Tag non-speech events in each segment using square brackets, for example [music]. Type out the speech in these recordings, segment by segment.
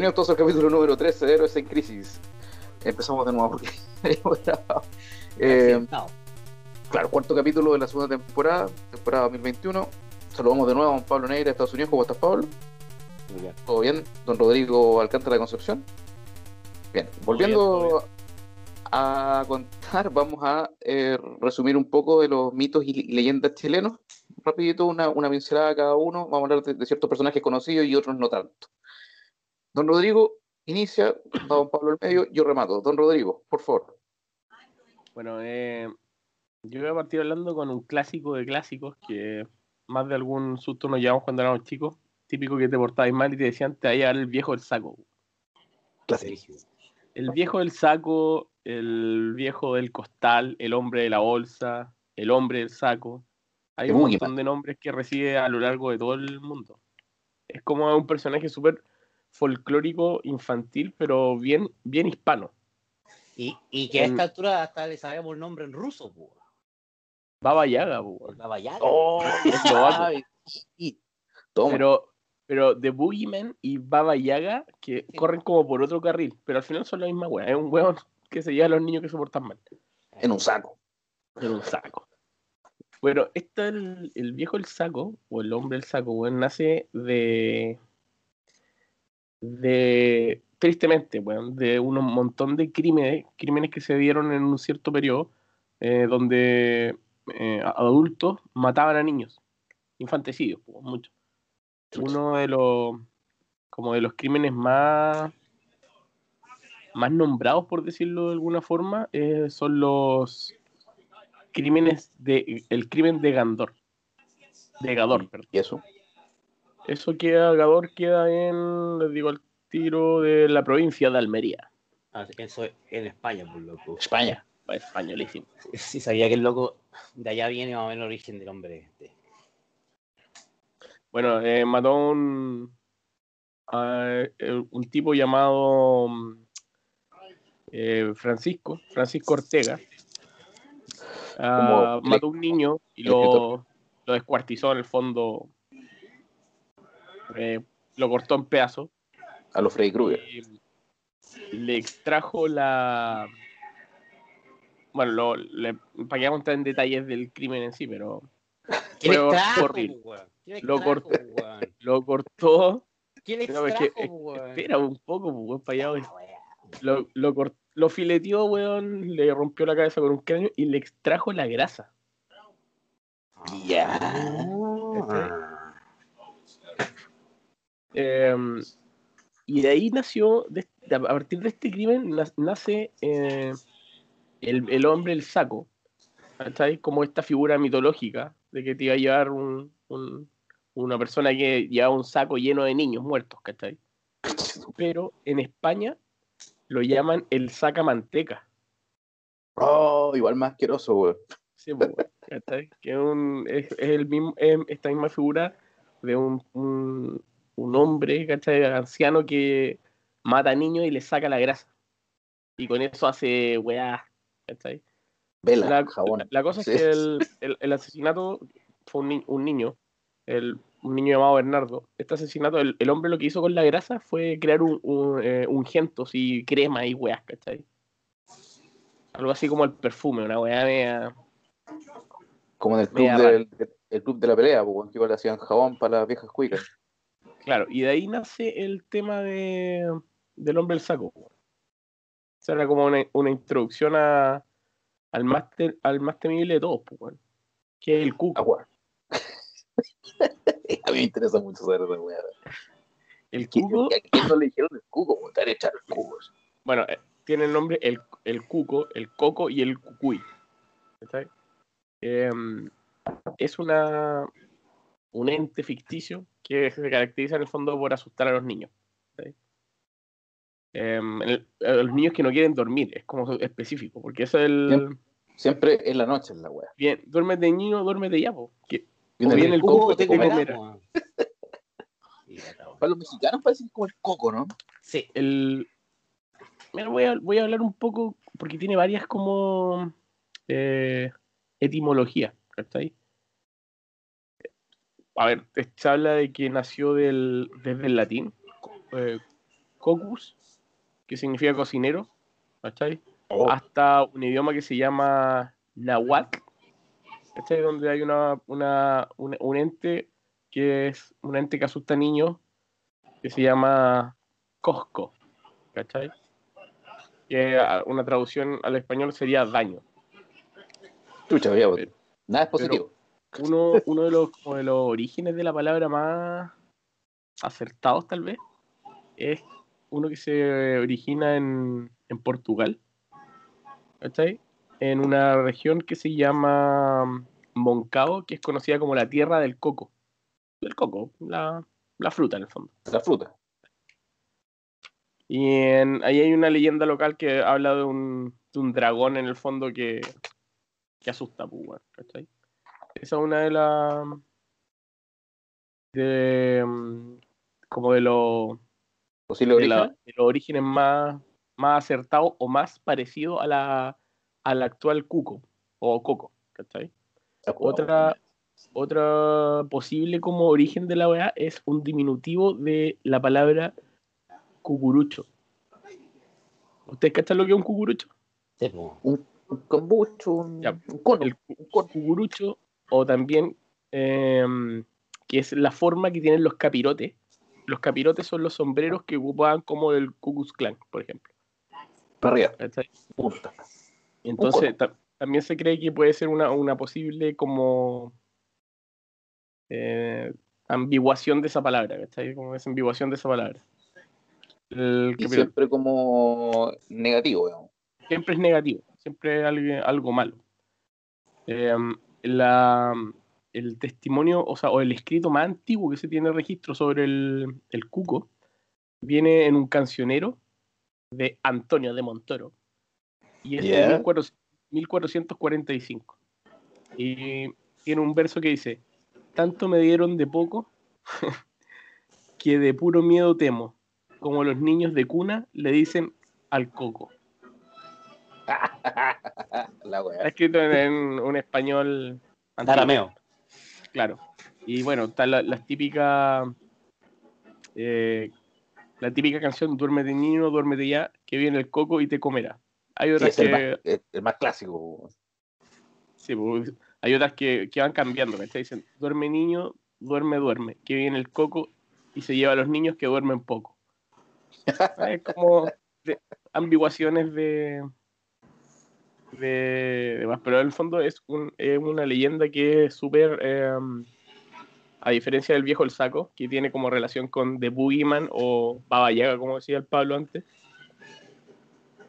Bienvenidos todos al capítulo número 13 de Héroes en Crisis. Empezamos de nuevo porque [laughs] eh, Claro, cuarto capítulo de la segunda temporada, temporada 2021. Saludamos de nuevo a Pablo Neira de Estados Unidos. ¿Cómo estás, Pablo? Muy bien. ¿Todo bien? Don Rodrigo Alcántara de Concepción. Bien, volviendo a contar, vamos a eh, resumir un poco de los mitos y leyendas chilenos. Rapidito, una, una pincelada cada uno. Vamos a hablar de, de ciertos personajes conocidos y otros no tanto. Don Rodrigo inicia, don Pablo al medio, yo remato. Don Rodrigo, por favor. Bueno, eh, yo voy a partir hablando con un clásico de clásicos que más de algún susto nos llevamos cuando éramos chicos. Típico que te portabas mal y te decían te va a llevar el viejo del saco. Clásico. El viejo del saco, el viejo del costal, el hombre de la bolsa, el hombre del saco. Hay un montón de nombres que recibe a lo largo de todo el mundo. Es como un personaje súper folclórico infantil, pero bien, bien hispano. Y, y que a esta altura hasta le sabemos el nombre en ruso. Baba Yaga. Baba Yaga. Oh, [laughs] pero, pero The Boogeyman y Baba Yaga que Sí. corren como por otro carril, pero al final son la misma wea. Es un weón que se lleva a los niños que se portan mal. En un saco. En un saco. Bueno, esto el, el viejo del saco, o el hombre del saco, weón, nace de. De. tristemente, weón, de un montón de crímenes, crímenes que se dieron en un cierto periodo, eh, donde eh, adultos mataban a niños, infanticidios, pues, mucho. Uno de los. como de los crímenes más. más nombrados, por decirlo de alguna forma, eh, son los crímenes de el crimen de Gandor. De Gador, perdón. ¿Y eso? Eso queda, Gador queda en, les digo al tiro, de la provincia de Almería. Ah, Eso en España, por loco. España. Españolísimo. Sí, sabía que el loco de allá viene más o menos el origen del hombre. este. Bueno, eh, mató a un, a, eh, un tipo llamado mm, eh, Francisco, Francisco Ortega. Ah, mató a un niño y lo, lo descuartizó en el fondo. Eh, lo cortó en pedazos. A los Freddy Krueger. y le extrajo la. Bueno, lo, le, para que vamos a entrar en detalles del crimen en sí, pero ¿Quién Fue extrajo, horrible. Lo extrajo, weón? [laughs] lo cortó. ¿Quién No, es extrajo, que- espera un poco, pues, weón, para allá. Ah, weón. Lo, lo, cort- lo fileteó, weón, le rompió la cabeza con un cráneo y le extrajo la grasa. Ya. Ah. Eh, y de ahí nació, de- a partir de este crimen, nace eh, el, el hombre el saco, ¿cachai? Como esta figura mitológica de que te iba a llevar un, un- una persona que llevaba un saco lleno de niños muertos, ¿cachai? Pero en España lo llaman el saca manteca. Oh, igual más asqueroso, weón. Sí, pues, ¿cachai? Que es, un- es- es el mismo, es esta misma figura de un, un, un hombre, ¿cachai? Anciano que mata a niños y le saca la grasa. Y con eso hace weá, ¿cachai? Vela, La, jabón. la- cosa Sí. es que el, el- el asesinato fue un, ni- un niño, el, un niño llamado Bernardo. Este asesinato, el, el hombre lo que hizo con la grasa fue crear un, un, eh, ungentos y crema y weas, ¿cachai? Algo así como el perfume, una weá media... Como en el club, del, el club de la pelea, pues, weón, que igual le hacían jabón para las viejas cuicas. Claro, y de ahí nace el tema de, del hombre del saco. O sea, era como una, una introducción a, al, al más temible de todos, weón, que es el cuco. Agua. [laughs] a mí me interesa mucho saber esa weá. El ¿Qué- cuco, ¿A quién no le dijeron el cuco? han echado el cuco. bueno, eh, tiene el nombre el, el cuco, el coco y el cucuy. ¿cachai? Em, es una un ente ficticio que se caracteriza en el fondo por asustar a los niños. Em, el- a los niños que no quieren dormir, es como específico, porque eso es el... Siempre en la noche en la weá. Bien, duérmete niño, duérmete ya, po. Que- Viene O bien el coco te comerá. [laughs] Para los mexicanos parece es como el coco, ¿no? Sí, el... Mira, voy a, voy a hablar un poco, porque tiene varias como eh, etimologías, ¿cachai? A ver, se habla de que nació del, desde el latín, eh, cocus, que significa cocinero, ¿cachai? Oh. Hasta un idioma que se llama Nahuatl, ¿cachai? Donde hay una, una, un, un ente que es un ente que asusta a niños, que se llama Cosco, ¿cachai? Que una traducción al español sería daño. Chucha, Pero- Nada es positivo. Uno, uno de, los, como de los orígenes de la palabra más acertados, tal vez, es uno que se origina en, en Portugal, ¿cachai? En una región que se llama Moncao, que es conocida como la tierra del coco. El coco, la, la fruta en el fondo. La fruta. Y en- ahí hay una leyenda local que habla de un, de un dragón en el fondo que, que asusta, pues, ¿cachai? Esa es una de las. de. mm, como de los Posible de, la- origen. de los orígenes más, más acertados o más parecidos a la, al actual cuco o coco, ¿cachai? Otra, otra posible como origen de la weá es un diminutivo de la palabra cucurucho. ¿Ustedes cachan lo que es un cucurucho? Sí. Un, un un, Ya, un cono. el- un cono. Cucurucho o también em, que es la forma que tienen los capirotes. Los capirotes son los sombreros que ocupaban como el Ku Klan, por ejemplo. Para. Entonces, ta- también se cree que puede ser una, una posible como eh, ambiguación de esa palabra, ¿cachai? Como desambiguación de esa palabra. El Y capirote siempre como negativo, digamos. siempre es negativo, siempre es algo, algo malo. Eh, la- el testimonio, o sea, o el escrito más antiguo que se tiene registro sobre el, el cuco viene en un cancionero de Antonio de Montoro. Y es de Yeah. 1400 1445. Y tiene un verso que dice, tanto me dieron de poco [laughs] que de puro miedo temo, como los niños de cuna le dicen al coco. [laughs] [laughs] La Está weá. escrito en, en un español antiguo, Arameo. Claro. Y bueno, está la, las típicas. eh, la típica canción Duérmete niño, duérmete ya, que viene el coco y te comerá. Hay Sí, otras es el que. más, es el más clásico. sí, pues, hay otras que, que van cambiando, ¿cachai? Dicen, duerme niño, duerme, duerme, que viene el coco y se lleva a los niños que duermen poco. [laughs] Es como de- ambiguaciones de, de, de más, pero en el fondo es, un- una leyenda que es súper, eh, a diferencia del viejo el saco, que tiene como relación con The Boogeyman o Baba Yaga, como decía el Pablo antes.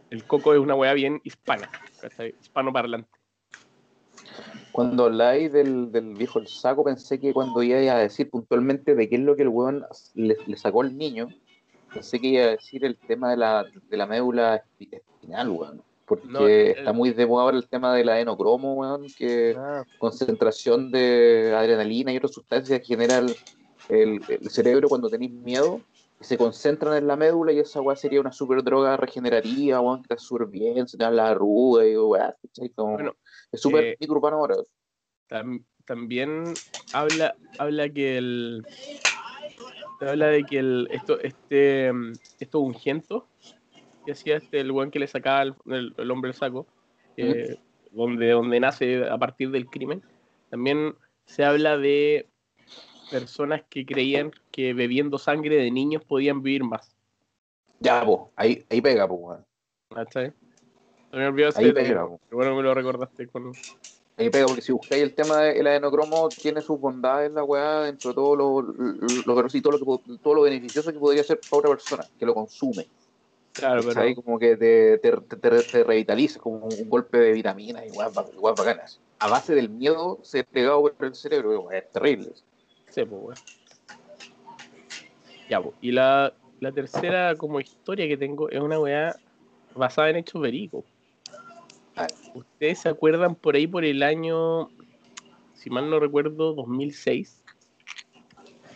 El coco es una weá bien hispana, ¿cachai? hispano parlante. Cuando habláis del, viejo el saco, pensé que cuando iba a decir puntualmente de qué es lo que el weón le, le sacó al niño, pensé que iba a decir el tema de la, de la médula espi- espinal, weón. Porque No, está muy de moda ahora el tema del adenocromo, weón, que Ah, concentración de adrenalina y otras sustancias que genera el, el- el cerebro cuando tenéis miedo, y se concentran en la médula y esa weá sería una super droga regenerativa, weón, que está súper bien, se te dan la arruga y weá, Bueno, es súper eh, microurbano ahora. Tam- también habla, habla que el habla de que el, esto, este, mm, esto ungento que hacía este el buen que le sacaba el, el- el hombre el saco, eh, donde, donde nace a partir del crimen, también se habla de personas que creían que bebiendo sangre de niños podían vivir más. Ya, po, ahí, ahí pega, po, weón. me olvidó Ahí pega, po. pero bueno me lo recordaste con... Ahí pega, porque si buscáis el tema del adenocromo, tiene sus bondades la weá dentro de todo lo, lo, lo- todo lo, que, todo lo beneficioso que podría ser para otra persona que lo consume. Claro, pero... ¿cachai? Como que te, te, te, revitaliza, como un golpe de vitaminas y ba- weas bacanas. A base del miedo se pegado por el cerebro, es terrible. Sí, pues, weón. Ya, pues. Y la, la tercera como historia que tengo es una weá basada en hechos verídicos. Ah. ¿Ustedes se acuerdan por ahí por el año, si mal no recuerdo, 2006?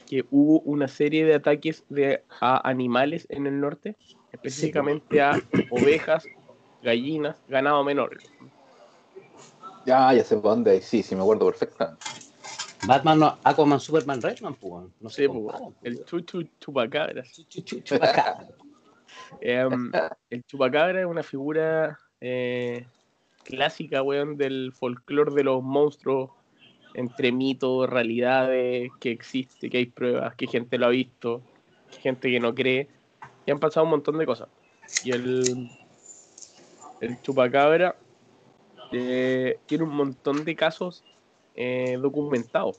Que hubo una serie de ataques de, a animales en el norte, específicamente a ovejas, gallinas, ganado menor. Ya, ya sé por dónde, sí, sí, me acuerdo perfectamente. Batman, no, Aquaman, Superman, Redman, pues. No sé, pues, comparan, pues. el chuchu chupacabras. Chu, chu, chu, chupacabra. Em, el chupacabra es una figura eh, clásica, weón, del folclore de los monstruos entre mitos, realidades, que existe, que hay pruebas, que gente lo ha visto, que gente que no cree, y han pasado un montón de cosas. Y el, el chupacabra eh, tiene un montón de casos eh, documentados,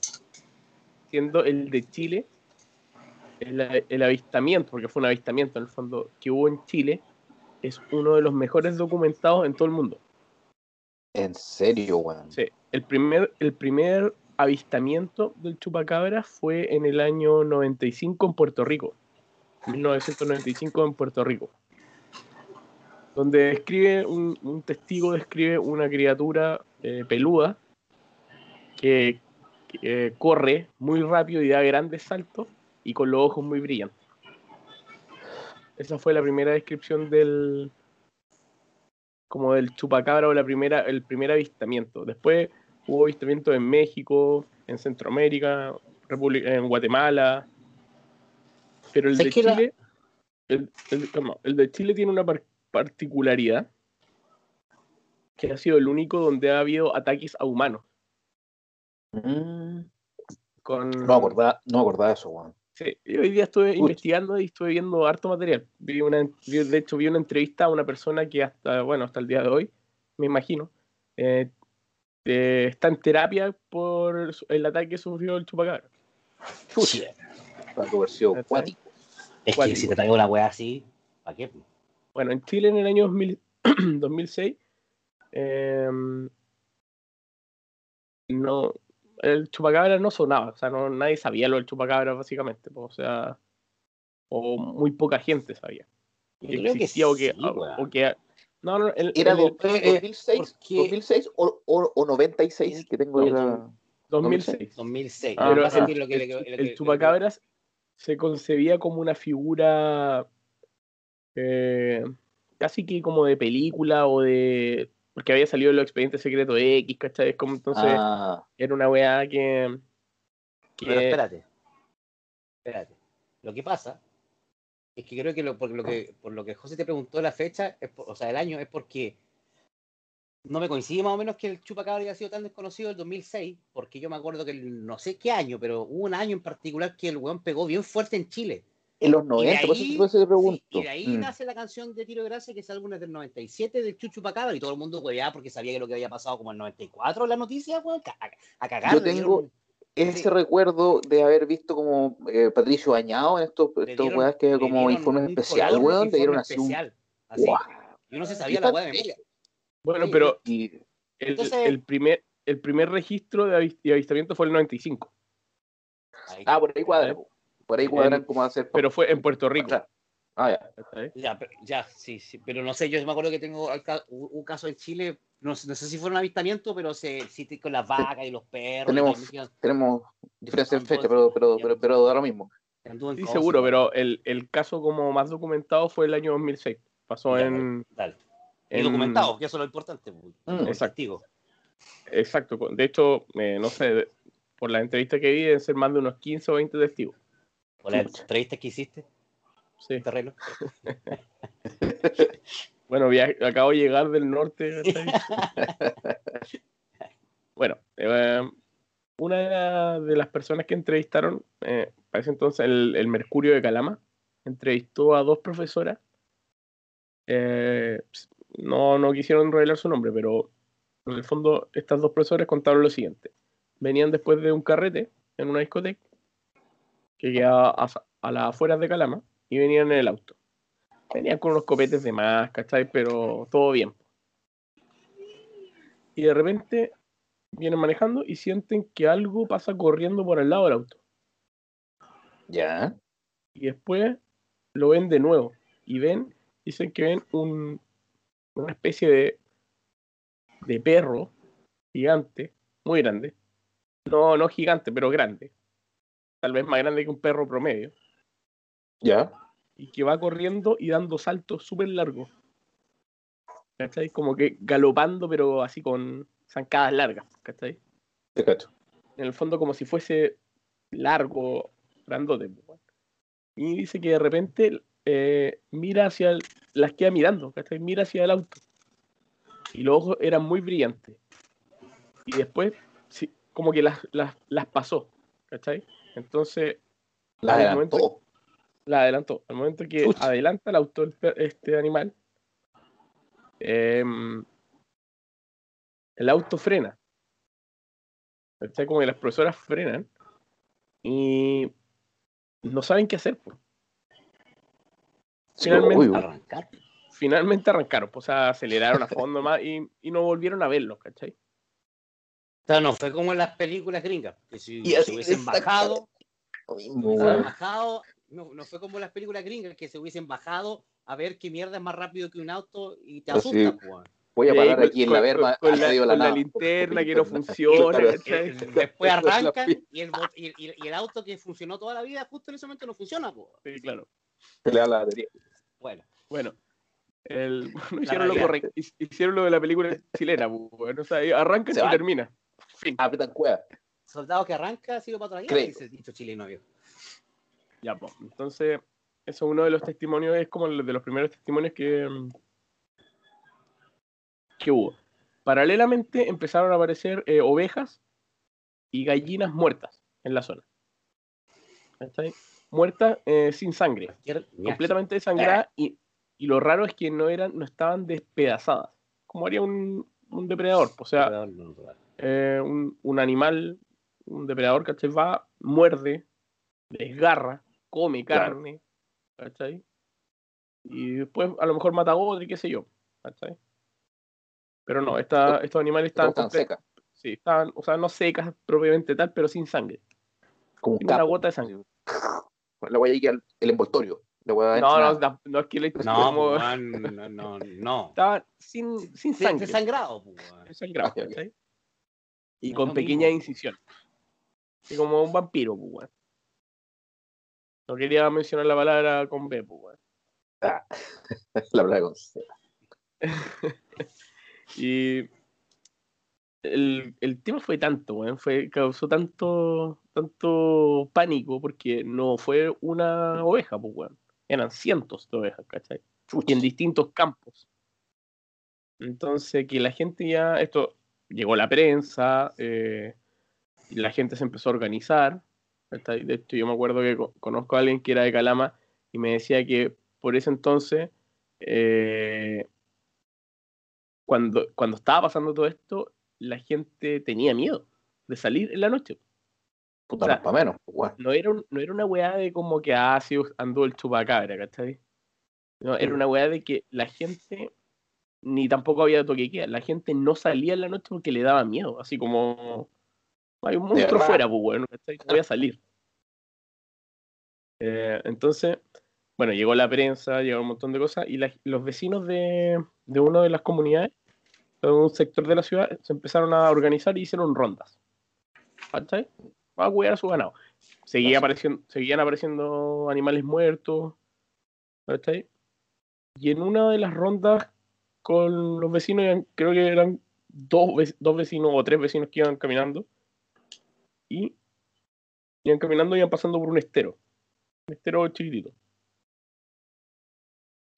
siendo el de Chile el, el avistamiento, porque fue un avistamiento en el fondo que hubo en Chile, es uno de los mejores documentados en todo el mundo. En serio, weón. Sí, el primer, el primer avistamiento del chupacabra fue en el año 95 en Puerto Rico. 1995 en Puerto Rico. Donde describe, un, testigo describe una criatura eh, peluda que, que, corre muy rápido y da grandes saltos y con los ojos muy brillantes. Esa fue la primera descripción del, como del chupacabra o la primera, el primer avistamiento. Después hubo avistamientos en México, en Centroamérica, en Guatemala. Pero el de Chile, la... el, el, no, el, de Chile tiene una par particularidad que ha sido el único donde ha habido ataques a humanos. Mm. Con... No acordaba, no acordaba eso, Juan. Sí, yo hoy día estuve Uy. investigando y estuve viendo harto material. Vi una, vi, de hecho, vi una entrevista a una persona que hasta, bueno, hasta el día de hoy, me imagino, eh, eh, está en terapia por el ataque que sufrió el chupacabra. Sí. Es que si te traigo una wea así, ¿para qué? Bueno, en Chile en el año 2000, 2006, eh, no, el chupacabra no sonaba, o sea, no, nadie sabía lo del chupacabra básicamente, o sea, o muy poca gente sabía. Yo creo que sí, o que, sí, o, o que no, no, el, ¿Era el, el, 2006, 2006 o, o, o, 96 que tengo ahí la... 2006. 2006. Ah, pero el, lo que, el, el, el chupacabras se concebía como una figura eh, casi que como de película o de porque había salido los expedientes secretos X, ¿cachai? Como entonces ah. era una weá que, que... Pero espérate. Espérate. Lo que pasa es que creo que, lo, por, lo que por lo que José te preguntó la fecha, es por, o sea, el año, es porque no me coincide más o menos que el chupacabra haya sido tan desconocido el 2006, porque yo me acuerdo que el, no sé qué año, pero hubo un año en particular que el weón pegó bien fuerte en Chile. En los 90, ahí, por eso, te pregunto. Sí, y de ahí mm. nace la canción de Tiro de Gracia, que es álbum del 97 del Chuchu Pacabra, y todo el mundo hueveaba porque sabía que lo que había pasado como el 94 en la noticia, weón, a, a, cagar. Yo tengo ese sí. recuerdo de haber visto como eh, Patricio Bañado en estos, estos weas que como informe especial, weón, te dieron así especial, un... Así. Wow. Y uno se sabía la wea de memoria. Bueno, sí, pero y... el, Entonces, el, primer, el primer registro de, avist de avistamiento fue el 95. Ahí, ah, por ahí cuadra. Por ahí cuadran cómo hacer. Pero fue en Puerto Rico. Ah, ya. Ya, ya, sí, sí. Pero no sé, yo me acuerdo que tengo un caso en Chile, no, no sé si fue un avistamiento, pero se, sí, con las vacas y los perros. Tenemos, y tenemos diferencias en fecha, pero, pero, pero, pero da lo mismo. Sí, seguro, pero el, el caso como más documentado fue el año 2006. Pasó ya, en. Dale. Y en, documentado, que eso es lo importante. Mm, exacto. Exacto. De hecho, eh, no sé, por la entrevista que vi, deben ser más de unos 15 o 20 testigos. ¿O la entrevista que hiciste? Sí. Terreno. [laughs] bueno, acabo de llegar del norte. [laughs] bueno, eh, una de las personas que entrevistaron, eh, parece entonces el, el, Mercurio de Calama, entrevistó a dos profesoras. Eh, no, no quisieron revelar su nombre, pero en el fondo estas dos profesoras contaron lo siguiente. Venían después de un carrete en una discoteca que quedaba a, a las afueras de Calama y venían en el auto. Venían con unos copetes de más, ¿cachai? Pero todo bien. Y de repente vienen manejando y sienten que algo pasa corriendo por el lado del auto. Ya. Y después lo ven de nuevo. Y ven, dicen que ven un, una especie de, de perro gigante, muy grande. No, no gigante, pero grande. Tal vez más grande que un perro promedio. Ya. Y que va corriendo y dando saltos súper largos. ¿Cachai? Como que galopando, pero así con zancadas largas. ¿Cachai? Te cacho. En el fondo, como si fuese largo, grandote. Y dice que de repente eh, mira hacia el, las queda mirando, ¿cachai? Mira hacia el auto. Y los ojos eran muy brillantes. Y después, sí, como que las, las, las pasó, ¿cachai? Entonces, La adelantó. momento- la adelantó. Al momento que adelanta el auto el este animal, em, el auto frena. ¿Cachai? Como que las profesoras frenan y no saben qué hacer. po. Sí, finalmente- uy, uy. Arrancar. Finalmente arrancaron, pues, o sea, aceleraron a fondo más y, y no volvieron a verlos, ¿cachai? O sea, no fue como en las películas gringas, que si Y se hubiesen bajado, Lo mismo, se hubiesen weón. bajado, no, no fue como en las películas gringas, que se hubiesen bajado a ver qué mierda es más rápido que un auto y te asusta, pues. Voy a parar con- aquí en con- la verma, con, ha la, con la linterna que no [laughs] funciona. [laughs] Después [laughs] arrancan y el, y, el auto que funcionó toda la vida justo en ese momento no funciona, pues. Sí, claro. Se le da la batería. Bueno, Bueno, el, [laughs] no hicieron, lo correcto, hic- hicieron lo de la película chilena, bueno, o sea, ahí arrancan Se y van. termina. Fin. Apretan cueva. soldado que arranca, sigo para atrás, Creo. dice el dicho chileno, viejo. Ya, pues. Entonces, eso es uno de los testimonios, es como el de los primeros testimonios que, mm, que hubo. Paralelamente empezaron a aparecer eh, ovejas y gallinas muertas en la zona. ¿Cachai? Muertas eh, sin sangre, completamente desangradas y, y lo raro es que no eran, no estaban despedazadas, como haría un, un depredador. O sea, eh, un, un animal, un depredador, ¿cachai? Va, muerde, desgarra, come Claro. carne, ¿cachai? Y después a lo mejor mata a otro y qué sé yo, ¿cachai? Pero no, esta- estos animales estaban, Están secas. sí, estaban, o sea, no secas propiamente tal, pero sin sangre. Como Sin una gota de sangre. La voy a ir al el envoltorio. La voy a No, no, no, no es que le No, no, no, no. [laughs] estaban sin, sin sangre. Desangrado, weón. desangrado, Ah, ok. ¿cachai? Y con pequeña incisión. Y como un vampiro, pues, weón. No quería mencionar la palabra con B, pues, weón. [laughs] La verdad con C. [laughs] Y el, el tema fue tanto, weón, fue, causó tanto, tanto pánico porque no fue una oveja, pues, weón. Eran cientos de ovejas, ¿cachai? Y en distintos campos. Entonces, que la gente ya, esto llegó a la prensa, eh, y la gente se empezó a organizar. De hecho, yo me acuerdo que co- conozco a alguien que era de Calama y me decía que por ese entonces, eh, cuando, cuando estaba pasando todo esto, la gente tenía miedo de salir en la noche. Puta, o sea, no es pa' menos. pues. No era, un- no era una weá de como que ah, sí, andó el chupacabra, ¿cachai? No, era una weá de que la gente, ni tampoco había toque de queda, la gente no salía en la noche porque le daba miedo, así como hay un monstruo fuera, pues bueno, ¿cachai? Voy a salir. Eh, entonces, bueno, llegó la prensa, llegó un montón de cosas, y la- los vecinos de, de una de las comunidades, de un sector de la ciudad, se empezaron a organizar y hicieron rondas. ¿Cachai? Para cuidar a su ganado. Seguía apareciendo, seguían apareciendo animales muertos. ¿Cachai? Y en una de las rondas con los vecinos, creo que eran dos, dos vecinos o tres vecinos que iban caminando. Y iban caminando y iban pasando por un estero. Un estero chiquitito.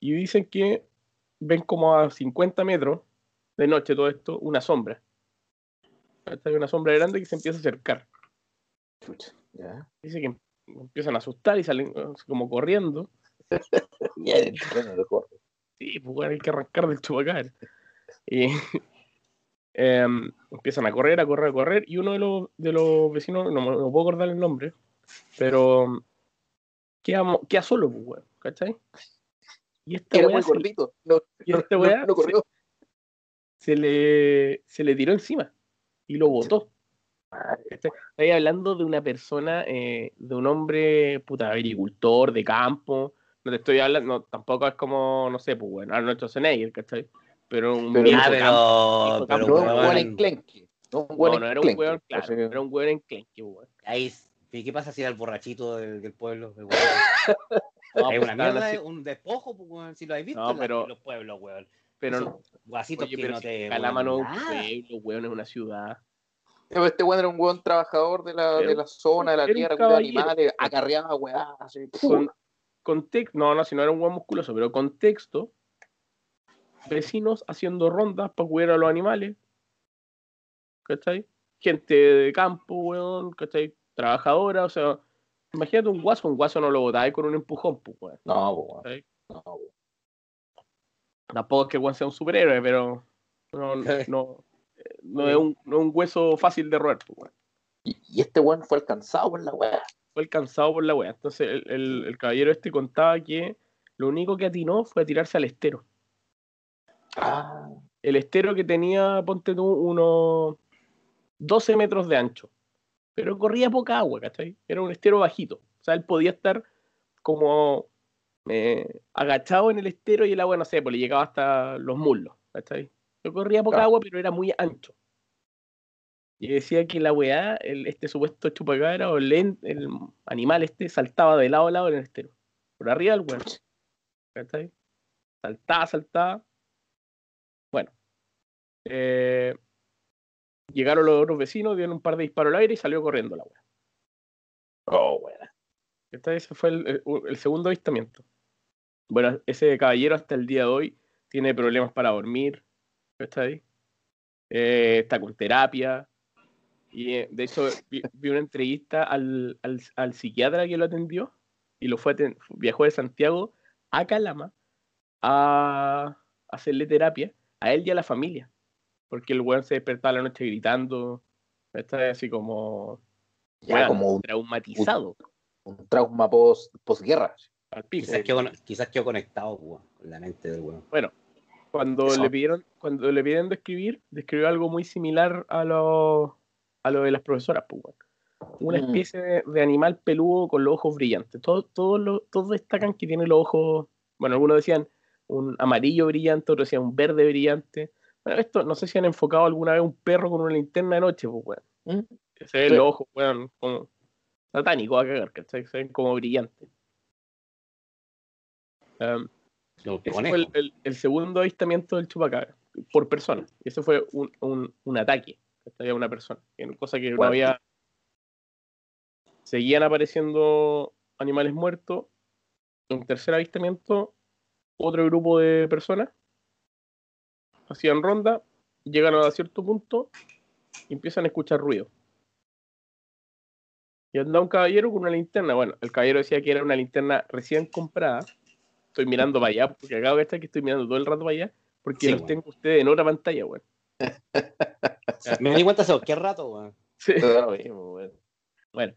Y dicen que ven como a 50 metros de noche todo esto, una sombra. ¿Cachai? Una sombra grande que se empieza a acercar. Ya. Dice que empiezan a asustar y salen eh, como corriendo. [laughs] Sí, pues hay que arrancar del chupacabra. Y [laughs] em, empiezan a correr, a correr, a correr. Y uno de los, de los vecinos, no, me- no puedo acordar el nombre, pero queda, queda solo, pues, ¿cachai? Y esta Era muy gordito. No, y no, esta no- weá no corrió. Se le, se le tiró encima y lo botó. ¿cachai? Estoy hablando de una persona, eh, de un hombre, puta, agricultor, de campo. No te estoy hablando, no, tampoco es como, no sé, pues bueno, Arnold Schwarzenegger, ¿cachai? Pero un Pero- viejo Ah, campo, pero, campo, pero No un weón, enclenque. No un No, no era un enclenque. weón, claro, que- era un weón enclenque, weón. ahí, ¿y ¿qué pasa si era el borrachito del, del pueblo? del? [laughs] No, es pues, una mierda, así- un despojo, pues, weón, si lo habéis visto No, en, la- pero- en los pueblos, weón. Pero. Guasitos Oye, que pero no te. Calama no es weón, un pueblo, weón, es una ciudad. Pero Este weón era un weón trabajador de la, de la zona, de la tierra, cuidaba animales, acarreaba weá, así. Con, contexto, no, no, si no era un weón musculoso, pero contexto, vecinos haciendo rondas para cuidar a los animales, ¿cachai? Gente de campo, weón, ¿cachai? Trabajadora, o sea, imagínate un guaso, un guaso no lo botáis con un empujón, pues, weón. No, po, weón. No, po. Tampoco es que el weón sea un superhéroe, pero no, [laughs] no, no es, un, no es un hueso fácil de roer, pues. Y, y este weón fue alcanzado por la weá. Fue alcanzado por la wea. Entonces el, el- el caballero este contaba que lo único que atinó fue a tirarse al estero. Ah, El estero que tenía, ponte tú, unos 12 metros de ancho. Pero corría poca agua, ¿cachai? Era un estero bajito. O sea, él podía estar como eh, agachado en el estero y el agua, no sé, pues le llegaba hasta los muslos, ¿cachai? No corría poca Claro. agua, pero era muy ancho. Y decía que la weá, el, este supuesto chupacabra o el, el animal este, saltaba de lado a lado en el estero. Por arriba del weón. ¿Cachai? Saltaba, saltaba. Bueno. Eh, llegaron los otros vecinos, dieron un par de disparos al aire y salió corriendo la weá. oh. Este, ese fue el, el- el segundo avistamiento. Bueno, ese caballero hasta el día de hoy tiene problemas para dormir. ¿Está ahí? Eh, está con terapia. Y eh, de hecho vi, vi una entrevista al, al, al psiquiatra que lo atendió y lo fue viajó de Santiago a Calama a hacerle terapia a él y a la familia. Porque el weón se despertaba la noche gritando. Está así como, Ya como un, traumatizado. un trauma post, posguerra. Al pico. Quizás quedó, quizás quedó conectado weón, con la mente del weón. Bueno, cuando Eso. le pidieron, cuando le pidieron describir, describió algo muy similar a lo, a lo de las profesoras, pues, weón. Una Mm. especie de, de animal peludo con los ojos brillantes. Todos todo lo- todos destacan que tiene los ojos, bueno, algunos decían un amarillo brillante, otros decían un verde brillante. Bueno, esto, no sé si han enfocado alguna vez un perro con una linterna de noche, pues, weón. ¿Mm? Se ven Sí. los ojos, weón, como satánicos a cagar, ¿cachai? Se ven como brillantes. Um, ese conejos. fue el, el- el segundo avistamiento del chupacabra por persona. Y ese fue un, un, un ataque a una persona. Cosa que no había. Seguían apareciendo animales muertos. Un tercer avistamiento, otro grupo de personas hacían ronda, llegan a cierto punto y empiezan a escuchar ruido. Y anda un caballero con una linterna. Bueno, el caballero decía que era una linterna recién comprada. Estoy mirando para allá, porque acabo de estar que estoy mirando todo el rato para allá, porque Sí, los tengo a ustedes en otra pantalla, weón. Me di cuenta hace qué rato, weón. Sí. Da lo mismo, weón. Bueno,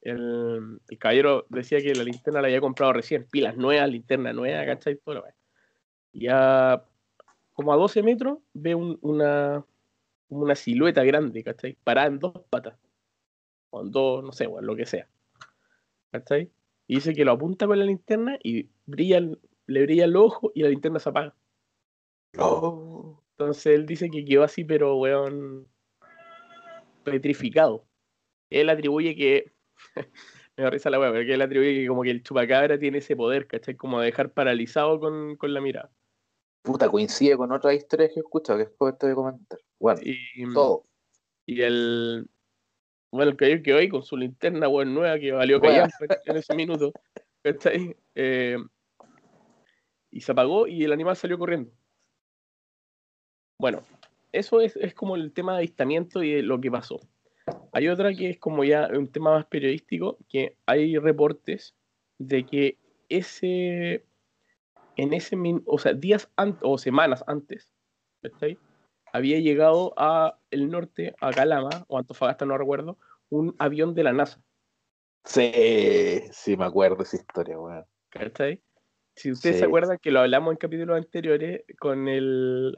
el, el caballero decía que la linterna la había comprado recién, pilas nuevas, linterna nueva, ¿cachai? Todo lo weón. Y a como a 12 metros ve un- una, una silueta grande, ¿cachai? Parada en dos patas. O en dos, no sé, weón, lo que sea. ¿Cachai? Y dice que lo apunta con la linterna y brilla, le brilla el ojo y la linterna se apaga. Oh. Entonces él dice que quedó así, pero weón, petrificado. Él atribuye que. [laughs] me da risa la weá, pero que él atribuye que como que el chupacabra tiene ese poder, ¿cachai? Como de dejar paralizado con, con la mirada. Puta, coincide con otras historias que he escuchado que después te voy a comentar. Bueno, Y, todo. y el. Bueno, el quedó ahí con su linterna weón nueva que valió callampa en ese minuto. ¿Cachai? Eh, y se apagó y el animal salió corriendo. Bueno, eso es, es como el tema de avistamiento y de lo que pasó. Hay otra que es como ya un tema más periodístico, que hay reportes de que ese, en ese, min- o sea, días antes o semanas antes, ¿cachai? había llegado a el norte, a Calama, o Antofagasta, no recuerdo, un avión de la NASA, Sí, sí, me acuerdo de esa historia, weón. ¿cachai? Si ustedes Sí. se acuerdan que lo hablamos en capítulos anteriores con el,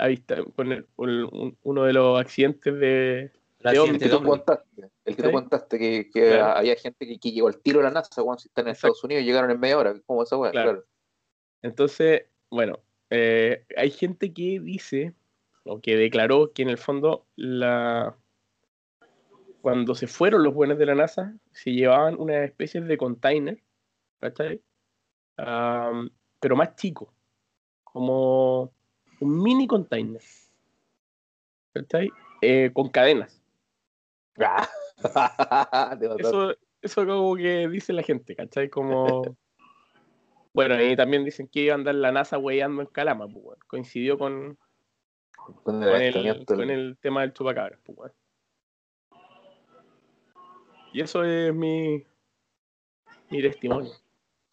con el- un- un- uno de los accidentes de... El De El que tú contaste, el que tú contaste, que, que Claro. había gente que, que llegó al tiro a la NASA, weón, si están en Exacto. Estados Unidos y llegaron en media hora, como esa weón, Claro. claro. Entonces, bueno, eh, hay gente que dice, o que declaró que en el fondo la... Cuando se fueron los buenos de la NASA, se llevaban unas especies de container, ¿cachai? Pero más chico, como un mini container, ¿cachai? Eh, con cadenas. [laughs] Eso, eso como que dice la gente, ¿cachai? Como... [laughs] Bueno, y también dicen que iba a andar la NASA weyando en Calama, pues. Coincidió con, Con con el, con tema del chupacabras, pues. Y eso es mi, mi testimonio.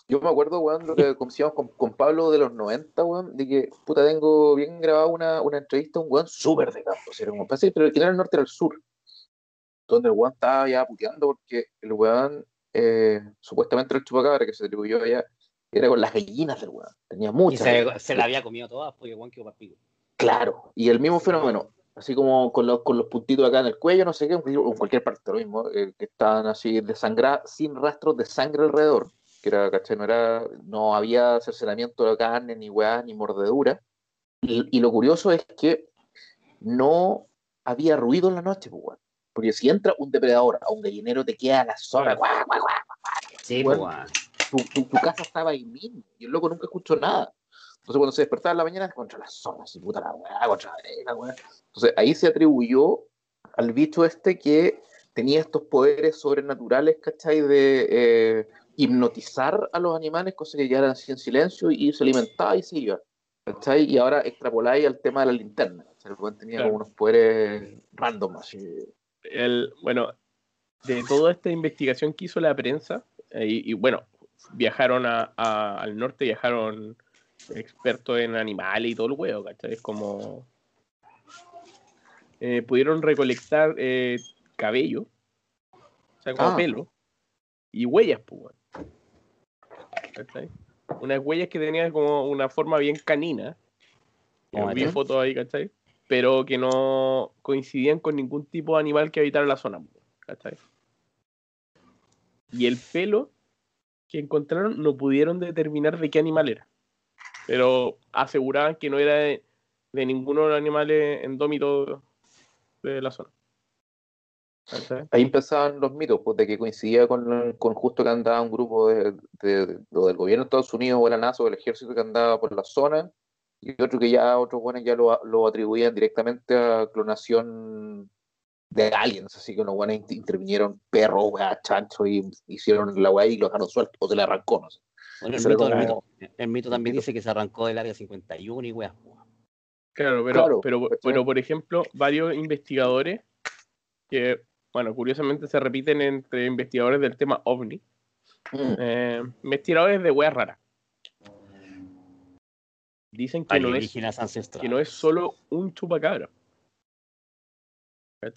Yo me acuerdo, weón, lo que conversamos con, con Pablo de los 90, weón, de que, puta, tengo bien grabada una, una entrevista a un weón súper de campo, o sea, como parece, pero que no era el norte, era el sur. Donde el weón estaba ya puteando porque el weón, eh, supuestamente el chupacabra que se atribuyó allá, era con las gallinas del weón. Tenía Y muchas. se, se la había comido todas porque Juan quedó para pico. Claro, y el mismo fenómeno, así como con los, con los puntitos acá en el cuello, no sé qué, o en cualquier parte, lo mismo, eh, que estaban así desangradas, sin rastros de sangre alrededor, que era, ¿cachai? No, era, no había cercenamiento de carne, ni weá, ni mordedura. Y, y lo curioso es que no había ruido en la noche, pues. Porque si entra un depredador a un gallinero, te queda la zona, guau, guau, guau, Sí, Bueno. pues, tu, tu- tu casa estaba ahí mismo, y el loco nunca escuchó nada. Entonces cuando se despertaba en la mañana, contra las zonas, y puta la weá, contra la weá. Entonces ahí se atribuyó al bicho este que tenía estos poderes sobrenaturales, ¿cachai? De eh, hipnotizar a los animales, cosa que quedaran así en silencio, y se alimentaba y se iba. ¿Cachai? Y ahora extrapoláis al tema de la linterna. El weón tenía Claro. como unos poderes random, así. El, bueno, de toda esta investigación que hizo la prensa, eh, y, y, bueno, viajaron a- a- al norte, viajaron expertos en animales y todo el huevo, ¿cachai? Es como... eh, pudieron recolectar eh, cabello, o sea, como Ah. pelo, y huellas, pues. ¿cachai? Unas huellas que tenían como una forma bien canina, Como vi fotos ahí, ¿cachai? Pero que no coincidían con ningún tipo de animal que habitara la zona, ¿cachai? Y el pelo que encontraron no pudieron determinar de qué animal era. Pero aseguraban que no era de, ninguno de los animales endómitos de la zona. Ahí empezaban los mitos, pues, de que coincidía con, justo que andaba un grupo de, del gobierno de Estados Unidos o de la NASA o del ejército que andaba por la zona, y otro que ya otros buenos ya lo, lo atribuían directamente a clonación de aliens, así que los buenos inter- intervinieron perros, weá, chancho, y hicieron la weá y lo dejaron suelto, o se le arrancó, no sé. Bueno, el, mito, el como- mito- el mito también mito. dice que se arrancó del área 51 y weas. Claro, pero, Claro, pero, pero por ejemplo, varios investigadores que, bueno, curiosamente se repiten entre investigadores del tema OVNI, Mm. eh, investigadores de weas raras. Dicen que no, es, que no es solo un chupacabra.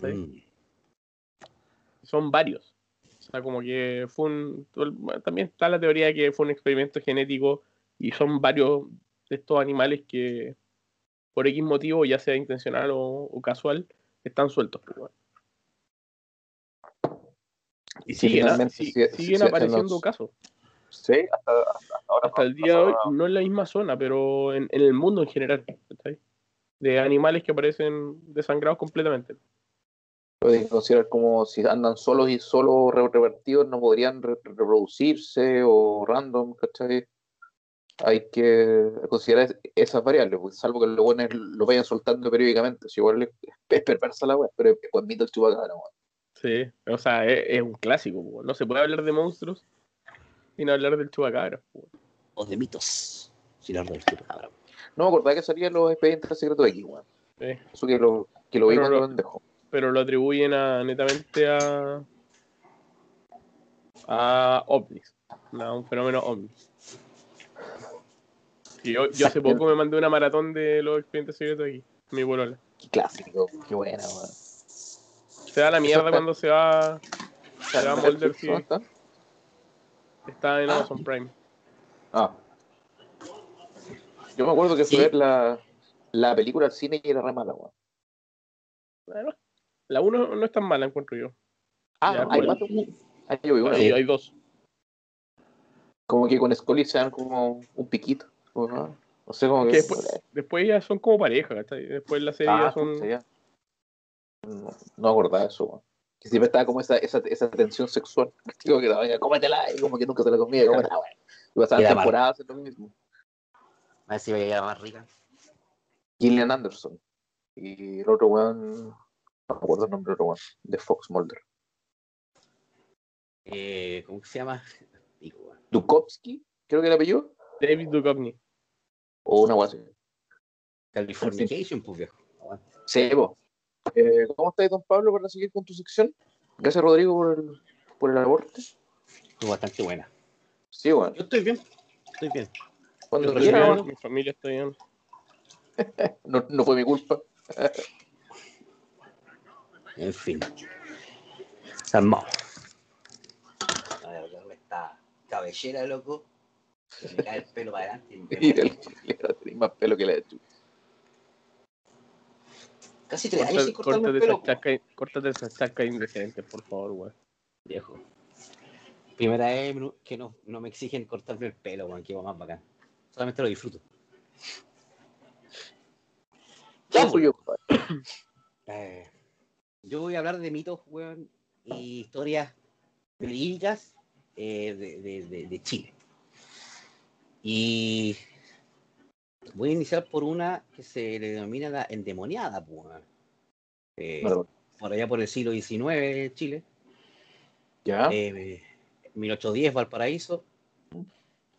Mm. Son varios. O sea, como que fue un. También está la teoría de que fue un experimento genético y son varios de estos animales que, por X motivo, ya sea intencional o, o casual, están sueltos. pues. Y Sí, siguen, siguen sí, apareciendo casos. Sí, hasta, hasta ahora. Hasta el día de hoy, no en la misma zona, pero en, en el mundo en general. De animales que aparecen desangrados completamente. Pueden considerar como si andan solos y solo re- revertidos no podrían re- reproducirse o random, ¿cachai? Hay que considerar es- esas variables, pues, salvo que los buenos lo vayan soltando periódicamente. Si igual es, perversa la web, pero es buen mito el chupacabra, weón. Sí, o sea, es, es un clásico. No se puede hablar de monstruos sin hablar del chupacabra. O de mitos. Si no, del chupacabra. No me acordaba que salían los expedientes secretos de aquí, weón. Sí. Eso que lo, que lo vi Pero cuando lo- pendejo. Pero lo atribuyen a, netamente a, a ovnis, a un fenómeno ovni. Y yo, yo hace poco me mandé una maratón de los expedientes secretos aquí, mi polola. Qué clásico, qué buena, weón. Se da la mierda cuando se va, se va a Mulder, sí. ¿Dónde está? Está en Amazon Prime. Ah. Yo me acuerdo que Sí. a ver la, la película al cine y era re mala, weón. Bueno, la 1 no es tan mala, encuentro yo. Ah, Ya, hay bueno. más un- Ah, yo vi una. Hay, hay dos. Como que con Scully se dan como un piquito. o No, sé cómo Que que. después, después ya son como pareja, ¿cachai? Después la serie Ah, ya son. No, no acordaba eso, weón. Que siempre estaba como esa, esa, esa tensión sexual. [laughs] Digo que la cómetela y como que nunca se la comía, cómetela, weón. Y pasaban temporadas en lo mismo. A ver si veía la más rica. Gillian Anderson. Y el otro weón. No me acuerdo el nombre otro weón. De Fox Mulder. Eh, ¿Cómo que se llama? Dukovsky, creo que era apellido. David Duchovny. O una guasa. Californication, pues viejo. Sí, po. Eh, ¿Cómo estás, don Pablo, para seguir con tu sección? Gracias, Rodrigo, por el, por el bastante buena. Sí, bueno. Yo estoy bien. Estoy bien. Cuando quiera, bien, bueno. mi familia está bien. [laughs] no, no fue mi culpa. En fin. Salmado. A ver, darle esta cabellera, loco. Se me cae el pelo para adelante. tenía [laughs] más pelo que la de chu. Casi tres años sin Corta- cortarme el pelo. córtate esa chasca indecente, por favor, weón. Viejo. Primera vez que no, no me exigen cortarme el pelo, weón, que va más bacán. Solamente lo disfruto. Ya, suyo, compadre. Eh, yo voy a hablar de mitos, weón, y historias verídicas eh, de, de- de- de Chile. Y voy a iniciar por una que se le denomina la endemoniada, pues, weón. Eh, por allá por el siglo XIX, Chile. Ya. eh, 1810 Valparaíso,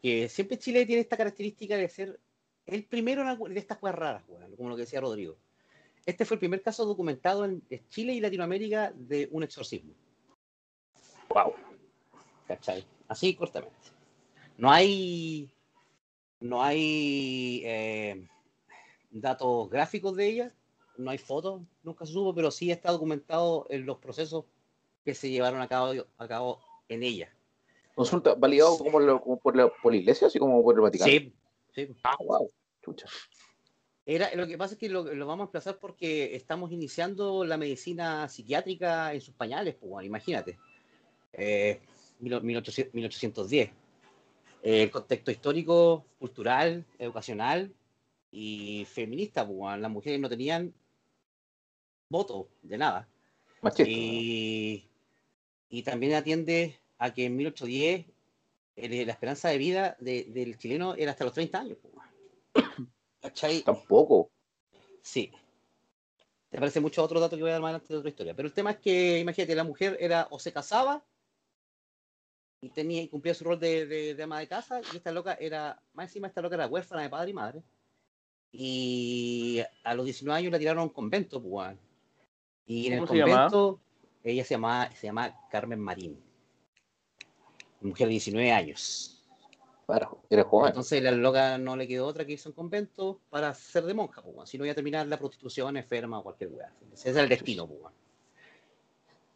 que siempre Chile tiene esta característica de ser el primero de estas cosas raras, weón, como lo que decía Rodrigo. Este fue el primer caso documentado en Chile y Latinoamérica de un exorcismo. Wow. ¿Cachai? Así cortamente. No hay. No hay eh, datos gráficos de ella, no hay fotos, nunca se supo, pero sí está documentado en los procesos que se llevaron a cabo, a cabo en ella. Consulta, validado como, lo- como por, la, por la iglesia, así como por el Vaticano. Sí, sí. Ah, wow. Chucha. Era, lo que pasa es que lo, lo vamos a emplazar porque estamos iniciando la medicina psiquiátrica en sus pañales, pues, bueno, imagínate. Eh, 1800 1810. Eh, el contexto histórico, cultural, educacional y feminista, pues, bueno, las mujeres no tenían voto de nada. Machista. Y, y también atiende a que en 1810 el- la esperanza de vida de- del chileno era hasta los 30 años. pues, bueno. [coughs] ¿Cachai? Tampoco. Sí. Te parece mucho otro dato que voy a dar más adelante de otra historia. Pero el tema es que, imagínate, la mujer era o se casaba y tenía y cumplía su rol de, de- de ama de casa, y esta loca era, más encima esta loca era huérfana de padre y madre. Y a los 19 años la tiraron a un convento, pues. Y en el ¿Cómo se llamaba? convento, ella se llamaba, se llama Carmen Marín. Mujer de 19 años. Claro, era joven. Entonces la loca no le quedó otra que irse a un convento para ser de monja, pues, weón. si no iba a terminar la prostitución, enferma o cualquier weá. Ese es el destino, pues, weón.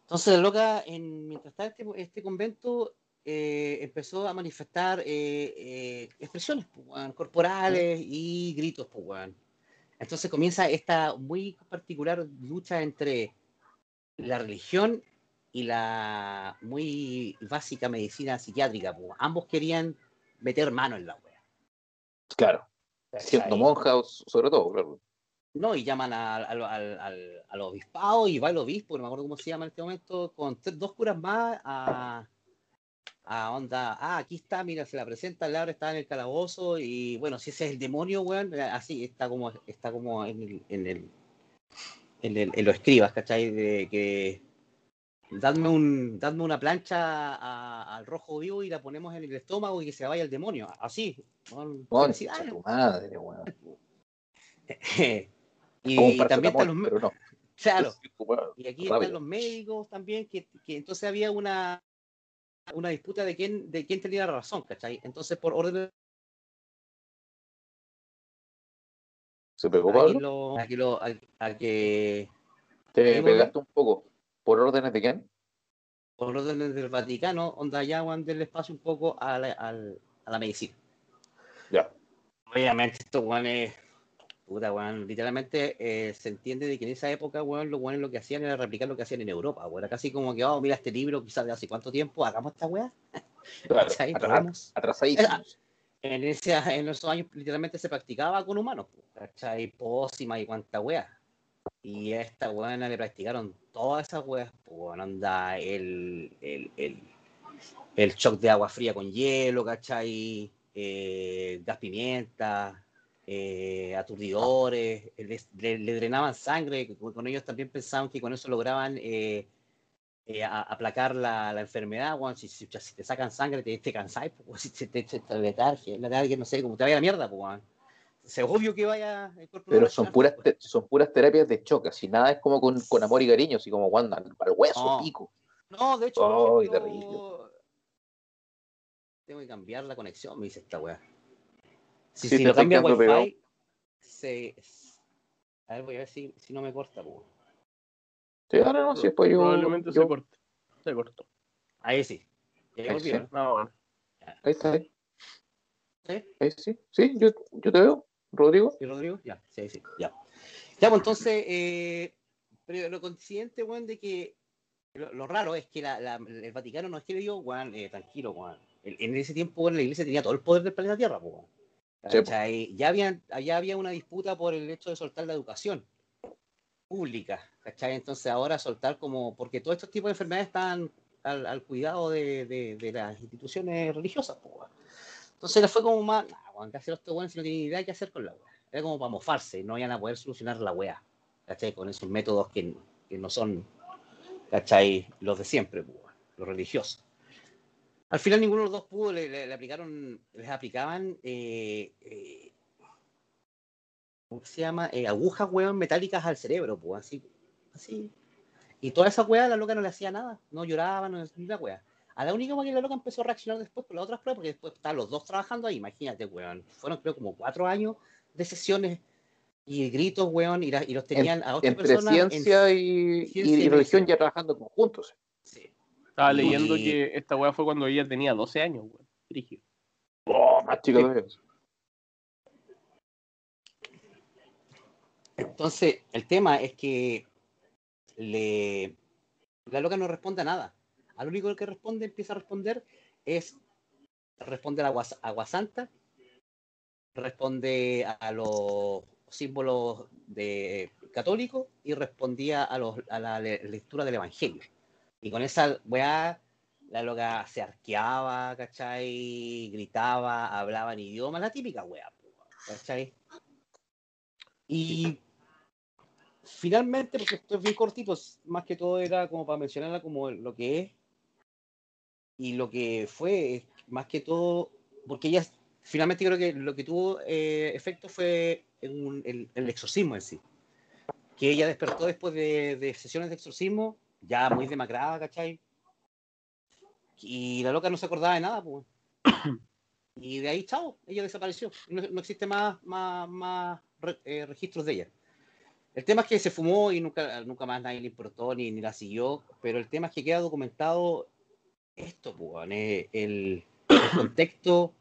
Entonces la loca, en, mientras estaba este, este convento, eh, empezó a manifestar eh, eh, expresiones pues, weón, corporales y gritos, pues, weón. Entonces comienza esta muy particular lucha entre la religión y la muy básica medicina psiquiátrica. pues. Ambos querían meter mano en la wea. Claro. Siendo ¿cachai? monja, o- sobre todo, claro. No, y llaman al, al, al, al- obispado y va el obispo, no me acuerdo cómo se llama en este momento, con tres- dos curas más a, a onda, ah, aquí está, mira, se la presenta, el abre, está en el calabozo y bueno, si ese es el demonio, weón, eh, así está como, está como en el, en el, en el, en los escribas, ¿cachai? De que dadme un, dadme una plancha a- al rojo vivo y la ponemos en el estómago y que se vaya el demonio, así. weón, Concha felicidades. tu madre, weón. [laughs] y, también están los, pero no. claro, Weón, y aquí rápido. están los médicos también, que, que entonces había una, una disputa de quién, de quién tenía la razón, ¿cachai? Entonces, por orden ¿Se pegó, aquí Pablo? lo, aquí lo, a, a que Te ¿Ahí pegaste un poco. ¿Por órdenes de quién? Por órdenes del Vaticano, onda ya van del espacio un poco a la, al- a la medicina. Ya. Obviamente, estos guanes, puta, weón, literalmente eh, se entiende de que en esa época, weón, los guanes lo que hacían era replicar lo que hacían en Europa. Era casi como que, oh, mira este libro, quizás de hace cuánto tiempo, hagamos esta weá. [laughs] Claro. [laughs] [laughs] en, ese, en esos años literalmente se practicaba con humanos, ¿cachai? Pócima y cuanta wea. Y a esta weona le practicaron todas esas weas, pues anda el, el, el, el shock de agua fría con hielo, ¿cachai? Eh, gas pimienta, eh, aturdidores, eh, le, drenaban sangre, con ellos también pensaban que con eso lograban eh, eh, aplacar la, la enfermedad, weón. Si, si, te sacan sangre, te, te cansáis, pues, si te, te, te, te no sé, como te vaya la mierda, pues. Es obvio que vaya el cuerpo no Pero son puras, pues. te- son puras terapias de choque, así nada es como con, con amor y cariño, así como cuando al, hueso, No. pico. No, de hecho, ejemplo, terrible. tengo que cambiar la conexión, me dice esta weá. Si, Sí, si te lo cambia pegado. Wi-Fi, se... A ver, voy a ver si, si no me corta, pues. Sí, ahora no, si después yo. Probablemente yo- se corte. Se cortó. Ahí sí. Ya Ahí volvió, sí. ¿no? No, bueno. Ahí está, ahí, ¿Sí? ahí sí. Sí, yo, yo te veo, Rodrigo. ¿Y Rodrigo? Ya, sí, sí, ya. Ya, pues entonces, eh, pero lo coincidente, weón, de que lo, lo raro es que la, la- el Vaticano no es que le digo, weón, eh, tranquilo, weón. En, ese tiempo, weón, la iglesia tenía todo el poder del planeta Tierra, pues, weón. Sí, po. ¿Cachai? Ya, habían, ya había una disputa por el hecho de soltar la educación pública, ¿cachai? Entonces ahora soltar como, porque todos estos tipos de enfermedades están al, al cuidado de, de- de las instituciones religiosas, pues. Entonces fue como más, nah, weón, ¿qué hacer estos weones si no tienen idea qué hacer con la weá? Era como para mofarse, no iban a poder solucionar la weá, ¿cachai? Con esos métodos que, que no son, ¿cachai? Los de siempre, pues, los religiosos. Al final ninguno de los dos pudo, le, aplicaron, les aplicaban, eh, eh, ¿cómo se llama? Eh, agujas, weón, metálicas al cerebro, pues, así, así. Y toda esa weá, la loca no le hacía nada, no lloraba, no ni la weá. A la única que la loca empezó a reaccionar después por las otras pruebas, porque después estaban los dos trabajando ahí, imagínate, weón. Fueron creo como cuatro años de sesiones y gritos, weón, y, la- y los tenían a Entre personas. en- ciencia y, ciencia y y religión ya trabajando conjuntos. Sí. Estaba Y- leyendo que esta weá fue cuando ella tenía 12 años, weón. Brígido. Oh, más chico todavía. Entonces, el tema es que le... la loca no responde a nada. Al único que responde, empieza a responder, es responde a la agua, agua santa, responde a los símbolos de católicos y respondía a, a la le- lectura del evangelio. Y con esa weá, la loca se arqueaba, ¿cachai? Gritaba, hablaba en idioma, la típica weá, ¿cachai? Y finalmente, porque esto es bien cortito, más que todo era como para mencionarla como lo que es y lo que fue, más que todo, porque ella finalmente creo que lo que tuvo eh, efecto fue un- el, el exorcismo en sí. Que ella despertó después de, de sesiones de exorcismo, ya muy demacrada, ¿cachai? Y la loca no se acordaba de nada, pues. [coughs] Y de ahí, chao, ella desapareció. No, no existe más, más, más re- eh, registros de ella. El tema es que se fumó y nunca, nunca más nadie le importó ni, ni la siguió, pero el tema es que queda documentado esto, pues, el, el contexto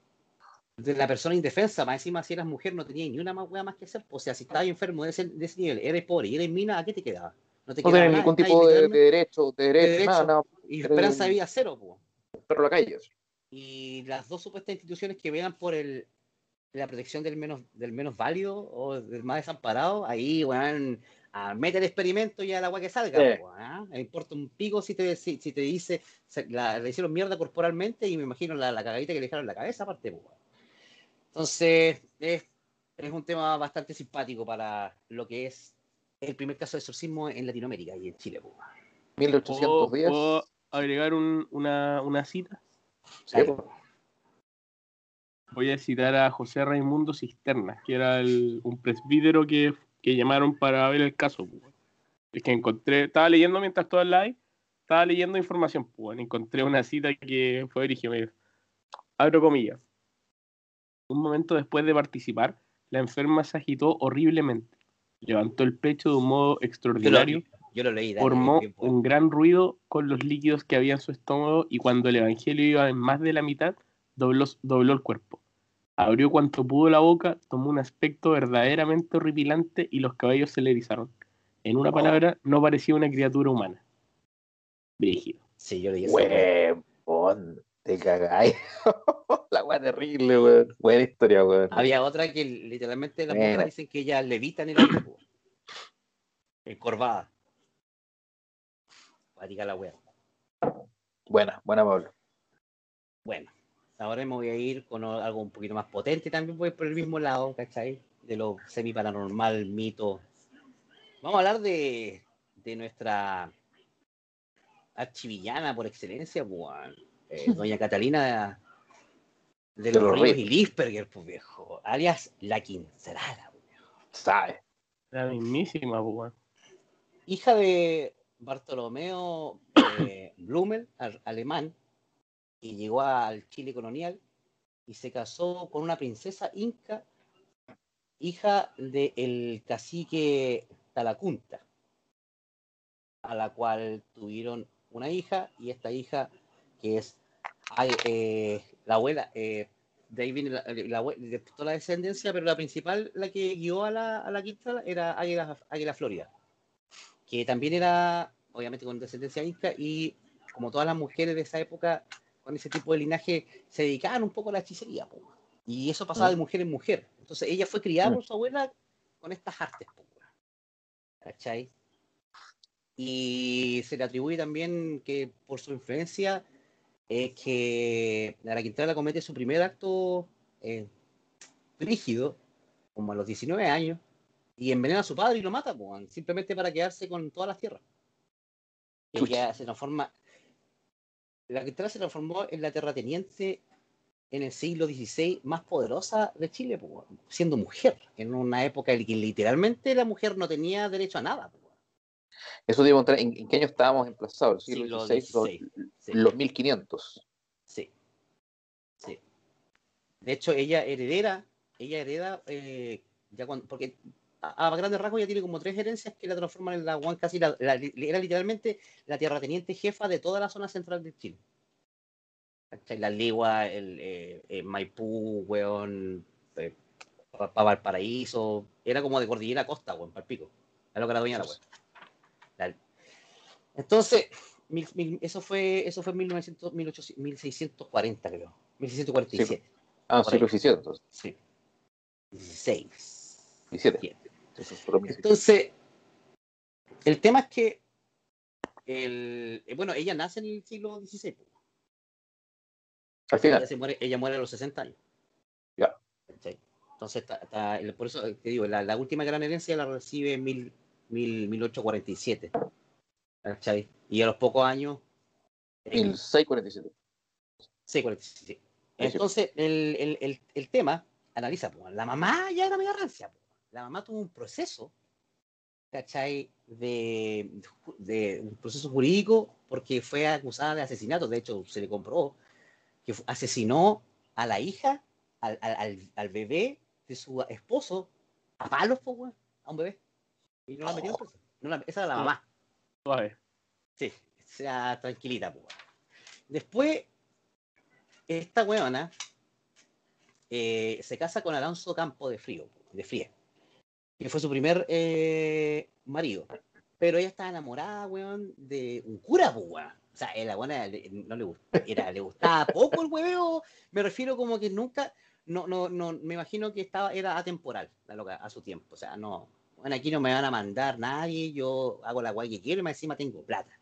de la persona indefensa, más encima si eras mujer no tenías ni una más wea más que hacer, pues, o sea, si estabas enfermo de ese, de ese nivel, eres pobre y eres mina, ¿a qué te quedaba? No te No nada, ningún tipo de, de derecho, de derecho, derecho. nada, nada, y esperanza de vida cero, pues. perro a la calle. y las dos supuestas instituciones que vean por el, la protección del menos, del menos válido o del más desamparado, ahí, weón, a mete el experimento y a la agua que salga, Sí. weón, ¿ah? Me importa un pico si te, si, si te dice, se- la, le hicieron mierda corporalmente y me imagino la, la cagadita que le dejaron en la cabeza, aparte. Entonces, es, es un tema bastante simpático para lo que es el primer caso de exorcismo en Latinoamérica y en Chile, weón. 1800 ¿Puedo, agregar un- una, una cita? Sí. Voy a citar a José Raimundo Cisterna, que era el- un presbítero que, que llamaron para ver el caso. pues. Es que encontré, estaba leyendo mientras todo el live, estaba leyendo información. Pues, encontré una cita que fue dirigida. Abro comillas. Un momento después de participar, la enferma se agitó horriblemente. Levantó el pecho de un modo extraordinario yo lo leí, dale, formó un gran ruido con los líquidos que había en su estómago y cuando el evangelio iba en más de la mitad, dobló, dobló el cuerpo. Abrió cuanto pudo la boca, tomó un aspecto verdaderamente horripilante y los cabellos se le erizaron. En una palabra, no parecía una criatura humana. Brígido. Sí, yo eso. weón. Huevón, te cagáis. [laughs] la weá terrible, weón. Buena historia, weón. Había otra que literalmente las mujeres dicen que ellas levitan en el cuerpo. Encorvada. Patica la wea. Buena, buena, Pablo. Bueno, ahora me voy a ir con algo un poquito más potente también, voy por el mismo lado, ¿cachai? De lo semi-paranormal, mito. Vamos a hablar de, de nuestra archivillana por excelencia, pues, eh, [laughs] doña Catalina de, De los los Ríos Ríos. y Lisperger, pues viejo, alias la Quincelada, pues, viejo. ¿Sabe? La mismísima, pues, weón. hija de Bartolomeo eh, Blumel, al- alemán, y llegó al Chile colonial y se casó con una princesa inca, hija del cacique Talacunta, a la cual tuvieron una hija y esta hija que es eh, la abuela, eh, de ahí viene la, la abue- de toda la descendencia, pero la principal, la que guió a la, a la quinta, era Águila, Águila Florida que también era, obviamente, con descendencia inca, y como todas las mujeres de esa época, con ese tipo de linaje, se dedicaban un poco a la hechicería, po. y eso pasaba de mujer en mujer. Entonces ella fue criada Mm. por su abuela con estas artes, po, ¿cachai? Y se le atribuye también que por su influencia es que la Quintana comete su primer acto eh, rígido, como a los 19 años, y envenena a su padre y lo mata, po, simplemente para quedarse con todas las tierras. Ya se transforma. La Quintana se transformó en la terrateniente en el siglo XVI más poderosa de Chile, siendo mujer, en una época en que literalmente la mujer no tenía derecho a nada. weón. Eso entrar. ¿En, en qué año estábamos emplazados? ¿El siglo Siglo XVI? XVI, Los, sí. los 1500. Sí. Sí. De hecho, ella heredera, ella hereda, eh, ya cuando, porque a, a, grandes rasgos ya tiene como tres herencias que la transforman en la One casi la, era literalmente la tierrateniente jefa de toda la zona central de Chile. La Ligua, el, eh, eh, Maipú, weón, eh, para Valparaíso, era como de cordillera costa, weón, para el pico. Era lo que era dueña la weón. Entonces, mil, mil, eso fue eso fue 1900, 1800, 1640, creo. 1647. Sí. Ah, siglo Sí. 16. 17. Entonces, el tema es que, el, eh, bueno, ella nace en el siglo XVI. Al final. Ella, se muere, ella muere a los 60 años. Ya. Entonces, ta, por eso te digo, la, última gran herencia la recibe en mil, mil, 1847. ¿Cachai? Y a los pocos años. 1647. 647. Entonces, el, el, el, tema, analiza, la mamá ya era media rancia. Pues. La mamá tuvo un proceso, ¿cachai? De, de un proceso jurídico porque fue acusada de asesinato. De hecho, se le comprobó que asesinó a la hija, al, al, al, al bebé de su esposo, a palos, pues, a un bebé. Y no la metieron presa. No la- esa era la mamá. Suave. Sí, sea tranquilita, pues. Después, esta weona eh, se casa con Alonso Campo de Frío, de Fría, que fue su primer eh, marido. Pero ella estaba enamorada, weón, de un cura, pues, weón. O sea, la buena no le gustaba, era, le gustaba poco el hueveo. Me refiero como que nunca, no, no, no, me imagino que estaba, era atemporal, la loca, a su tiempo. O sea, no, bueno, aquí no me van a mandar nadie, yo hago la guay que quiero y encima tengo plata.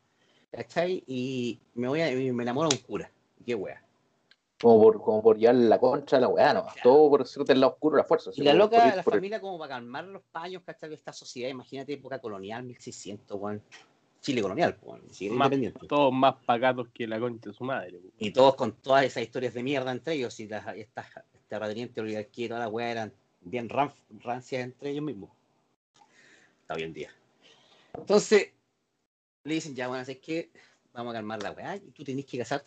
¿Cachai? Y me voy a, me enamoro de un cura. Qué wea. Como por, como por llevar la contra de la weá, no. Claro. Todo por ser del lado oscuro de la fuerza. Y la loca, por la por el- familia, como para calmar los paños, ¿cachai? De esta sociedad, imagínate, época colonial, 1600, weón. Chile colonial, weón. Más- independiente. Todos más pagados que la concha de su madre. po. Y todos con todas esas historias de mierda entre ellos. Y las, estas terratenientes, oligarquía y toda la weá eran bien ran- rancias entre ellos mismos. Está hoy en día. Entonces, le dicen, ya, bueno, es que vamos a calmar la weá. Y tú tenés que casarte.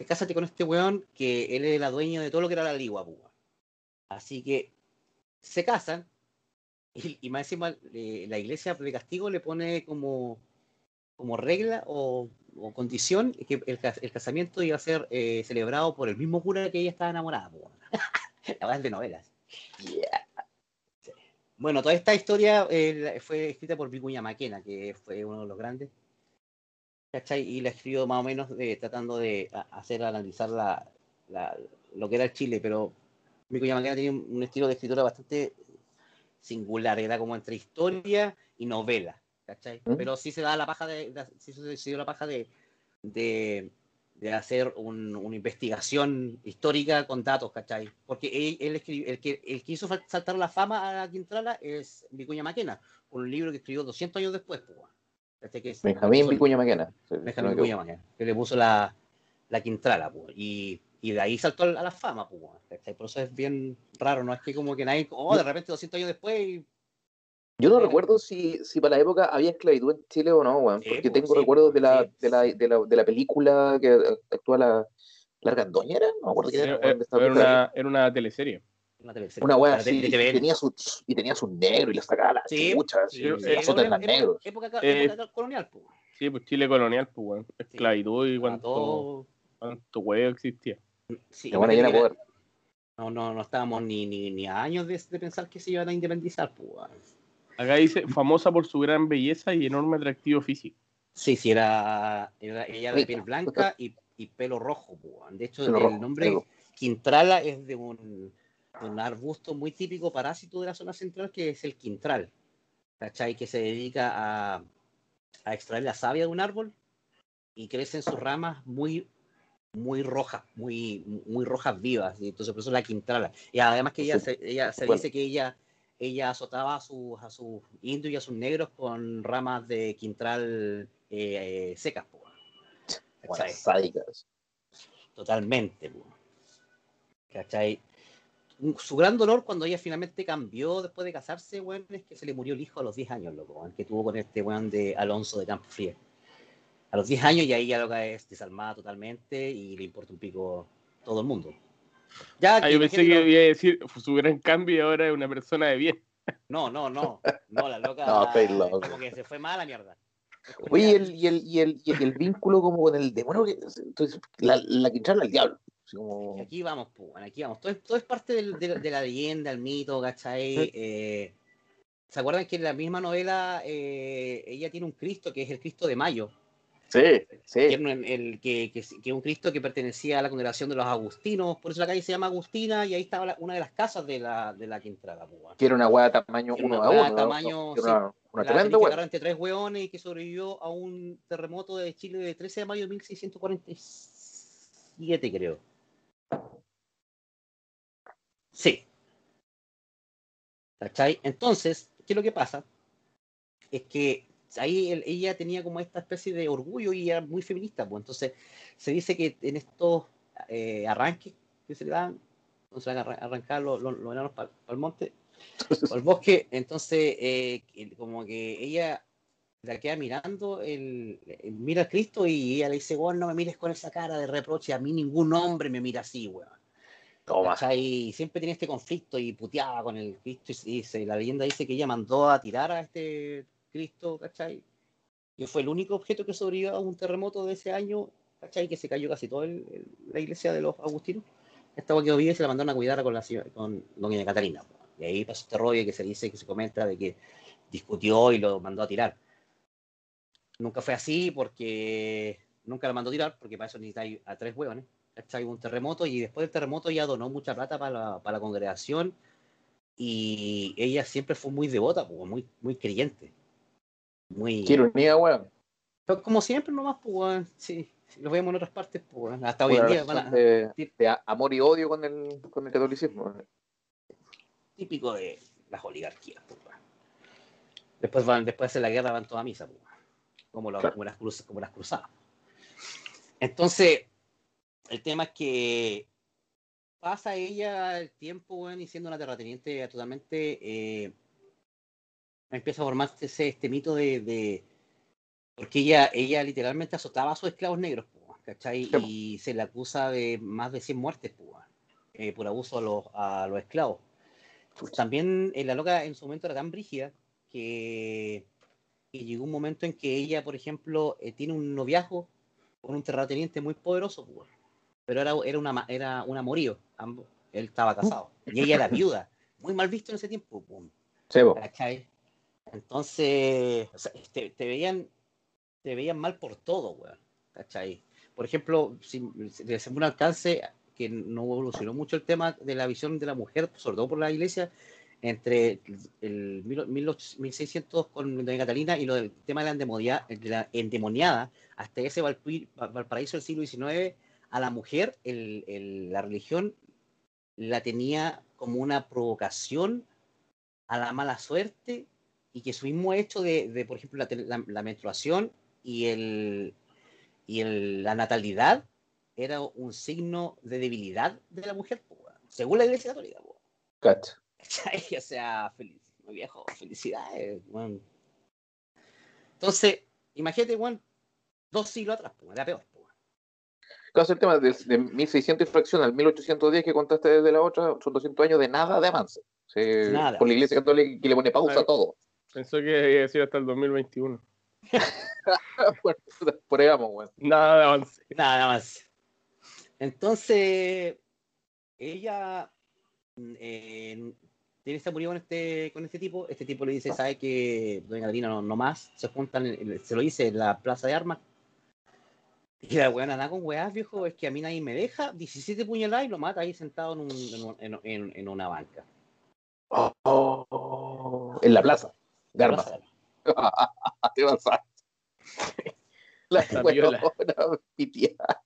Te cásate con este weón que él es la dueña de todo lo que era la ligua, pues, weón. Así que se casan. Y, y más encima, eh, la iglesia de castigo le pone como, como regla o, o condición que el, el casamiento iba a ser eh, celebrado por el mismo cura que ella estaba enamorada. po, weón. [laughs] la verdad es de novelas. Yeah. Bueno, toda esta historia eh, fue escrita por Vicuña Maquena, que fue uno de los grandes. ¿Cachai? Y la escribió más o menos de, tratando de hacer analizar la, la- lo que era el Chile, pero Vicuña Maquena tenía un, un estilo de escritura bastante singular, era como entre historia y novela, ¿cachai? ¿Mm? Pero sí se da la paja de, de- sí se dio la paja de, de, de hacer un- una investigación histórica con datos, ¿cachai? Porque él, él escribió- el, que, el que hizo saltar la fama a Quintrala es Vicuña Maquena, con un libro que escribió 200 años después, pues. Que es- Benjamín Vicuña Maquena. Benjamín Vicuña. Maquena, que le puso la, la Quintrala, pues, y, y de ahí saltó a la fama, pues. Por eso es bien raro, no es que como que nadie, oh, de repente 200 años después, y- Yo no Era- recuerdo si, si para la época había esclavitud en Chile o no, weón. Sí, Porque po, tengo sí, recuerdos de la, sí. de, la, de, la, de la película que actúa la, la Argandoña, ¿era? No me acuerdo quién Era, era. era una, era una teleserie. Una teleserie. Una wea Era así, y tenía, su, y tenía su negro y le sacaba la Sí, Sí, sí, eh, era las época- negros. Época, Eh, época colonial, pues. Sí, pues Chile colonial, pues, weón. Esclavitud y cuánto, Todo- cuánto huevo existía. sí, imagínate que poder. No, no, no estábamos ni, ni, ni a años de, de pensar que se iban a independizar, pues. weón. Acá dice, famosa por su gran belleza y enorme atractivo físico. Sí, sí, era, era ella de piel blanca y, y pelo rojo. pues. De hecho, Pelo el rojo, nombre pelo. Quintrala es de un, un arbusto muy típico parásito de la zona central que es el quintral. ¿Cachai? Que se dedica a, a extraer la savia de un árbol y crecen sus ramas muy muy rojas, muy, muy rojas vivas, y entonces por eso la quintrala. Y además que ella se, ella se Bueno. dice que ella, ella azotaba a sus, a sus indios y a sus negros con ramas de quintral eh, eh, secas, sádicas. Totalmente, po. ¿cachai? Su gran dolor cuando ella finalmente cambió después de casarse, weón, es que se le murió el hijo a los 10 años, loco, weón, que tuvo con este weón de Alonso de Campo Frío. A los 10 años y ahí ya loca es desarmada totalmente y le importa un pico todo el mundo. Ya, Ah, yo pensé que lo- iba a decir su gran cambio y ahora es una persona de bien. No, no, no. No, la loca. No, locos. Como que se fue mala mierda. Es como Oye, y el, y, el, y, el, y el vínculo como con el demonio, que, entonces, la, la quintrala al diablo. Así como... Aquí vamos, pues, aquí vamos. Todo, es- todo es parte del- de, de la leyenda, el mito, ¿cachai? Eh, ¿Se acuerdan que en la misma novela eh, ella tiene un Cristo que es el Cristo de Mayo? Sí, Que, sí. era un- el, que, que, que un Cristo que pertenecía a la congregación de los agustinos, por eso la calle se llama Agustina y ahí estaba la- una de las casas de la, de la Quintrala. Pues, bueno. Que era una weá tamaño Que era uno una a uno. ¿no? tamaño, Que sí. una, una tremenda que agarrar entre tres hueones y que sobrevivió a un terremoto de Chile de 13 de mayo de 1647, creo. Sí. ¿Cachai? Entonces, ¿qué es lo que pasa? Es que ahí el- ella tenía como esta especie de orgullo y era muy feminista. Pues. Entonces, se dice que en estos eh, arranques que se le dan, cuando se van a arran- arrancar los, los, los enanos para el monte, [laughs] o el bosque, entonces eh, como que ella la queda mirando, el, el- mira a Cristo y ella le dice, weón, no me mires con esa cara de reproche, a mí ningún hombre me mira así, weón. Y siempre tenía este conflicto y puteaba con el Cristo y dice, la leyenda dice que ella mandó a tirar a este Cristo, ¿cachai? Y fue el único objeto que sobrevivió a un terremoto de ese año, ¿cachai? Que se cayó casi toda la iglesia de los agustinos. Esta agua quedó viva y se la mandaron a cuidar con, la, con doña Catalina. Y ahí pasó este rollo que se dice, que se comenta de que discutió y lo mandó a tirar. Nunca fue así porque nunca la mandó a tirar, porque para eso necesitáis a tres hueones. ¿Cachai? Un terremoto y después del terremoto ella donó mucha plata para la, para la congregación y ella siempre fue muy devota, pues, muy, muy creyente. Muy... Qué ironía, weón. Pero como siempre nomás, pues, weón, sí, si lo vemos en otras partes, pues, weón, hasta hoy en día, a- de, de amor y odio con el, con el catolicismo. típico de las oligarquías, pues, weón. Después van, después de la guerra van toda misa, pues, como, los- Claro. como las cruz- como las cruzadas. Entonces, el tema es que pasa ella el tiempo, weón, y siendo una terrateniente totalmente eh, empieza a formarse ese- este mito de, de- porque ella, ella literalmente azotaba a sus esclavos negros, weón, ¿cachai? Sí. Y se le acusa de más de 100 muertes, weón, eh, por abuso a los, a los esclavos. También eh, la loca en su momento era tan brígida que, que llegó un momento en que ella, por ejemplo, eh, tiene un noviazgo con un terrateniente muy poderoso, pues, pero era, era, una, era un amorío, ambos. Él estaba casado y ella era viuda, muy mal visto en ese tiempo. ¿cachai? Entonces, o sea, te, te veían te veían mal por todo, weón. ¿Cachai? Por ejemplo, si, hacemos un alcance que no evolucionó mucho el tema de la visión de la mujer, sobre todo por la iglesia, entre el mil- mil och- 1600 con Doña Catalina y lo del tema de la, endemonia- de la endemoniada, hasta ese Valparaíso del siglo XIX, a la mujer el- el- la religión la tenía como una provocación a la mala suerte y que su mismo hecho de, de, por ejemplo, la, tele- la- la menstruación y, el, y el- la natalidad era un signo de debilidad de la mujer, según la Iglesia Católica. ¿Cachai? [laughs] O sea, feliz, viejo, felicidades, weón. Entonces, imagínate, weón, dos siglos atrás, era peor. Caso el tema de, de 1600 y fracción al 1810 que contaste desde la otra, son 200 años de nada de avance. Sí, Nada. Por la iglesia católica que le pone pausa Ay. a todo. Pensó que iba a decir hasta el 2021. Bueno, puta, por ahí vamos, weón. Nada de avance. Nada más. Entonces, ella eh, tiene esta murió con este, con este tipo. Este tipo le dice, sabe que Doña Catalina no, no más. Se juntan, se lo dice en la plaza de armas. Y la weona anda con weás, viejo, es que a mí nadie me deja. 17 puñaladas y lo mata ahí sentado en, un- en un- en- en- en una banca. Oh, oh, oh. En la plaza Armas. [laughs] Te vas a- [laughs] La weona pitiada.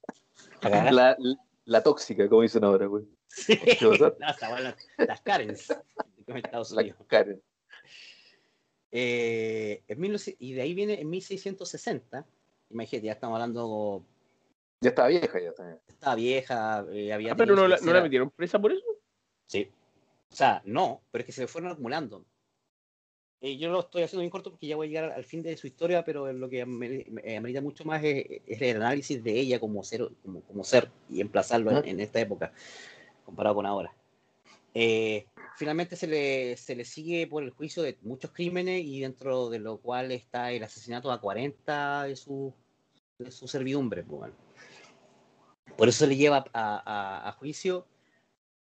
La, la tóxica, como dicen ahora, güey. Sí. [laughs] No, las Karens de Estados La Unidos. Karen. Eh, en 1900 y de ahí viene en 1660. Imagínate, ya estamos hablando, Ya estaba vieja ya también. estaba vieja, eh, había. Ah, pero no la, no la metieron presa por eso. Sí. O sea, no, pero es que se le fueron acumulando. Eh, yo lo estoy haciendo bien corto porque ya voy a llegar al fin de su historia, pero lo que me, me- amerita mucho más es, es el análisis de ella como ser, como, como ser y emplazarlo en esta época, comparado con ahora. Eh, finalmente se le, se le sigue por el juicio de muchos crímenes y dentro de lo cual está el asesinato a 40 de su, de su servidumbre. pues, bueno. Por eso se le lleva a, a- a juicio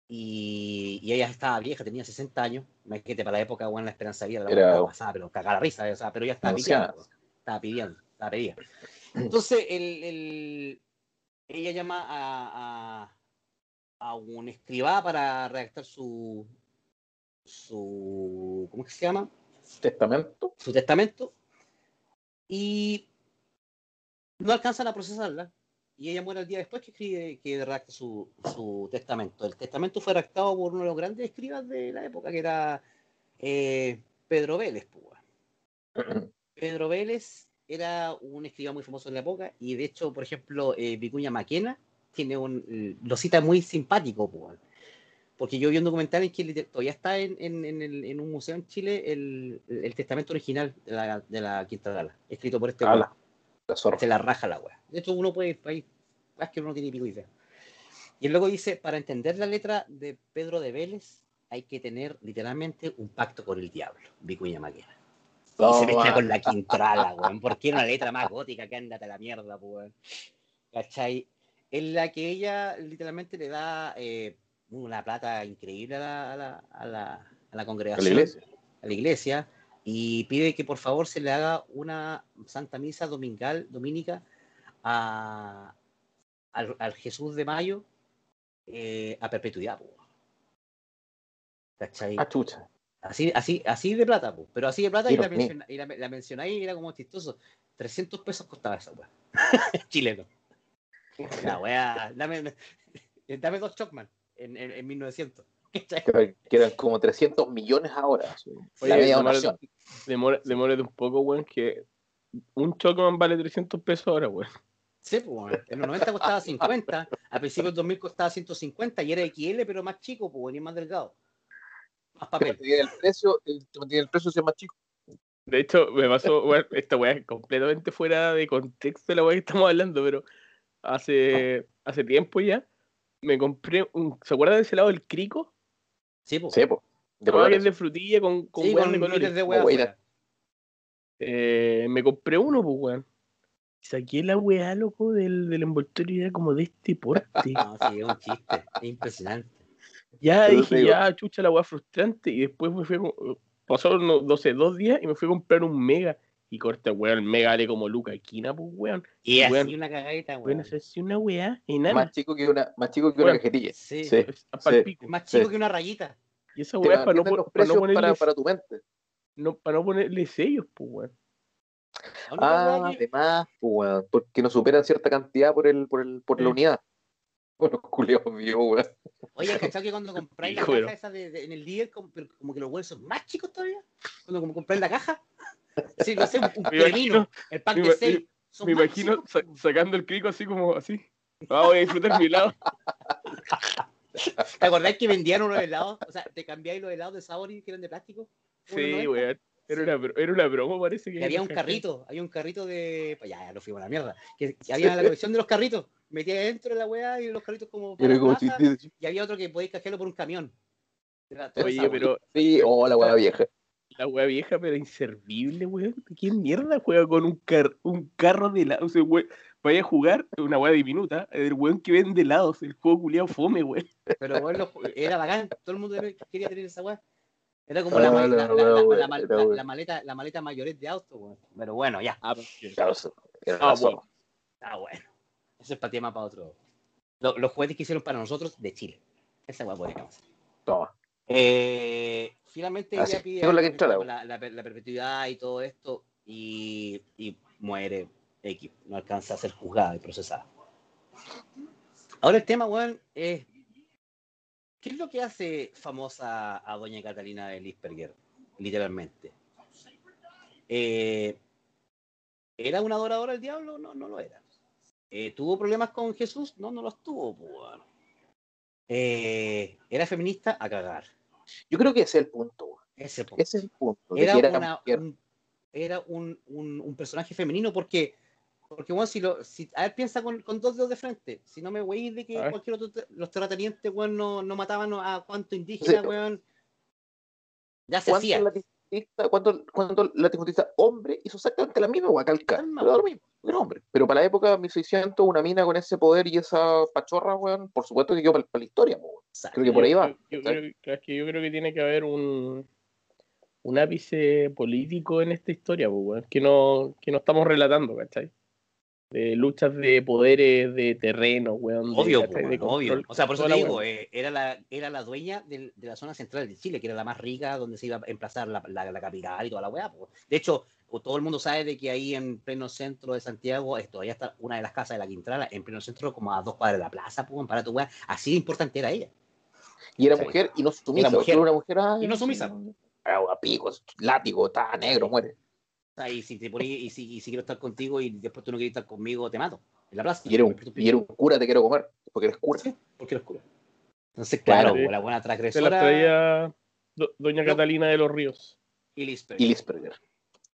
y, y ella estaba vieja, tenía 60 años. Imagínate, para la época, bueno, la esperanza de vida la Era- pasada, pero cagada la risa, o sea, pero ella estaba pidiendo, estaba pidiendo, estaba pedida. Entonces, el, el- ella llama a, a, a un escribá para redactar su, su, ¿cómo es que se llama? Testamento. su testamento y no alcanzan a procesarla y ella muere el día después que escribe que redacta su, su testamento. El testamento fue redactado por uno de los grandes escribas de la época que era eh, Pedro Vélez. pues. [clears throat] Pedro Vélez era un escriba muy famoso en la época y de hecho, por ejemplo, eh, Vicuña Maquena tiene un, lo cita muy simpático, pues, porque yo vi un documental en que todavía está en, en- en el- en un museo en Chile el, el testamento original de la, de la Quinta Gala, escrito por este. Ala, la zorra. Se la raja la wea. De hecho, uno puede. Hay es que uno no tiene pico idea. Y luego dice: para entender la letra de Pedro de Vélez, hay que tener literalmente un pacto con el diablo, Vicuña Maquena. Y se mezcla con la quintrala, weón. Porque era una letra más gótica que ándate a la mierda, weón. ¿Cachai? En la que ella literalmente le da eh, una plata increíble a la, a la, a la, a la congregación la iglesia. a la iglesia y pide que por favor se le haga una santa misa domingal, dominica, a, al, al Jesús de Mayo eh, a perpetuidad. po. ¿Cachai? Ah, chucha. Así, así, así de plata, po. pero así de plata y la, menciona, y la, la mencionáis y era como chistoso. 300 pesos costaba esa. [laughs] Chileno. La weá, dame, dame dos Chocman en, en, en 1900. ¿Cachai? Que eran como 300 millones ahora. La Oye, media demora- donación. Demora, demórate un poco, weón, que un Chocman vale 300 pesos ahora, weón. Sí, pues, weón. en los 90 costaba 50, a principios del 2000 costaba 150 y era XL, pero más chico, pues, weón, y más delgado. Más papel. el precio, el- el precio si es más chico. De hecho, me pasó, weón, esta weá es completamente fuera de contexto de la weá que estamos hablando, pero hace, hace tiempo ya me compré un. ¿Se acuerdan de ese lado del crico? Sí, pues. Sí, pues. De frutilla con, con Sí, con de colores. afuera. Eh, me compré uno, pues, weón. Saqué la weá, loco, del, del envoltorio y era como de este porte. [laughs] No, sí, es un chiste. Es impresionante. Ya Pero dije, ya, chucha, la weá frustrante. Y después me fui, pasaron, no, no sé, dos días y me fui a comprar un mega. Y corta, weón, el mega vale como Luca Esquina, pues, weón. Y así Weón. una cagadita, Weón, weón. es así una weá enana. Más chico que una, más chico que una Bueno. cajetilla. Sí. Es. Es más Sí. chico que una rayita. Y esa weá es para no, los para no precios ponerle, para, para tu mente. no, para no ponerle sellos, pues, weón. Ah, además, pues, weón, porque no superan cierta cantidad por el, por el, por Sí. la unidad. [laughs] Bueno, culiados vivos, weón. Oye, ¿cachado que cuando [laughs] compráis la caja esa de, de- en el líder, como, pero como que los huevos son más chicos todavía? Cuando como compráis la caja. Sí, no sé, un, un [laughs] Me pepino, imagino- el pack de ima- 6. Son Me imagino sacando el crico así como así. Ah, voy a disfrutar mi helado. [laughs] ¿Te acordás que vendían unos helados? O sea, te cambiáis los helados de sabor y que eran de plástico. Sí, 1.90. weón. Era una, era una broma, parece que. Que había un carrito, había un carrito de. Pues ya, ya lo fuimos a la mierda. Que, que había la colección de los carritos. Metía adentro de la weá y los carritos como. para como Y había otro que podéis canjearlo por un camión. Oye, pero Sí, oh, la weá vieja. La wea vieja, pero inservible, weón. ¿Quién mierda juega con un, car un carro de helado? O sea, weón, vaya a jugar una wea diminuta, el weón que vende helados, el juego culiado fome, weón. Pero bueno, era bacán. Todo el mundo quería tener esa weá. Era como la, weón, weón. maleta, la maleta mayoret de auto, weón. Pero bueno, ya. Ah, era Ah, bueno. Ah, bueno. Eso es para tema para otro. Lo- los juguetes que hicieron para nosotros de Chile. Esa weá podríamos hacer. Toma. Eh, finalmente Así, ella pide la que entra la- la, la- la perpetuidad y todo esto y, y muere X. No alcanza a ser juzgada y procesada. Ahora el tema, weón, es ¿qué es lo que hace famosa a doña Catalina de Lisperger? Literalmente. Eh, ¿Era una adoradora del diablo? No, no lo era. Eh, ¿Tuvo problemas con Jesús? No, no los tuvo, pues, weón. Eh, ¿Era feminista? A cagar. Yo creo que ese es el punto. Ese punto. Ese es el punto. Era, una- un, era un, un- un personaje femenino porque, porque bueno, si lo, si, a ver, piensa con, con dos dedos de frente. Si no me weís de que cualquier otro, los terratenientes, weón, no, no mataban a cuánto indígena, Sí. weón. Ya se ¿Cuánto latifundista, cuánto, cuánto latifundista hombre hizo exactamente la misma weá, calca? La misma, Pero da lo mismo, era hombre. Pero para la época 1600, una mina con ese poder y esa pachorra, weón, por supuesto que quedó para, la historia, weón. Creo que por ahí va. Yo, yo creo, es que yo creo que tiene que haber un, un ápice político en esta historia, weón, que no, que no estamos relatando, ¿cachai? De luchas de poderes, de terreno, weón. de- Obvio, ¿cachai? po, de obvio. O sea, por eso te digo, eh, era, la, era la dueña del- de la zona central de Chile, que era la más rica, donde se iba a emplazar la, la- la capital y toda la weá. po. De hecho, o- todo el mundo sabe de que ahí en pleno centro de Santiago, esto, todavía está una de las casas de la Quintrala, en pleno centro, como a dos cuadras de la plaza, pues, para tu weá. Así de importante era ella. Y era Sí. mujer y no sumisa. Era mujer. Era una mujer, ay, Y no sumisa. Ah, a picos, látigo, está negro, muere. O sea, y si te poní, y si, y si quiero estar contigo y después tú no quieres estar conmigo, te mato. En la plaza. Y era un, y era un cura, te quiero comer, porque eres cura. Sí, porque eres cura. Entonces, claro, Claro. po, la buena Se las transgresora traía do- Doña Catalina de los Ríos. y Lisbeth. Y Lisperger.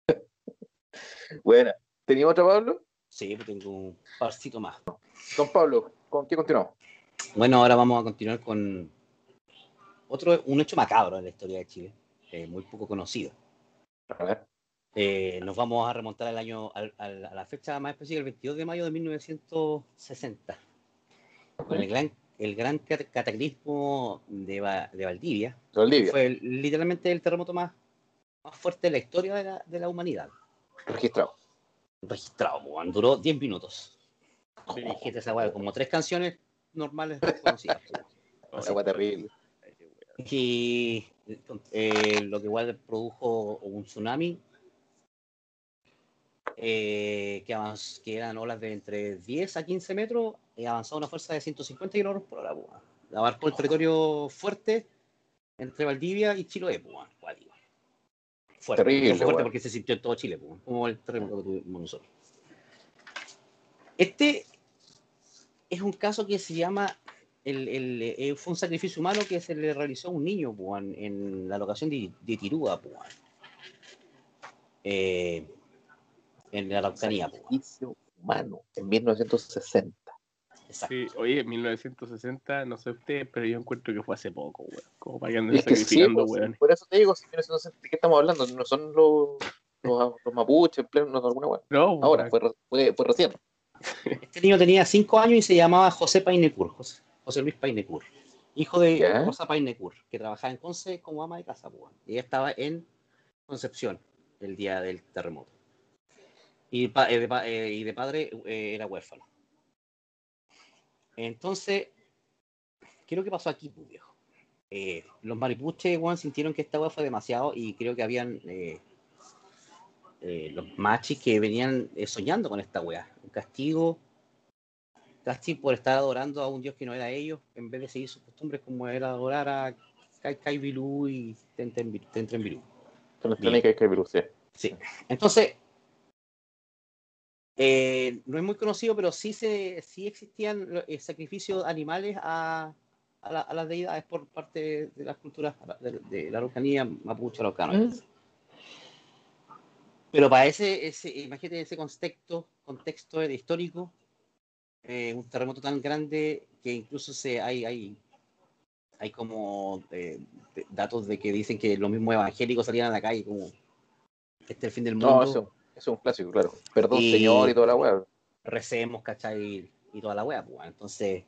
[laughs] Buena. ¿Tenía otra, Pablo? Sí, pues tengo un parcito más. Don Pablo, ¿con qué continuamos? Bueno, ahora vamos a continuar con otro, un hecho macabro en la historia de Chile, eh, muy poco conocido. A ver. Eh, nos vamos a remontar al año, al- al- a la fecha más específica, el 22 de mayo de 1960, con el gran, el gran cat- cataclismo de, Va- de Valdivia. Valdivia, Fue el- literalmente el terremoto más, más fuerte de la historia de la, de la humanidad. registrado. Registrado, weón, duró 10 minutos. Sí. Dijiste esa como tres canciones normales conocidas. weón. [laughs] Esa agua terrible. Y eh, lo que igual produjo un tsunami eh, que, avanz- que eran olas de entre 10 a 15 metros y avanzó a una fuerza de 150 kilómetros por hora. pues, weón. Abarcó el territorio fuerte entre Valdivia y Chiloé. pues, weón, cuático. Fuerte, Terrible, fuerte porque se sintió en todo Chile, pues, weón, como el terremoto que tuvimos nosotros. Este es un caso que se llama el, el, eh, fue un sacrificio humano que se le realizó a un niño pues, en- en la locación de, de Tirúa, pues, eh, en la Araucanía. pues, Sacrificio humano en 1960. exacto. Sí, oye, 1960, no sé ustedes, pero yo encuentro que fue hace poco, weón. Como para que anden sí, sacrificando, pues, weón. por eso te digo, si 1960, ¿de qué estamos hablando? No son los, los, los mapuches, en pleno, no, alguna weá. No, Ahora, weón. fue, fue, fue recién. [laughs] Este niño tenía 5 años y se llamaba José Painecur, José, José Luis Painecur, hijo de Ya. Rosa Painecur, que trabajaba en Conce como ama de casa. y ella estaba en Concepción el día del terremoto. Y, eh, de, eh, y de padre eh, era huérfano. Entonces, ¿qué es lo que pasó aquí, pues, viejo? Eh, los maripuches, weón, sintieron que esta weá fue demasiado y creo que habían eh, eh, los machis que venían soñando con esta weá. Un castigo, ¿cachai? Por estar adorando a un dios que no era ellos, en vez de seguir sus costumbres como era adorar a Kai Kai Bilú y Tenten Bilú. Tenten Bilú. Sí. Sí. Entonces, eh, no es muy conocido, pero sí, se, sí existían eh, sacrificios animales a, a, la- a las deidades por parte de las culturas de, de la Araucanía mapuche araucana. Pero para ese, ese imagínate ese contexto, contexto histórico, eh, un terremoto tan grande que incluso se hay, hay, hay como eh, datos de que dicen que los mismos evangélicos salían a la calle como este es el fin del mundo, No, eso, eso es un clásico, claro. Perdón, Y- señor, y toda la weá. recemos, ¿cachai? Y toda la wea, pues. Entonces,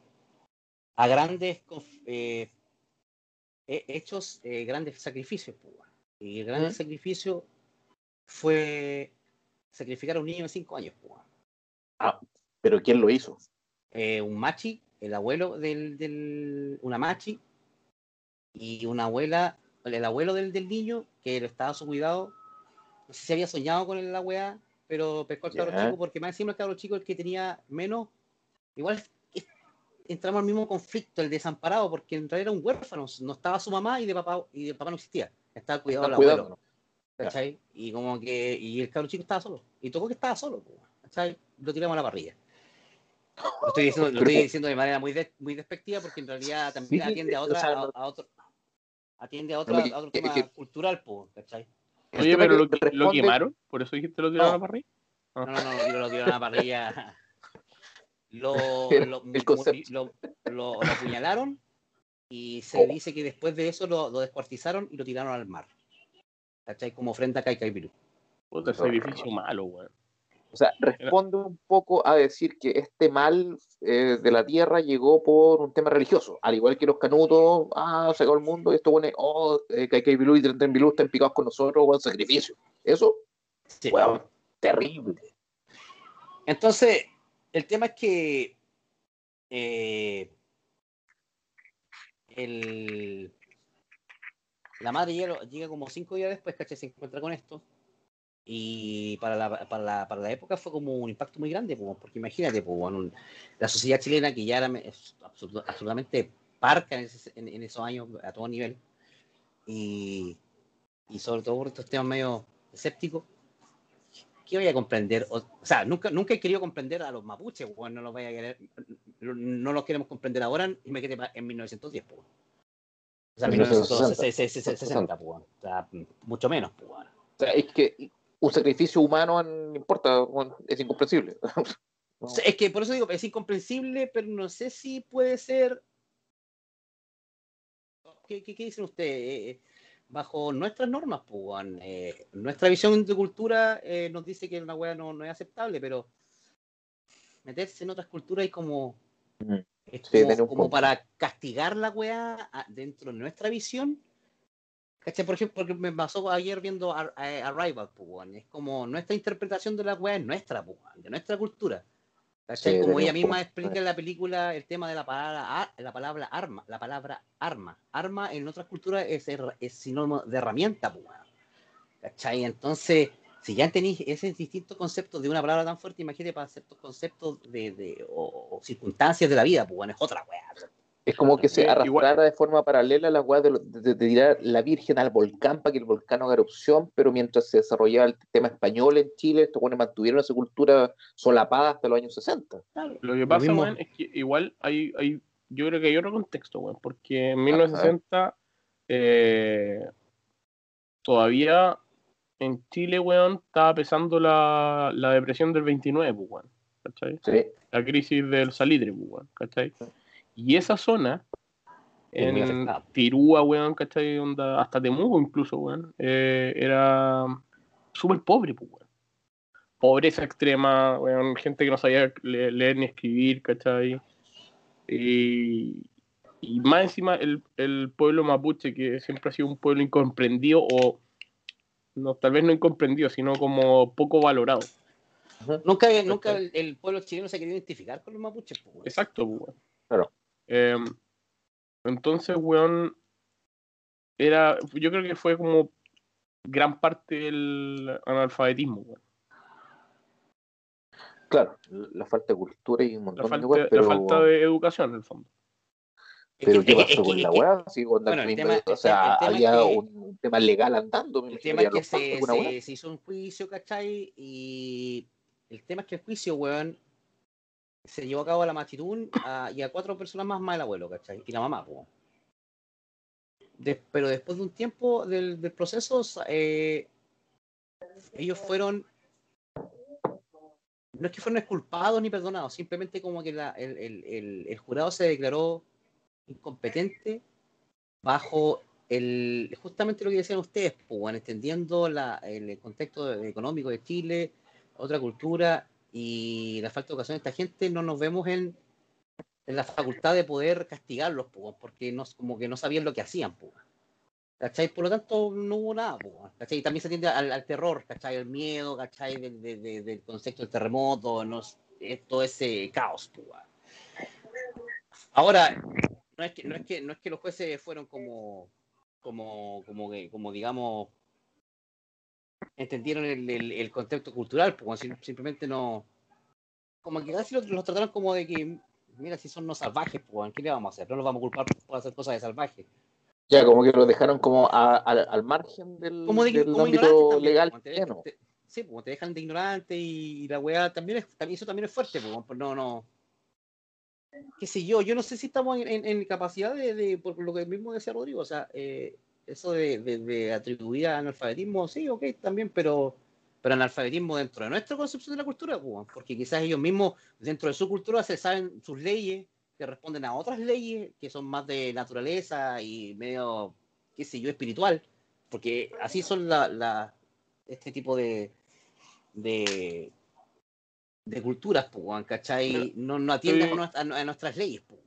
a grandes eh, he- hechos, eh, grandes sacrificios, pues. Y el gran ¿Mm? sacrificio fue sacrificar a un niño de 5 años, pues. bueno. Pero ¿quién lo hizo? Eh, un machi, el abuelo del, del. Una machi y una abuela, el abuelo del, del niño, que estaba a su cuidado. No sé si había soñado con la weá, pero pescó al cabro chico, porque más encima el cabro chico el que tenía menos. Igual entramos al mismo conflicto, el desamparado, porque en realidad era un huérfano, no estaba su mamá y de papá, y de papá no existía. Estaba cuidado del abuelo. ¿cachai? Y como que, y el cabro chico estaba solo. Y tocó que estaba solo, ¿cachai? Lo tiramos a la parrilla. Lo estoy diciendo, lo estoy Pero- diciendo de manera muy, de- muy despectiva porque en realidad también Sí, atiende a o otra, sea, a, a otro, atiende a, No, otra, a otro tema cultural, ¿cachai? El Oye, tema pero lo, que- lo responde- quemaron, por eso dijiste lo tiraron No. a la parrilla. No, no, no, lo tiro a la parrilla. [laughs] Lo, lo, lo, [laughs] apuñalaron y se Oh. dice que después de eso lo, descuartizaron y lo tiraron al mar. ¿Cachai? Como frente a Kai Kai Virú. Puta, sacrificio malo, weón. O sea, responde un poco a decir que este mal eh, de la tierra llegó por un tema religioso. Al igual que los canutos, ah, se acabó el mundo, y esto pone, oh, eh, Kaikai Bilú y Trenten Bilú están picados con nosotros, buen sacrificio. Eso, Sí. terrible. Entonces, el tema es que eh, el, la madre llega, llega como cinco días después, ¿cachai? Se encuentra con esto. Y para la, para la, para la época fue como un impacto muy grande, porque imagínate, pues, bueno, la sociedad chilena que ya era absolut- absolutamente parca en, ese- en- en esos años a todo nivel, y, y sobre todo por estos temas medio escépticos, ¿qué voy a comprender? O, o sea, nunca, nunca he querido comprender a los mapuches, weón, no los voy a querer, no los queremos comprender ahora y me quedé en 1910, pues. O sea, 1960. 1960, pues, o sea, mucho menos, pues. O sea, es que un sacrificio humano no importa, es incomprensible. [laughs] Es que por eso digo, es incomprensible, pero no sé si puede ser. ¿Qué, qué, qué dicen ustedes? Eh, eh, bajo nuestras normas, pues, eh, nuestra visión de cultura eh, nos dice que una wea no, no es aceptable, pero meterse en otras culturas es como. Mm. Es como, como para castigar la wea a- dentro de nuestra visión. ¿Cachai? Por ejemplo, porque me pasó ayer viendo Ar- eh, Arrival, pues. Es como nuestra interpretación de la wea es nuestra, pues, de nuestra cultura. ¿Cachai? Sí, como ella misma explica en la película el tema de la palabra, la palabra arma, la palabra arma. Arma en otras culturas es, es sinónimo de herramienta, pues. ¿Cachai? Entonces, si ya tenéis ese distinto concepto de una palabra tan fuerte, imagínate para ciertos conceptos de, de- o, o circunstancias de la vida, pues, es otra wea. Es como que se Eh, igual- arrastrara de forma paralela la weá de, lo- de- de tirar la Virgen al volcán para que el volcán haga erupción, pero mientras se desarrollaba el tema español en Chile, estos buenos mantuvieron esa cultura solapada hasta los años 60. Lo que pasa, weón, es que igual hay, hay, yo creo que hay otro contexto, weón, porque en 1960 eh, todavía en Chile, weón, estaba pesando la, la depresión del 29, pues, weón, ¿cachai? Sí, La crisis del salitre, pues, weón, ¿cachai? Y esa zona, en. Tirúa, weón, ¿cachai? Onda, hasta Temuco incluso, weón, eh, era súper pobre, pues, weón. Pobreza extrema, weón, gente que no sabía le- leer ni escribir, ¿cachai? Y, y más encima el, el pueblo mapuche, que siempre ha sido un pueblo incomprendido, o no, tal vez no incomprendido, sino como poco valorado. Nunca, nunca el, el pueblo chileno se ha querido identificar con los mapuches, pues, weón. Exacto, pues. Eh, entonces, weón, era, yo creo que fue como gran parte del analfabetismo, weón. claro, la falta de cultura y un La montón de falta, cosas, pero, la falta de educación, en el fondo. Pero ¿qué pasó con la weá? Sí, con bueno, el el mismo- tema- o sea, había que- un tema legal andando, El tema es que se hizo un juicio, ¿cachai? Y el tema es que el juicio, weón, se llevó a cabo la Machitún a- y a cuatro personas más más el abuelo, ¿cachai? Y la mamá. De- pero después de un tiempo del, proceso, eh, ellos fueron. No es que fueron exculpados ni perdonados, simplemente como que la- el, el- el- el jurado se declaró incompetente bajo el justamente lo que decían ustedes, pues, entendiendo la, el contexto económico de Chile, otra cultura y la falta de educación de esta gente, no nos vemos en, en la facultad de poder castigarlos, bueno, porque no, como que no sabían lo que hacían. Pues. ¿Cachai? Por lo tanto, no hubo nada. bueno, ¿cachai? Y también se atiende al, al terror, ¿cachai? El miedo, ¿cachai? Del, de- de- del concepto del terremoto, no, es todo ese caos. Ahora, no es que, no es que, no es que los jueces fueron como, como, como, como digamos, entendieron el, el, el concepto cultural, pues, sim- simplemente no, como que casi los, los trataron como de que, mira, si son no salvajes, pues, ¿qué le vamos a hacer? No los vamos a culpar por hacer cosas de salvajes. Ya, como que lo dejaron como a- al- al margen del, Como, de, del como ámbito también, legal pues, te- te- sí, pues, te dejan de ignorante y, la weá también es, también, eso también es fuerte, pues, pues, no, no. Qué sé yo, yo no sé si estamos en, en- en capacidad de, de- por lo que mismo decía Rodrigo, o sea, eh, eso de, de, de atribuir a analfabetismo, sí, ok, también, pero, pero analfabetismo dentro de nuestra concepción de la cultura, pues, porque quizás ellos mismos, dentro de su cultura, se saben sus leyes que responden a otras leyes que son más de naturaleza y medio, qué sé yo, espiritual, porque así son la, la- este tipo de, de, de culturas, pues, ¿cachai? No, no atienden a, nuestra- a nuestras leyes, pues, weón.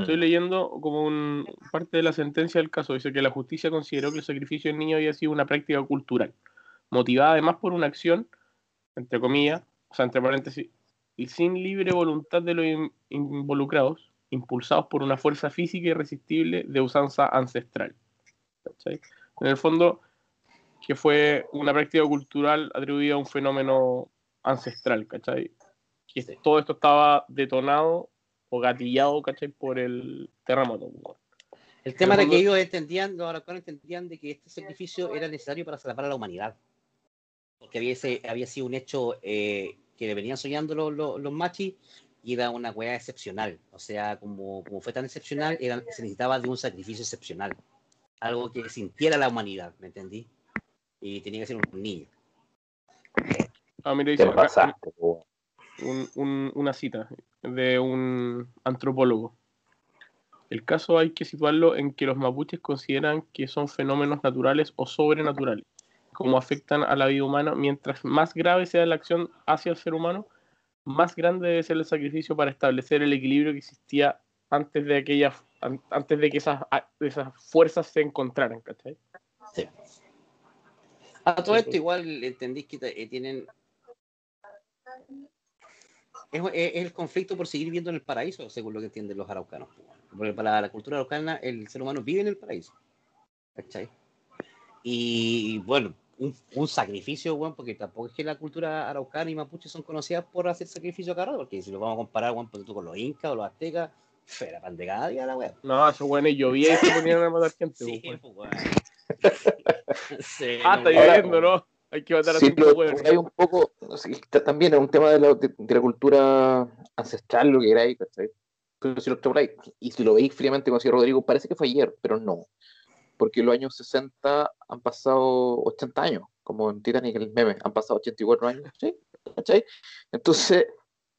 Estoy leyendo como un, parte de la sentencia del caso. Dice que la justicia consideró que el sacrificio del niño había sido una práctica cultural, motivada además por una acción, entre comillas, o sea, entre paréntesis, y sin libre voluntad de los in- involucrados, impulsados por una fuerza física irresistible de usanza ancestral. ¿Cachai? En el fondo, que fue una práctica cultural atribuida a un fenómeno ancestral, ¿cachai? Que todo esto estaba detonado o gatillado, ¿cachai? Por el terremoto. El tema era que ellos entendían, los araucanos entendían de que este sacrificio era necesario para salvar a la humanidad. Porque había, ese- había sido un hecho eh, que le venían soñando los, los, los machis y era una weá excepcional. O sea, como, como fue tan excepcional, era, se necesitaba de un sacrificio excepcional. Algo que sintiera la humanidad, ¿me entendí? Y tenía que ser un niño. Ah, mira, dice pasaste. Un- un- una cita de un antropólogo. El caso hay que situarlo en que los mapuches consideran que son fenómenos naturales o sobrenaturales, como afectan a la vida humana. Mientras más grave sea la acción hacia el ser humano, más grande debe ser el sacrificio para establecer el equilibrio que existía antes de aquellas, an- antes de que esas, esas fuerzas se encontraran, ¿cachai? A todo Sí, esto sí. igual entendís que eh, tienen... Es, el conflicto por seguir viviendo en el paraíso, según lo que entienden los araucanos. Porque para la cultura araucana el ser humano vive en el paraíso. ¿Cachai? Y bueno, un, un sacrificio, bueno, porque tampoco es que la cultura araucana y mapuche son conocidas por hacer sacrificio a cada rato, porque si lo vamos a comparar, bueno, ponte tú con los incas o los aztecas, era pan de cada día la wea. No, esos buenos llovía y se ponían a matar gente. Sí, pues, weón. [laughs] Sí, Ah, no, lloviendo, ¿no? Hay que matar a Sí, hueones. hay un poco, también es un tema de la, de, de la cultura ancestral, lo que queráis, ¿cachai? Pero si lo y si lo veis fríamente, como decía Rodrigo, parece que fue ayer, pero no. Porque los años 60 han pasado 80 años, como en Titanic, el meme, han pasado 84 años, ¿sí? ¿Cachai? Entonces,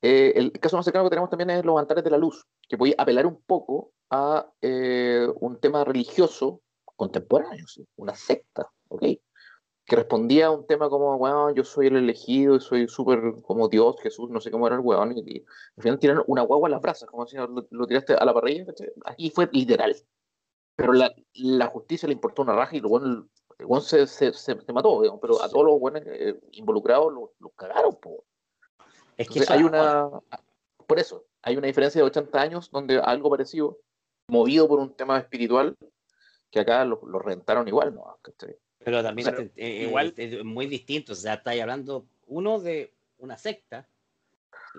eh, el caso más cercano que tenemos también es los altares de la luz, que voy a apelar un poco a eh, un tema religioso contemporáneo, ¿sí? una secta, ¿ok? Que respondía a un tema como, bueno, yo soy el elegido y soy súper como Dios, Jesús, no sé cómo era el weón, y, y al final tiraron una guagua a las brasas, como si lo, lo tiraste a la parrilla, aquí fue literal. Pero la, la justicia le importó una raja y el weón, el weón se, se, se, se mató, digamos, pero a todos los buenos involucrados los los cagaron, po. Es que Entonces, hay una, por eso, hay una diferencia de 80 años donde algo parecido, movido por un tema espiritual, que acá lo, lo rentaron igual, ¿no? ¿Cachai? Pero también O sea, es- eh, igual- es, es muy distinto. O sea, estáis hablando, uno, de una secta,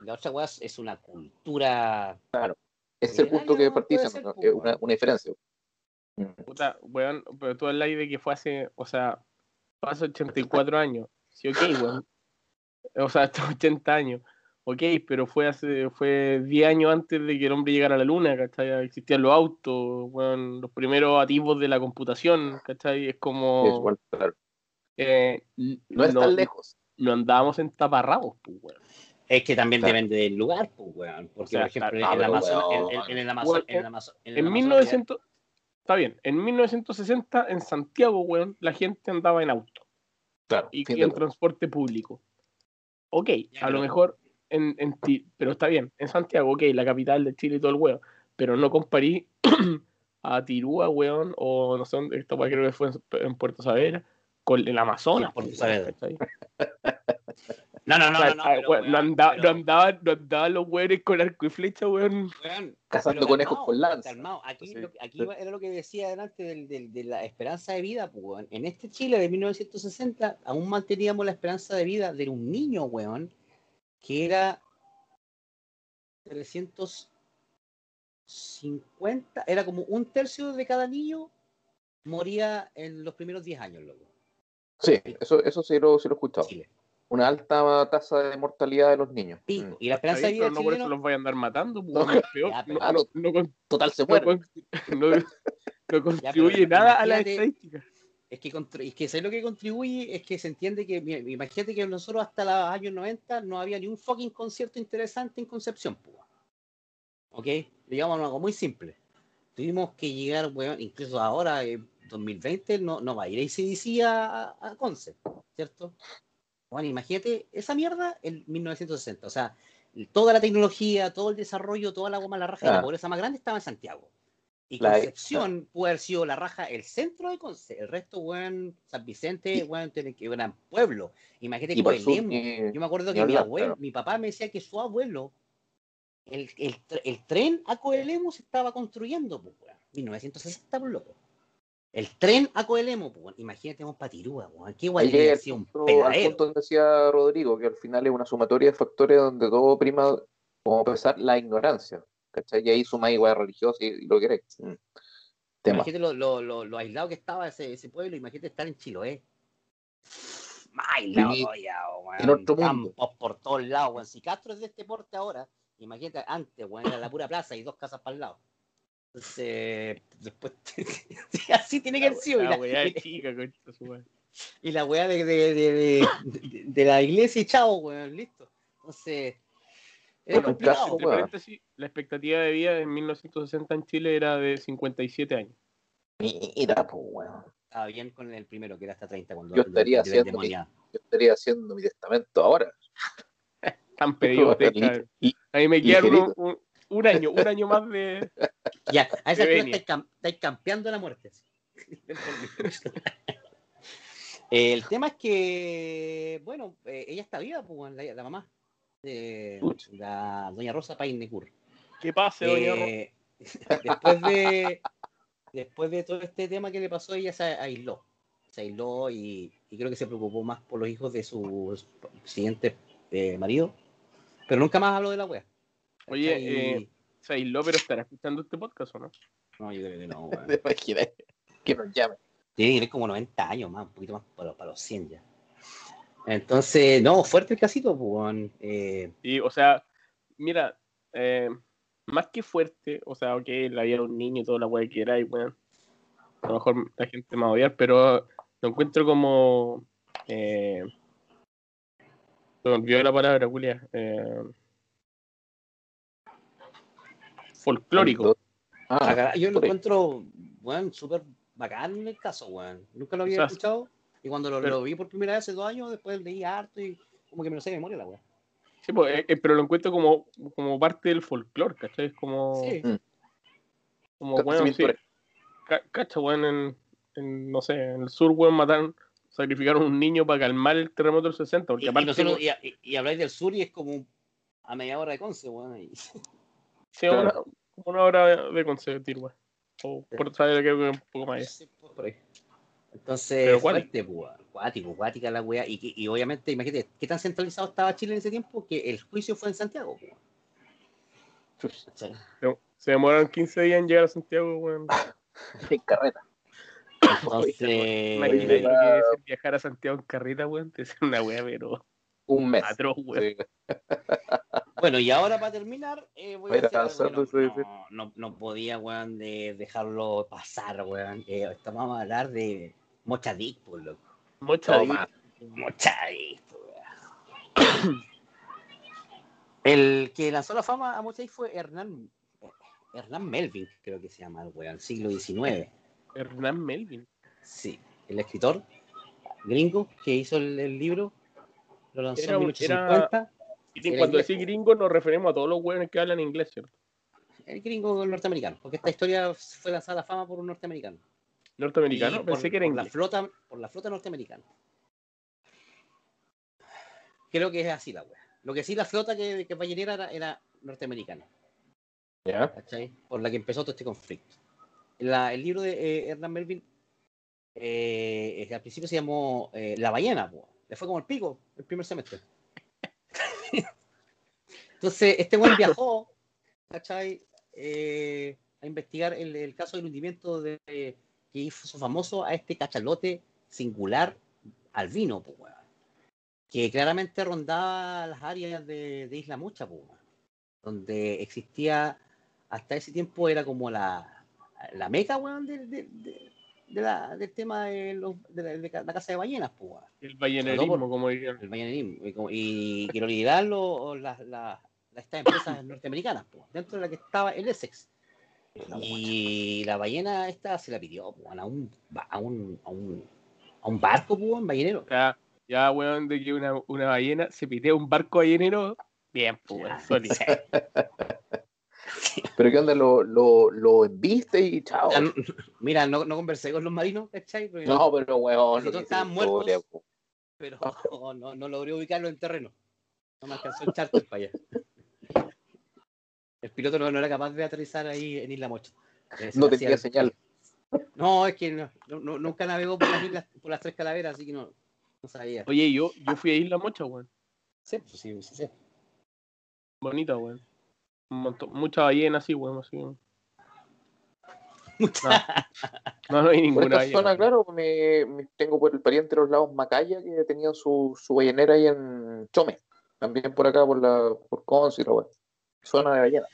La otra weá es una cultura. Ese es el punto que partí Puede diciendo, ser, ¿no? Es pues, una, una diferencia. Mm. Puta, weón, pero tú hablas de que fue hace, o sea, hace 84 años. Sí, ok, weón. O sea, [laughs] hasta 80 años. Ok, pero fue hace, fue 10 años antes de que el hombre llegara a la luna, ¿cachai? Existían los autos, weón, los primeros atisbos de la computación, ¿cachai? Es como... Es igual, claro. eh, No es tan lejos. No andábamos en taparrabos, pues, weón. Es que también Claro. depende del lugar, pues, weón. Porque, O sea, por ejemplo, claro, en, el pero, Amazonas, en, weón. en- en el Amazonas, en el Amazonas, en el En Amazonas, 1900... Está bien, en 1960 en Santiago, weón, la gente andaba en auto. Claro. y, en transporte público. Ok, Ya, a lo mejor en, en Ti- pero está bien, en Santiago, ok, la capital de Chile y todo el weón, pero no comparí [clears throat] a Tirúa, weón, o no sé dónde, esta creo que fue en, en Puerto Saavedra, con el Amazonas. Puerto pues. [laughs] No, no, no, O sea, no, no, ah, pero, weón, no, weón, andaba- pero- no andaban, no andaban los weones con arco y flecha, weón. weón, Cazando conejos con lanza. Aquí, Sí. lo que- aquí era lo que decía delante del- del- de la esperanza de vida, pues, weón. En este Chile de 1960 aún manteníamos la esperanza de vida de un niño, weón, que era 350, era como un tercio de cada niño moría en los primeros 10 años, loco. Sí, eso, eso sí lo, sí lo he escuchado. Chile. Una alta tasa de mortalidad de los niños. Pico. Mm. Y la esperanza de bien, vida pero no por eso los vayan a andar matando, pues, No, [laughs] peor. ya, No, pero- no, no con- Total, se no muere. no- no contribuye nada a la estadística. Es que, es que ¿sabes lo que contribuye? Es que se entiende que, imagínate que nosotros hasta los años 90 no había ni un fucking concierto interesante en Concepción, pues. ¿Ok? Digamos algo muy simple. Tuvimos que llegar, weón, incluso ahora, en 2020, no, no va a ir ACDC a, a, a Conce, ¿cierto? Bueno, imagínate esa mierda en 1960. O sea, toda la tecnología, todo el desarrollo, toda la goma, la raja y la Ah. pobreza más grande estaba en Santiago. Y La- Concepción puede haber sido la raja, el centro de Conce. El resto, weón, San Vicente, weón, tiene que eran pueblo. Imagínate Coelemu. ni- Yo me acuerdo que mi hablar, abuelo, claro. mi papá me decía que su abuelo, el, el, el tren a Coelemu se estaba construyendo, pues, weón. 1960, por loco. El tren a Coelemu, pues. Imagínate un patirúa, weón. Qué guay un punto, al punto donde decía Rodrigo, que al final es una sumatoria de factores donde todo prima, como pesar, la ignorancia. ¿Cachai? Y ahí suma igual religiosa y, y lo que queréis. Mm. Imagínate lo, lo, lo, lo aislado que estaba ese, ese pueblo, imagínate estar en Chiloé. Más aislado Viví todavía, weón. en otro mundo. Campos por todos lados, weón. Si Castro es de este porte ahora, imagínate antes, weón, era la pura plaza y dos casas para el lado. Entonces, después, [laughs] así tiene que haber sido. Y La weá y- chica, [laughs] y la weá de, de, de, de, de- de la iglesia y chao, weón, listo. Entonces, Bueno, en complicado, paréntesis, la expectativa de vida en 1960 en Chile era de 57 años. Mira, pues, weón. Estaba bien con el primero, que era hasta 30 cuando Yo estaría haciendo demonia. Yo estaría haciendo mi testamento ahora. [laughs] Tan pedido, [laughs] Li- li- A mí me quedaron un, un- un año, un año más de. [laughs] Ya, a esa altura estáis, cam- estáis campeando la muerte. el tema es que, bueno, eh, ella está viva, pues, la mamá de Chucha. la doña Rosa Painecur. ¿Qué pase, doña Eh, [laughs] después de después de todo este tema que le pasó, ella se aisló. Se aisló y, y creo que se preocupó más por los hijos de su siguiente eh, marido. Pero nunca más habló de la wea. Oye, eh, Se aisló, pero estará escuchando este podcast o no? No, yo creo que no, [laughs] weón. Que nos llame. Tiene que tener como 90 años más, un poquito más para, para los 100 ya. Entonces, no, fuerte el casito, pues, weón. Eh, Y, o sea, mira, eh, más que fuerte, o sea, ok, la vida de un niño y toda la weá que era, y weón, a lo mejor la gente me va a odiar, pero lo encuentro como. Eh, se me olvidó la palabra, Julia. Eh, folclórico. Ah, yo lo encuentro, weón, súper bacán el caso, weón. Nunca lo había O sea, escuchado. Y cuando lo, pero- lo vi por primera vez hace dos años, después leí harto y como que me lo sé de memoria la weá. Sí, pues, eh, eh, pero lo encuentro como, como parte del folclore, ¿cachai? Es como. Sí. Como, weón, sí. Cacha, weón, en, en, no sé, en el sur, weón, mataron, sacrificaron un niño para calmar el terremoto del 60, porque Y, y aparte, nosotros- weón, y- y- y habláis del sur y es como a media hora de Conce, weón. y- sí, una, como una hora de conseguir, weón. O por saber que un poco más. Sí, por ahí. Entonces, fuerte, pues. Cuático, cuática la weá. Y, que- y obviamente, imagínate, ¿qué tan centralizado estaba Chile en ese tiempo? Que el juicio fue en Santiago, pues. Se, se demoraron 15 días en llegar a Santiago, weón. [laughs] En carreta. Entonces, Imagínate que viajar a Santiago en carreta, weón. Debe ser una weá, pero Un mes. atroz, weón. Sí. [laughs] Bueno, y ahora para terminar, eh, voy a decir no- no podía, weón, de dejarlo pasar, weón. Eh, estamos a hablar de Mochadic, por loco. Mocha Toma. Mochadic, weón. [coughs] El que lanzó la fama a Mochadic fue Hernán, Hernán Melvin, creo que se llama el weón, siglo XIX. Hernán Melvin. Sí, el escritor gringo que hizo el, el libro, lo lanzó Era en un- 1850. Y Era cuando inglés, decís gringo nos referimos a todos los weones que hablan inglés, ¿cierto? El gringo norteamericano, porque esta historia fue lanzada a la fama por un norteamericano. Norteamericano. Por- Pensé que era por la flota, por la flota norteamericana. Creo que es así la wea. Lo que sí, la flota que, que ballenera era, era norteamericana, ¿Ya? ¿cachai? Por la que empezó todo este conflicto. La- el libro de eh, Hernán Melvin eh, al principio se llamó eh, La ballena, po. le fue como el pico el primer semestre. [laughs] Entonces, este buen viajó, ¿cachai? Eh, a investigar el, el caso del hundimiento de, que hizo famoso a este cachalote singular albino, po, weón. que claramente rondaba las áreas de, de Isla Mucha, po, weón. donde existía, hasta ese tiempo era como la, la meca, weón, de, de- de- la- del tema de, los- la, de la casa de ballenas, po, weón El ballenerismo, todo como dirían. el ballenerismo, y, como- y que lo lideraban los- las, las- estas empresas [coughs] norteamericanas, dentro de la que estaba el Essex. Y la ballena esta se la pidió a, un, a, un, a, un, a un barco, ballenero. Ya, ya, weón, de que una, una ballena se pitea un barco ballenero. Bien, pues, weón, sólido. [laughs] Pero ¿qué onda? Lo, lo, lo embiste y chao. No- [laughs] Mira, no, no conversé con los marinos, ¿cachai? Porque No, pero weón. Nosotros lo que estaban historia, muertos. pero no, [laughs] no, no logré ubicarlo en terreno. No me alcanzó el charter para allá. El piloto no, no era capaz de aterrizar ahí en Isla Mocha. Eh, No tenía hacía- señal. [laughs] No, es que no- no- no- nunca navegó por las, islas, por las tres calaveras, así que no, no sabía. Oye, yo, yo fui a Isla Mocha, weón. Sí, pues sí, sí, sí. Bonita, weón. Un montón, mucha ballena así, weón. Así. No, no, no hay Por ninguna esta ballena. zona, claro, me, me- tengo por el pariente de los lados Macaya que tenían su, su ballenera ahí en Chome. También por acá, por la por Conce y la weá. Zona de ballena.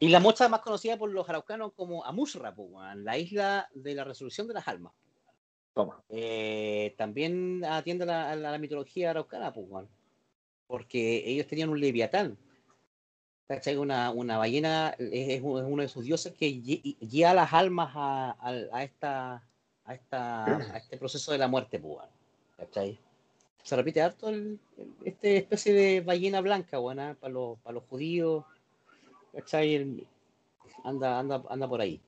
Y la mocha más conocida por los araucanos como Amusra, la isla de la resolución de las almas. Toma. Eh, también atiende a la, a la- la mitología araucana, porque ellos tenían un leviatán. ¿Cachai? Una, una ballena es, es uno de sus dioses que guía las almas a, a- a esta, a, esta, a este proceso de la muerte, ¿cachai? Se repite harto el, el- este especie de ballena blanca, weón, ¿ah? para los, para los judíos, ¿cachai? El- anda, anda, anda por ahí.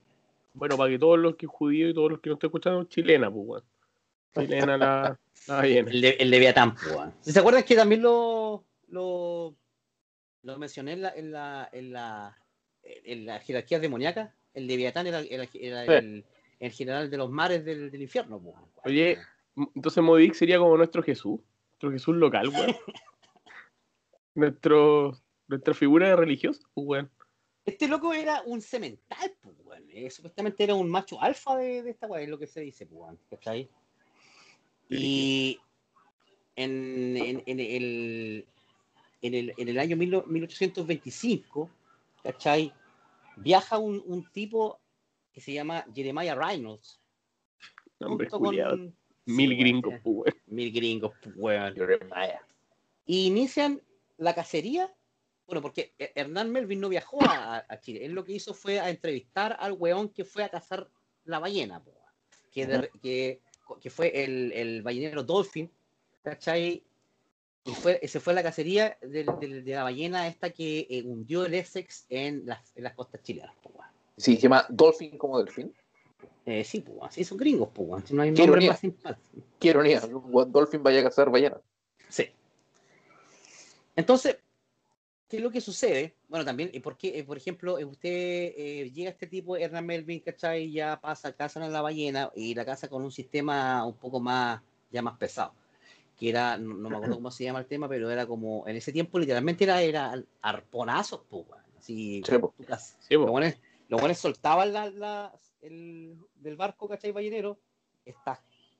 Bueno, para que todos los que judíos y todos los que no estén escuchando, chilena, pues, weón. Chilena la, la ballena. El, de, el Leviatán, weón. ¿Se acuerdan que también lo, lo, lo mencioné en la, en la, en la, en la jerarquía demoníaca? El Leviatán era, era- era Sí. el, el general de los mares del, del infierno, weón. Oye, Entonces Modic sería como nuestro Jesús. Nuestro Jesús local, weón. nuestro, nuestra figura de religioso, pues, weón. Este loco era un cemental, pues, weón. Eh, supuestamente era un macho alfa de, de esta weá, es lo que se dice, pues, weón. ¿Cachai? Y en, en, en el, en, el, en el año 1000 1825, ¿cachai? Viaja un, un tipo que se llama Jeremiah Reynolds. Hombre, junto con- Mil weón, gringos, pues, weón. Mil gringos, pues, weón. Inician la cacería. Bueno, porque Hernán Melvin no viajó a, a Chile. Él lo que hizo fue a entrevistar al weón que fue a cazar la ballena, po, que, de- que, que fue el, el ballenero Dolphin, ¿cachai? Y fue, se fue a la cacería de, la ballena esta que eh, hundió el Essex en las, en las costas chilenas, po, weón. Sí, se llama Dolphin como delfín. Eh, sí, pues, así son gringos, pues. Si no hay nombre más simpático. Ironía, un Dolphin vaya a cazar ballena. Sí. Entonces, ¿qué es lo que sucede? Bueno, también, ¿por qué, por ejemplo, usted llega a este tipo, Hernán Melvin, ¿cachai? Ya pasa, casa en la ballena y la casa con un sistema un poco más, ya más pesado que era, no, me acuerdo cómo se llama el tema, pero era como, en ese tiempo literalmente era, era arponazos, pues, así, Sí, los buenos, los buenos soltaban la, la- el, del barco, ¿cachai? Ballenero, estas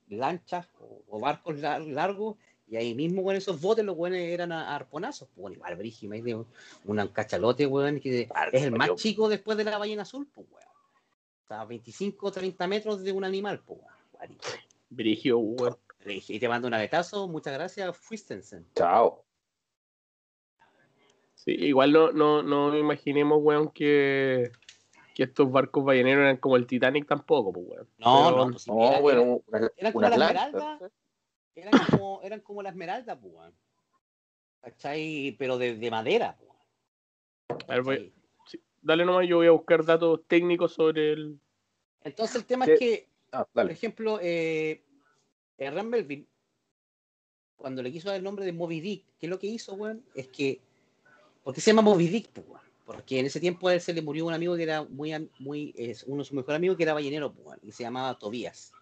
lanchas o, o barcos lar- largos, y ahí mismo con esos botes los buenos eran a, a arponazos, pues, igual, de un un cachalote, weón, que es el más chico después de la ballena azul, pues, weón. O sea, 25 o 30 metros de un animal, pues, weón. Brigio, weón. Y te mando un aletazo, muchas gracias, Fuistensen. Chao. Sí, igual no, no, no imaginemos, weón, que, que estos barcos balleneros eran como el Titanic tampoco, pues, weón. No, Pero- no, pues, No, era- bueno, una, eran como una la esmeralda. eran, como, eran como la esmeralda, pues, weón. ¿Cachai? Pero de, de madera, pues. A ver, voy- sí, dale nomás, yo voy a buscar datos técnicos sobre el. Entonces el tema Sí. es que, Ah, por ejemplo, eh, Hernán Melville, cuando le quiso dar el nombre de Moby Dick, ¿qué es lo que hizo, weón? Es que, ¿por qué se llama Moby Dick, pues, weón? Porque en ese tiempo a él se le murió un amigo que era muy, am- muy es uno de sus mejores amigos que era ballenero, y se llamaba Tobías.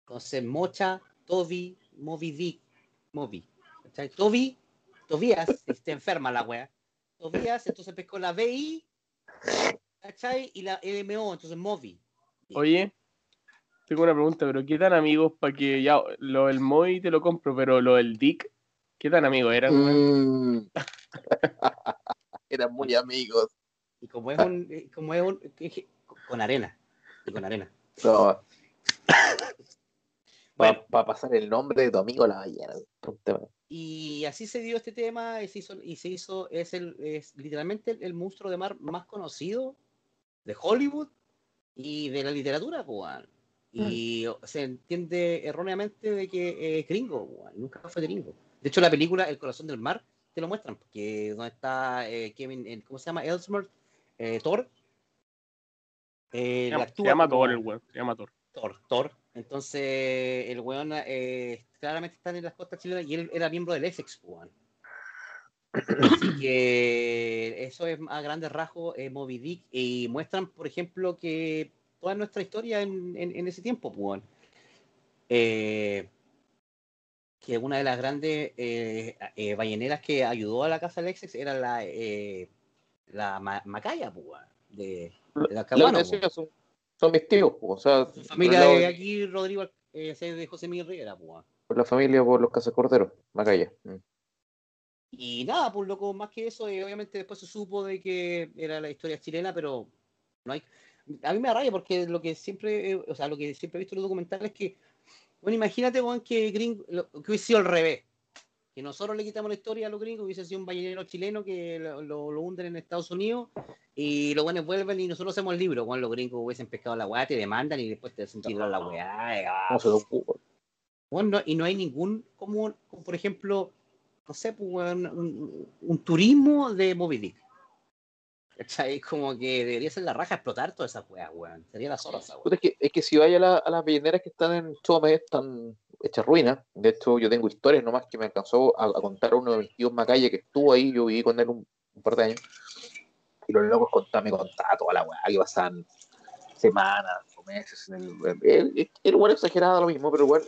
Entonces, Mocha, Toby, Moby Dick, Moby. ¿Cachai? Toby, Tobías, [laughs] está enferma la wea. Tobías, entonces pescó la BI, ¿cachai? Y la MO, entonces Moby. Oye, tengo una pregunta, pero ¿qué tan amigos para que ya lo del Moy te lo compro, pero lo del Dick, ¿qué tan amigos eran? Mm. [laughs] Eran muy amigos. Y como es un, eh, como es un, con arena, y con arena. No, Bueno, va, va a pasar el nombre de tu amigo la ballena. Y así se dio este tema y se hizo, y se hizo es, el, es literalmente el, el monstruo de mar más conocido de Hollywood y de la literatura, weón. Y se entiende erróneamente de que es gringo, y nunca fue gringo. De hecho, la película El corazón del mar te lo muestran, porque donde está eh, Kevin, ¿cómo se llama? Ellsworth, eh, Thor. Eh, Se la llama, se actúa llama como- Thor el weón, se llama Thor. Thor, Thor. Entonces, el weón eh, claramente está en las costas chilenas y él era miembro del Essex, weón. Así que eso es a grandes rasgos eh, Moby Dick y muestran, por ejemplo, que toda nuestra historia en, en- en ese tiempo, weón. Eh, que una de las grandes eh, eh, balleneras que ayudó a la casa Essex era la, eh, la Ma- Macaya, pues, weón, de, de la Caguano, weón. son, son mis tíos, po, o sea, Su familia lado de aquí, Rodrigo, eh, de José Miguel Rivera, pues. weón. por la familia por los cazacorderos, Macaya. Mm. Y nada, pues loco, más que eso, eh, obviamente después se supo de que era la historia chilena, pero no hay. A mí me da rabia porque lo que siempre, o sea, lo que siempre he visto en los documentales es que, bueno, imagínate, weón, que gringo, lo- que hubiese sido al revés. Que nosotros le quitamos la historia a los gringos, hubiese sido un ballenero chileno que lo, lo- lo hunden en Estados Unidos y los buenos vuelven y nosotros hacemos el libro. Bueno, los gringos hubiesen pescado la weá, te demandan y después te hacen tirar la weá. ah, ¿Cómo se lo ocurre? bueno, no- y no hay ningún, como, como por ejemplo, no sé, pues, un, un turismo de Moby Dick. ¿Cachai? Como que debería ser la raja explotar todas esas weas, weón. Sería la zorra esa weón. Es, que, es que si vaya a, la- a las balleneras que están en Chome, están hechas ruinas. De hecho, yo tengo historias nomás que me alcanzó a, a contar uno de mis tíos Macaya que estuvo ahí, yo viví con él un, par de años. Y los locos contaban, me contaba toda la weá que pasaban semanas meses. En el, el, el, bueno exagerado lo mismo, pero bueno,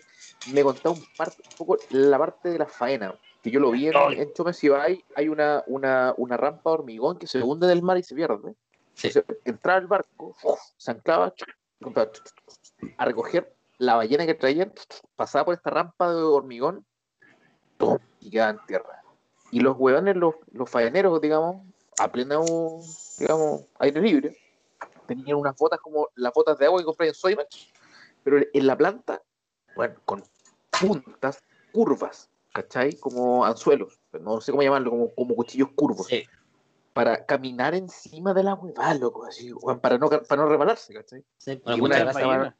me contaba un, par- un poco la parte de la faena. Que yo lo vi en, en Chome, si hay, una, una, una rampa de hormigón que se hunde del mar y se pierde. Sí. Entonces, entraba el barco, se anclaba a recoger la ballena que traían, pasaba por esta rampa de hormigón y quedaba en tierra. Y los hueones, los, los faeneros, digamos, a pleno, digamos, aire libre, tenían unas botas como las botas de agua que compré en Soymax, pero en la planta, bueno, con puntas curvas, ¿cachai? Como anzuelos, no sé cómo llamarlo, como, como cuchillos curvos Sí. para caminar encima de la hueva, loco, así, para no, para no resbalarse, ¿cachai? Sí, Y una gracias. ballena.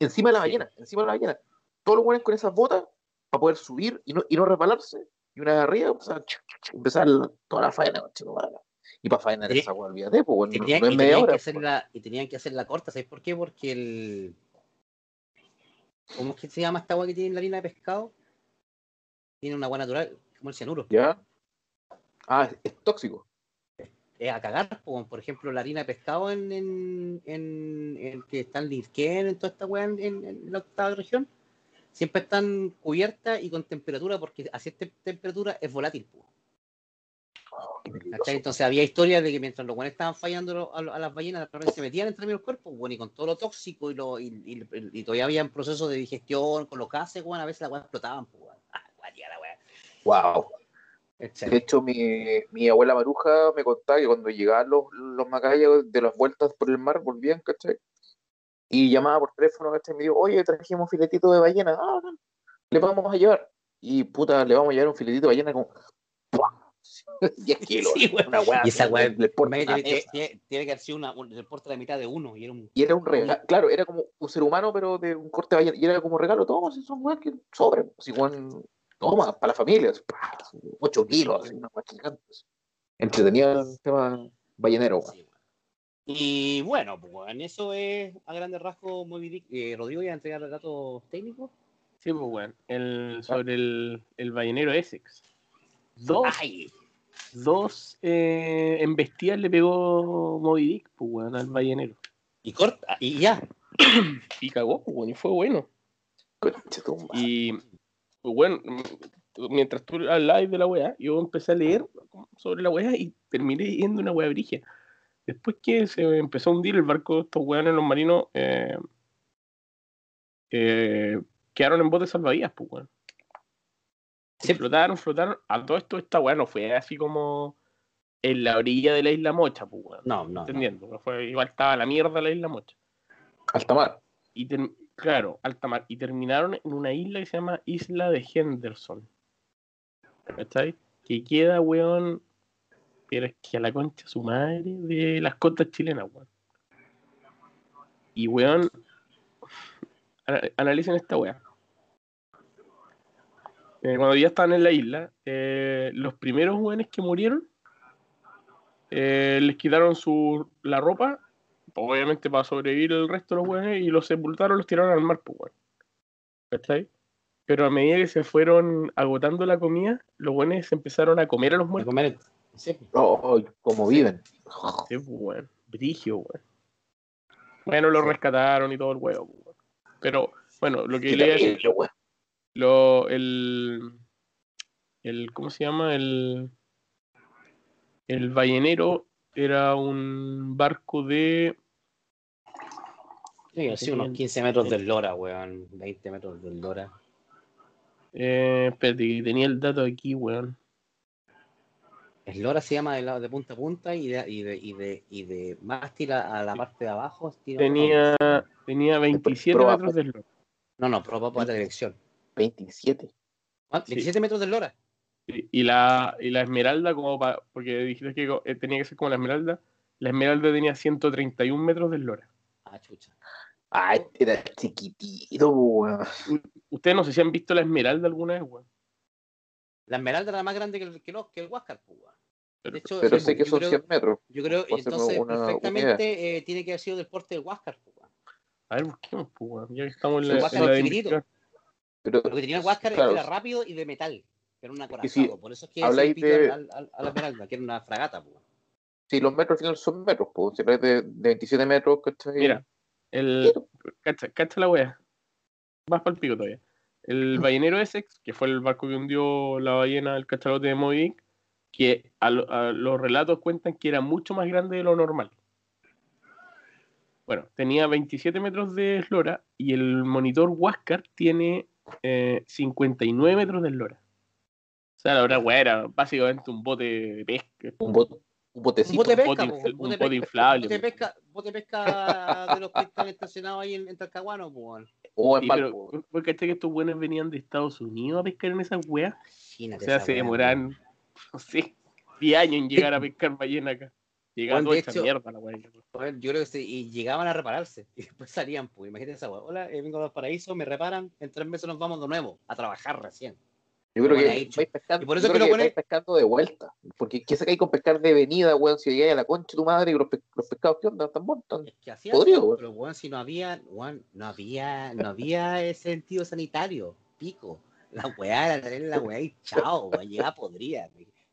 Encima de la ballena, encima de la ballena. Todos los buenos con esas botas para poder subir y no, y no resbalarse. Y una de arriba, empezar toda la faena, chico, madre. Y para faenar esa hueá, olvídate, pues, bueno, no, Tenían- no es y, media tenían hora. pues. la, y tenían que hacer la corta, ¿sabes por qué? Porque el. ¿Cómo es que se llama esta agua que tiene en la harina de pescado? Tiene una agua natural, como el cianuro. ¿Ya? Ah, es tóxico. Es a cagar, po, por ejemplo, la harina de pescado en, en, en, en que está en Lincoln, en toda esta weá en, en- en la octava región, siempre están cubiertas y con temperatura, porque a cierta temperatura es volátil, po. ¿Cachai? Entonces había historias de que mientras los buenos estaban fallando a, las ballenas, se metían entre medio del cuerpo, bueno, y con todo lo tóxico y, lo, y, y- y todavía había un proceso de digestión con los gases, bueno, a veces las weas explotaban, pues, weón. Ah, guatía la wea. Wow. Etcétera. De hecho, mi, mi abuela Maruja me contaba que cuando llegaban los, los macayos de las vueltas por el mar, volvían, ¿cachai? Y llamaba por teléfono, ¿cachai? Me dijo, oye, trajimos filetito de ballena. Ah, le vamos a llevar. Y puta, le vamos a llevar un filetito de ballena ¡pua! [laughs] 10 kilos. Sí. Una weá Y esa weá, Imagínate, una tiene, tiene- tiene que haber sido una, un, el porte de la mitad de uno y era un Y era un regalo, claro, era como un ser humano, pero de un corte de ballena. Y era como regalo, toma, si son weas que. Así, weón, toma, para la familia. así, ¡pah! 8 kilos, así, una gigante. Entretenido el tema ballenero. Sí. Y bueno, pues eso es a grandes rasgos Moby Dick. Eh, Rodrigo ya entregar el datos técnicos. Sí, pues, weón. El, sobre el, el ballenero Essex. Dos, Ay, dos eh, embestidas le pegó Moby Dick, pues, weón, al ballenero. y corta, y ya. [coughs] Y cagó, pues, weón, y fue bueno. Y, pues, bueno, mientras tú hablabas de la weá, yo empecé a leer sobre la weá y terminé yendo una weá brigia. Después que se empezó a hundir el barco de estos weones, los marinos, eh, eh, quedaron en botes salvavidas, pues, weón. Sí. Flotaron, flotaron. A todo esto, esta weá no fue así como en la orilla de la isla Mocha, pues, weón. No, no. Entendiendo. no Fue, igual estaba la mierda la isla Mocha. Alta mar. Y ter- claro, alta mar. Y terminaron en una isla que se llama Isla de Henderson. ¿Cachai? Que queda, weón. Pero es que a la concha su madre de las costas chilenas, weón. Y weón. ana- Analicen esta weá. Eh, cuando ya estaban en la isla, eh, los primeros weones que murieron eh, les quitaron su, la ropa obviamente para sobrevivir el resto de los weones y los sepultaron, los tiraron al mar, pues. ¿Cachai? Pero a medida que se fueron agotando la comida, los se empezaron a comer a los muertos. comer- sí. Oh, como viven. Sí, pues. Brigio, weón. Bueno, lo Sí. rescataron y todo el huevo, pues, weón. Pero, bueno, lo que le lo, el, el, ¿cómo se llama? El, el ballenero era un barco de Sí, así unos 15 metros del Lora, weón. 20 metros del Lora. Eh, espérate, tenía el dato aquí, weón. El Lora se llama de, lado de punta a punta y de, y de, y de, y de mástil a, la parte de abajo. Tenía, tenía 27 Proba, metros de eslora. No, no, pero por la dirección. 27. Ah, Sí. 27 metros del Lora. Y y la, y la esmeralda, como pa- porque dijiste que eh, tenía que ser como la esmeralda, la esmeralda tenía 131 metros de eslora. Ah, chucha. Ah, este era chiquitito, weón. Ustedes no sé si han visto la esmeralda alguna vez, weón. La Esmeralda era más grande que el, que, el Huáscar, pues, weón. Pero- De hecho, Pero sí, sé que son creo- 100 metros. Yo creo, hacerme entonces, una- una perfectamente eh, tiene que haber sido del porte del Huáscar, pues, weón. A ver, busquemos, pues, weón, ya que estamos en la, en la Pero Lo que tenía el Huáscar Claro. era rápido y de metal. Era un acorazado. sí, por eso es que habláis de- al- al- a la Esmeralda, que era una fragata, pues. weón. si los metros al final son metros, pues. Si habláis de, de 27 metros, ¿cachai? Mira, el. Cacha, cacha la wea. Vas para el pico todavía. El [laughs] ballenero Essex, que fue el barco que hundió la ballena del cachalote de Moby Dick, que a los relatos cuentan que era mucho más grande de lo normal. Bueno, tenía 27 metros de eslora y el monitor Huáscar tiene eh, 59 metros de eslora. O sea, la verdad, wea, era básicamente un bote de pesca. Un, bot, un Un botecito. bote de un pesca, bote bote un bote pesca- inflable, bote de po. pesca, bote de pesca [laughs] de los que están estacionados ahí en, en Talcahuano, weón. o en Sí, barco. pero, ¿por qué que estos buenos venían de Estados Unidos a pescar en esas weas? O sea, esa se weá, demoran, [laughs] no sé, 10 años en llegar a pescar ballena acá. Llega Bueno, hecho- mierda la Yo creo que sí, y llegaban a repararse [laughs] y después salían, pues. Imagínate esa weá. Hola, eh, vengo del paraíso, me reparan, en tres meses nos vamos de nuevo a trabajar recién. Yo creo Bueno, que vais pescando, Y por yo eso creo que vais pescando de vuelta. Porque ¿qué sacáis con pescar de venida, weón? Si llegáis a la concha de tu madre y los, pe- los pescados, ¿qué onda? ¿Están muertos? Es que hacía Podrido, eso, weón. pero weón, si no había, weón, no había, no había ese sentido sanitario, pico. La weá era tener la weá y chao, weón, llegaba podrida.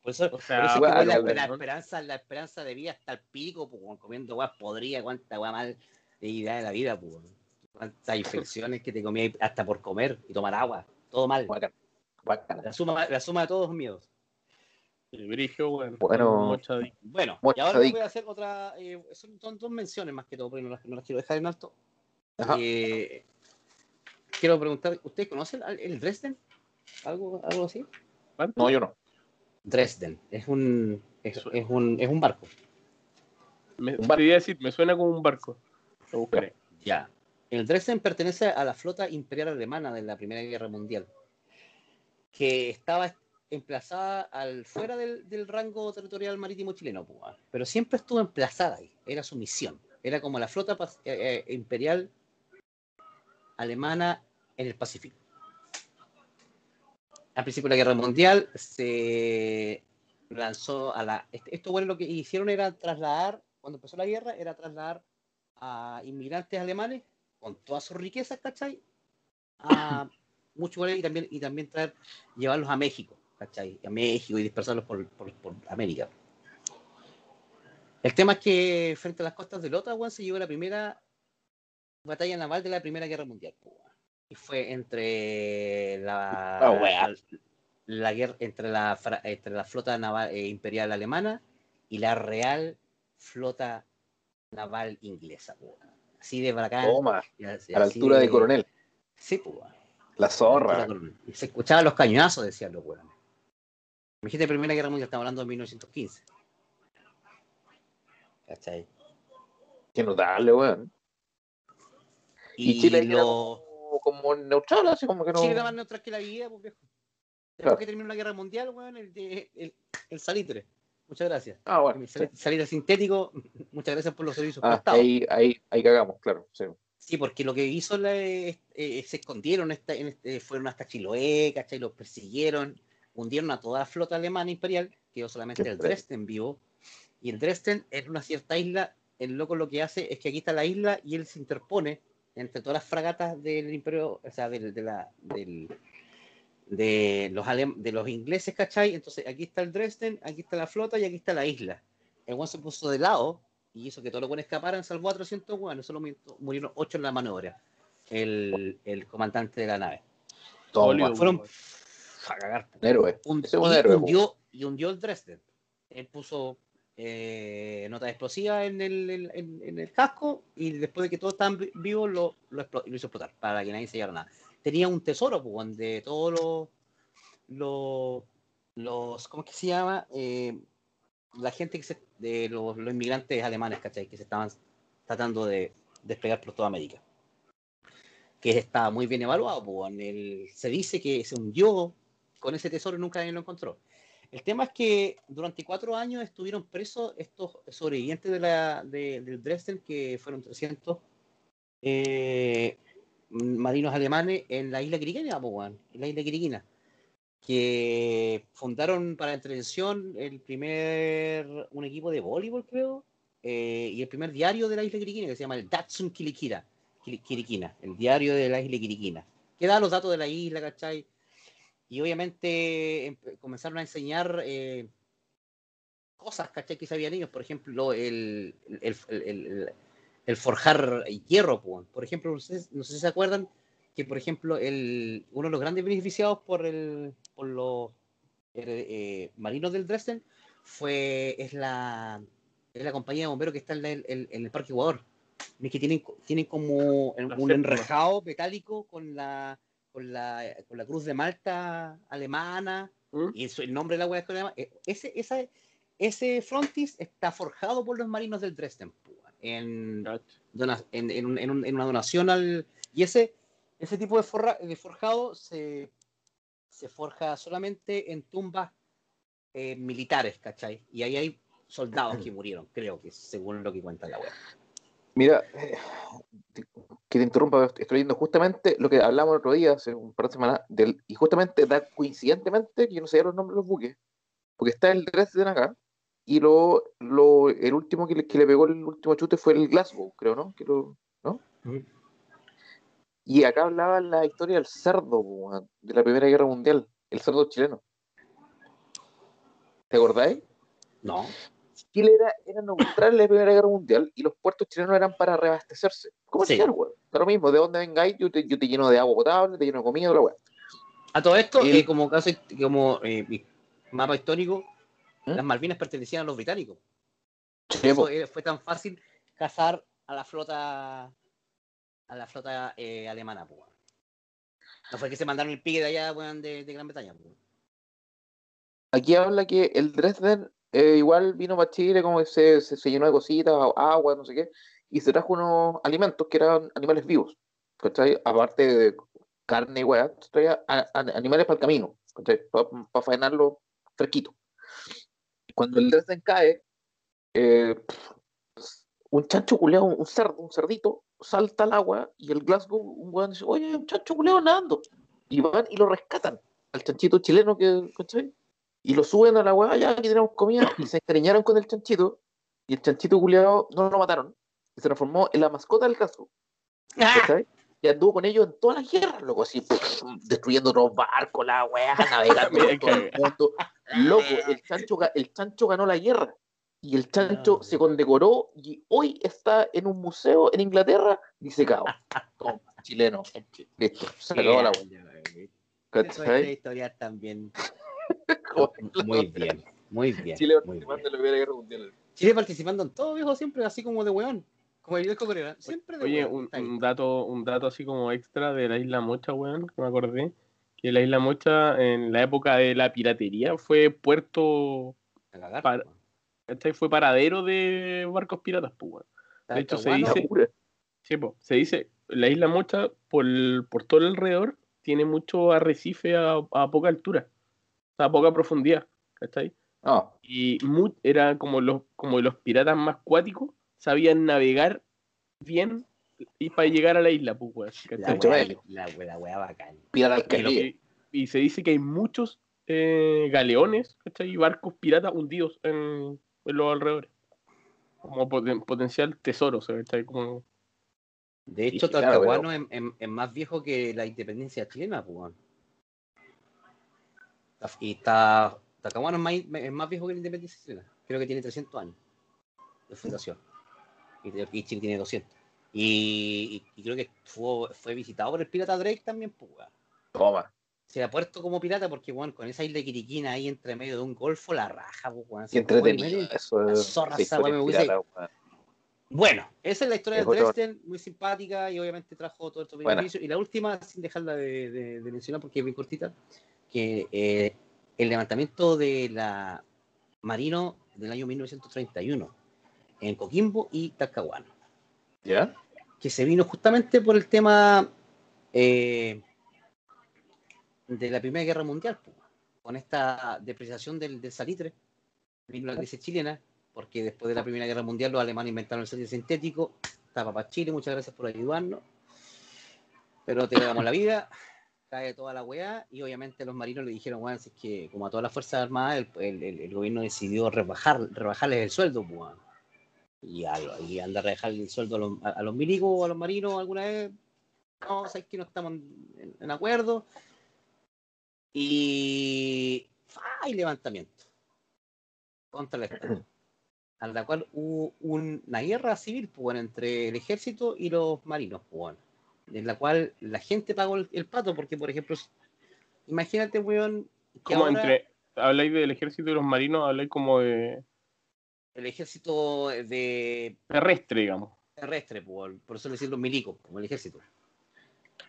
Por eso, O sea, por eso es que, bueno, weón, la, esperanza, la esperanza de vida hasta el pico, pues, comiendo weas podridas, cuánta wea mal de idea de la vida, pues. Cuántas infecciones que te comías hasta por comer y tomar agua. Todo mal. La suma, la suma de todos los miedos. El Brigio. Bueno. Bueno, Mucho y ahora voy a hacer otra. eh, son, son dos menciones más que todo, porque no las, no las quiero dejar en alto. Eh, quiero preguntar: ¿Ustedes conocen al- el Dresden? ¿Algo, algo así? ¿Cuánto? No, yo no. Dresden. Es un, es, un, es un barco. Me, Un barco. quería decir, me suena como un barco. Lo buscaré. Ya. El Dresden pertenece a la flota imperial alemana de la Primera Guerra Mundial, que estaba emplazada al fuera del, del rango territorial marítimo chileno, pues, pero siempre estuvo emplazada ahí, era su misión, era como la flota eh, eh, imperial alemana en el Pacífico. Al principio de la Guerra Mundial se lanzó a la... este- Esto, bueno, lo que hicieron era trasladar, cuando empezó la guerra, era trasladar a inmigrantes alemanes con todas sus riquezas, ¿cachai? A [coughs] muchos lugares y también, y también traer, llevarlos a México, ¿cachai? A México y dispersarlos por, por, por América. El tema es que frente a las costas del Ottawa se llevó la primera batalla naval de la Primera Guerra Mundial. Y fue entre la, Ah, la guerra entre la, entre la flota naval eh, imperial alemana y la Real Flota Naval Inglesa. Así de bacán. Toma, así- a la altura de coronel. Sí, weón. La zorra. Y se escuchaban los cañonazos, decían los weones. Imagínate Primera Guerra Mundial, estamos hablando de 1915. ¿Cachai? Qué notable, weón. Y, Y Chile lo... como, neutral, así como que no. Chile era más neutral que la vida, pues viejo. Después Claro. que terminó la guerra mundial, weón, el, el, el salitre. Muchas gracias. Ah, bueno. El sí. sal- salitre sintético, [laughs] muchas gracias por los servicios Ah, prestados. ahí, ahí, ahí cagamos, claro. Sí. Sí, porque lo que hizo la, eh, eh, se escondieron, esta, en este- fueron hasta Chiloé, ¿cachai? Los persiguieron, hundieron a toda la flota alemana imperial, quedó solamente el. Dresden vivo. Y el Dresden en una cierta isla, el loco lo que hace es que aquí está la isla y él se interpone entre todas las fragatas del imperio, o sea, del, de, la, del, de, los alem- de los ingleses, ¿cachai? Entonces aquí está el Dresden, aquí está la flota y aquí está la isla. El one se puso de lado y hizo que todos los buenos escaparan, salvó a 300 buenos, solo mu- murieron 8 en la maniobra. El, el comandante de la nave. Hollywood, fueron-. A cagar. un héroe. Un- es un y, héroe, hundió, y hundió el Dresden. Él puso eh, nota explosiva en el, en, en- el casco y después de que todos estaban vi- vivos lo, lo, lo hizo explotar para que nadie se llevara nada. Tenía un tesoro pues, de todos los, los, los, ¿cómo es que se llama? Eh, la gente que se, de los, los inmigrantes alemanes, ¿cachai? Que se estaban tratando de despegar por toda América. Que estaba muy bien evaluado, pues. El- se dice que se hundió con ese tesoro y nunca nadie lo encontró. El tema es que durante cuatro años estuvieron presos estos sobrevivientes de la, de- del Dresden, que fueron 300 eh, marinos alemanes en la isla weón, en la isla Quiriquina, que fundaron para la intervención el primer, un equipo de voleibol, creo, eh, y el primer diario de la isla Quiriquina, que se llama el Datsun Quiriquina, Quiri- Quiriquina, el diario de la isla Quiriquina, que da los datos de la isla, ¿cachai? Y obviamente comenzaron a enseñar eh, cosas, ¿cachai? Que sabían ellos, por ejemplo, el, el, el- el- forjar hierro, por ejemplo, no sé, no sé si se acuerdan que, por ejemplo, el, uno de los grandes beneficiados por, el, por los eh, eh, marinos del Dresden fue, es la, es la compañía de bomberos que está en, el- en- en el Parque Ecuador. Es que tienen, tienen como un enrejado metálico con la, con la, con la cruz de Malta alemana ¿Mm? y eso, el nombre de la hueá alemana. eh, Ese, esa, ese frontis está forjado por los marinos del Dresden en, dona- en, en un- en un- en una donación al. Y ese, ese tipo de, forra- de forjado se, se forja solamente en tumbas eh, militares, ¿cachai? Y ahí hay soldados que murieron, creo que según lo que cuenta la web. Mira, que te interrumpa, estoy leyendo justamente lo que hablamos el otro día, hace un par de semanas, del, y justamente da coincidentemente que yo no sabía los nombres de los buques, porque está el Dresden acá, y lo, lo, el último que le, que le pegó el último chute fue el Glasgow, creo, ¿no? Que lo, ¿no? Y acá hablaba la historia del cerdo, de la Primera Guerra Mundial, el cerdo chileno. ¿Te acordáis? No. Chile era, era neutral en la Primera Guerra Mundial y los puertos chilenos eran para reabastecerse. ¿Cómo Sí. se weón? Da lo mismo, de dónde vengáis, yo te, yo te lleno de agua potable, te lleno de comida, la weón. A todo esto, Y- eh, como caso, como eh, mapa histórico, ¿Mm? las Malvinas pertenecían a los británicos. Sí, eso fue tan fácil cazar a la flota a la flota eh, alemana, pues. No fue que se mandaron el pique de allá, weón, de, de Gran Bretaña, pues. Aquí habla que el Dresden eh, igual vino para Chile, como que se, llenó de cositas, agua, no sé qué, y se trajo unos alimentos que eran animales vivos, ¿cachai? Aparte de carne y weá, animales para el camino, ¿cachai? Para faenarlo fresquito. Cuando el Dresden cae, eh, un chancho culeado, un cerdo, un cerdito, salta al agua y el Glasgow, un weón dice, oye, un chancho culeado nadando. Y van y lo rescatan al chanchito chileno que, ¿cachai? Y lo suben a la weá, ya aquí tenemos comida, y se encariñaron con el chanchito, y el chanchito culeado no lo mataron, y se transformó en la mascota del Glasgow, ¿cachai? Y anduvo con ellos en todas las guerras, loco, así, puf, destruyendo los barcos, la weá, [laughs] navegando por todo el mundo. Loco, el chancho, el chancho ganó la guerra. Y el chancho No. se condecoró y hoy está en un museo en Inglaterra disecado. [laughs] Toma, chileno. Listo, se acabó la weá. Eso es ¿Cachai? historia también. [laughs] Muy bien, muy bien. Chile muy participando en la Primera Guerra Mundial. Chile participando en todo, viejo, siempre así como de weón. Como el viejo coreano. Siempre de Oye, weón. un, un dato, un dato así como extra de la isla Mocha, weón, que me acordé. Que la isla Mocha en la época de la piratería fue puerto, cagar, para-. ¿cachai? Fue paradero de barcos piratas, pues, weón. de hecho, se dice-. Sí, po, se dice, la isla Mocha, por, por todo el alrededor, tiene mucho arrecife a, a poca altura, o sea, poca profundidad, ¿cachai? No, Y mu- era como los, como los piratas más cuáticos, sabían navegar bien y para llegar a la isla, pues, weón, La bello. la, wea- la wea bacán. Y, lo que- y se dice que hay muchos eh, galeones, ¿cachai? Y barcos piratas hundidos en, en los alrededores. Como poten- potencial tesoro, ¿cachai? Como, De hecho, Sí, claro, Talcahuano es, es- es más viejo que la independencia chilena, pues. Y está. Talcahuano es más, es más viejo que la independencia chilena. Creo que tiene 300 años de fundación. Y, Chile tiene 200. Y, y- y creo que fue, fue visitado por el pirata Drake también, pues. Toma. Se ha puesto como pirata porque, weón, con esa isla de Quiriquina ahí entre medio de un golfo, la raja, pues. Qué entretenido. Eso es. zorra esa me pirata. Bueno, esa es la historia Es de Dresden, muy simpática y obviamente trajo todo estos beneficios. Y la última, sin dejarla de, de- de mencionar porque es bien cortita, que eh, el levantamiento de la Marino del año 1931 en Coquimbo y Talcahuano, ¿Ya? que se vino justamente por el tema eh, de la Primera Guerra Mundial, con esta depreciación del, del salitre, vino la crisis chilena, porque después de la Primera Guerra Mundial los alemanes inventaron el salitre sintético, estaba para Chile, muchas gracias por ayudarnos, pero te damos la vida, cae toda la weá, y obviamente los marinos le dijeron, weón, si es que como a todas las Fuerzas Armadas, el, el- el- el gobierno decidió rebajar, rebajarles el sueldo, pues, weón. y, y anda a rebajar el sueldo a los, a, a los milicos o a los marinos alguna vez, no, sabes que no estamos en, acuerdo, y hay levantamiento. Contra el Estado, a la cual hubo una guerra civil pues, entre el ejército y los marinos, pues, en la cual la gente pagó el, el pato, porque por ejemplo, imagínate, weón, como ahora entre, habláis del ejército y los marinos, habláis como de el ejército de terrestre, digamos. terrestre, por, por eso decir los milicos, como el ejército.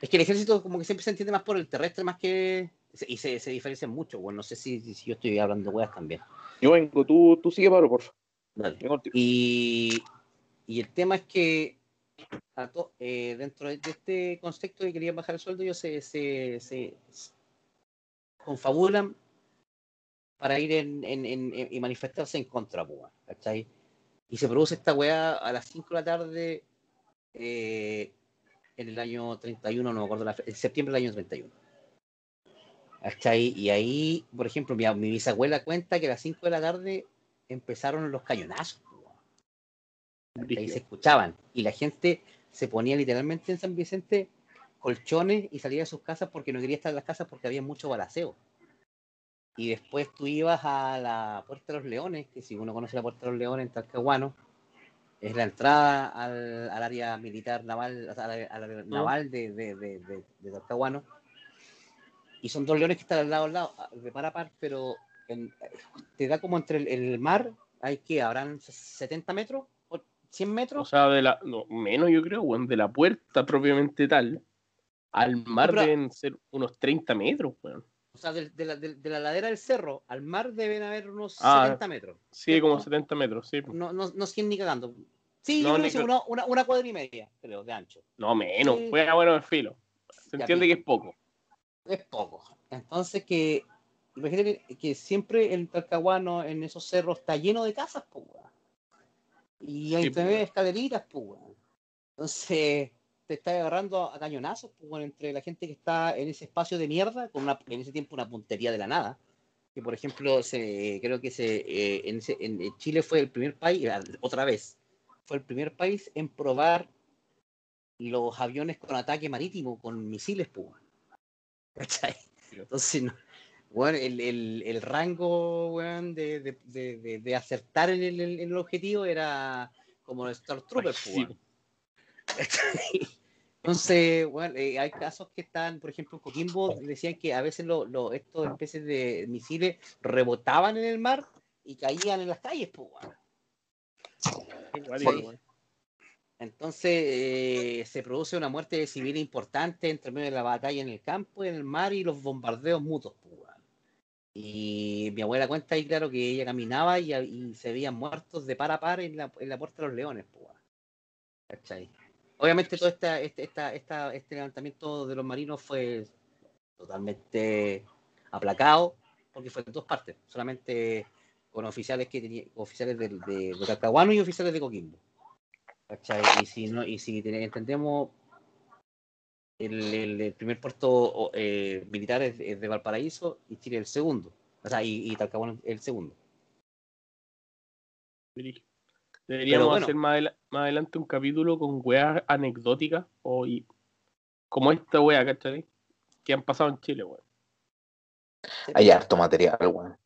Es que el ejército como que siempre se entiende más por el terrestre más que... Y se, se diferencian mucho, bueno, no sé si, si yo estoy hablando de weas también. Yo vengo, tú, tú sigue, Pablo, por favor. Dale. Vengo contigo. Y, y el tema es que a eh, dentro de este concepto que querían bajar el sueldo, ellos se, se, confabulan para ir en, en- en- y manifestarse en contra, pues, ¿cachai? Y se produce esta weá a las 5 de la tarde eh, en el año 31, no me acuerdo, en septiembre del año 31. ¿Cachai? Y ahí, por ejemplo, mi, mi bisabuela cuenta que a las 5 de la tarde empezaron los cañonazos. Ahí se escuchaban. Y la gente se ponía literalmente en San Vicente colchones y salía de sus casas porque no quería estar en las casas porque había mucho balaceo. y después tú ibas a la Puerta de los Leones, que si uno conoce la Puerta de los Leones en Talcahuano, es la entrada al, al área militar naval, al, área naval de, de, de, de- de Talcahuano. Y son dos leones que están al lado, al lado, de par a par, pero en- te da como entre el, el mar, hay que, habrán 70 metros, o 100 O metros. sea, de la, no, menos yo creo, weón, de la puerta propiamente tal, al mar pero- deben ser unos 30 metros, weón. O sea, de, de la, de- de la ladera del cerro al mar deben haber unos Ah, 70 metros. Sí, como ¿Cierto? 70 metros, sí. No, no, no 100 ni cagando. Sí, No, yo creo que sí, una, una, una cuadra y media, creo, de ancho. No, menos. Sí. Bueno, bueno, en filo. Se Ya, entiende que es poco. Es poco. Entonces que, imagínate que, que siempre el Talcahuano en esos cerros está lleno de casas, pues, weón. Y hay Sí, pues, también weón. escaleritas, pues, weón. Entonces te está agarrando a cañonazos, pues, weón, entre la gente que está en ese espacio de mierda, con una, en ese tiempo una puntería de la nada. Que por ejemplo, se, creo que se, eh, en, en- Chile fue el primer país, otra vez, fue el primer país en probar los aviones con ataque marítimo, con misiles, pues. [laughs] ¿Cachai? Entonces, no- weón, el, el, el rango weón, de, de, de, de- acertar en el, en el objetivo era como los Star. ¿Cachai? [laughs] Entonces, bueno, eh, hay casos que están, por ejemplo, en Coquimbo decían que a veces lo, lo- estos especies de misiles rebotaban en el mar y caían en las calles, pues, Sí. Entonces eh, se produce una muerte civil importante entre medio de la batalla en el campo, en el mar y los bombardeos mutuos. pues. Y mi abuela cuenta ahí, claro, que ella caminaba y, y se veían muertos de par a par en la, en la puerta de los leones. pues. Obviamente todo esta, este, esta, esta- este levantamiento de los marinos fue totalmente aplacado porque fue en dos partes, solamente con oficiales que tenía, oficiales de, de Talcahuano y oficiales de Coquimbo. Y si no, y si te- entendemos el, el- el primer puerto eh, militar es, es de Valparaíso y Chile el segundo. O sea, y, y Talcahuano el segundo. Deberíamos bueno. hacer más, adela- más adelante un capítulo con weas anecdóticas o y- como esta wea, ¿cachai? Que han pasado en Chile, weón. Hay harto material, weón.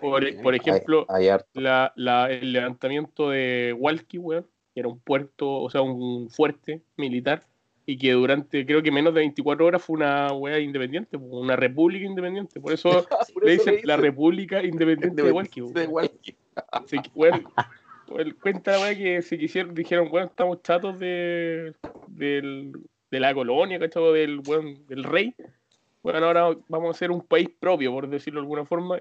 Por, por Hay, ejemplo, hay la, la- el levantamiento de Walkie, weón, que era un puerto, o sea, un fuerte militar, y que durante creo que menos de 24 horas fue una wea independiente, una república independiente. Por eso [laughs] Por le eso dicen la república independiente de Walkie. de Walkie. Sí, weón, cuenta la que se quisieron, dijeron, bueno, estamos chatos de, del- de la colonia, ¿cachai? Del, weón, del rey. Bueno, ahora vamos a ser un país propio, por decirlo de alguna forma.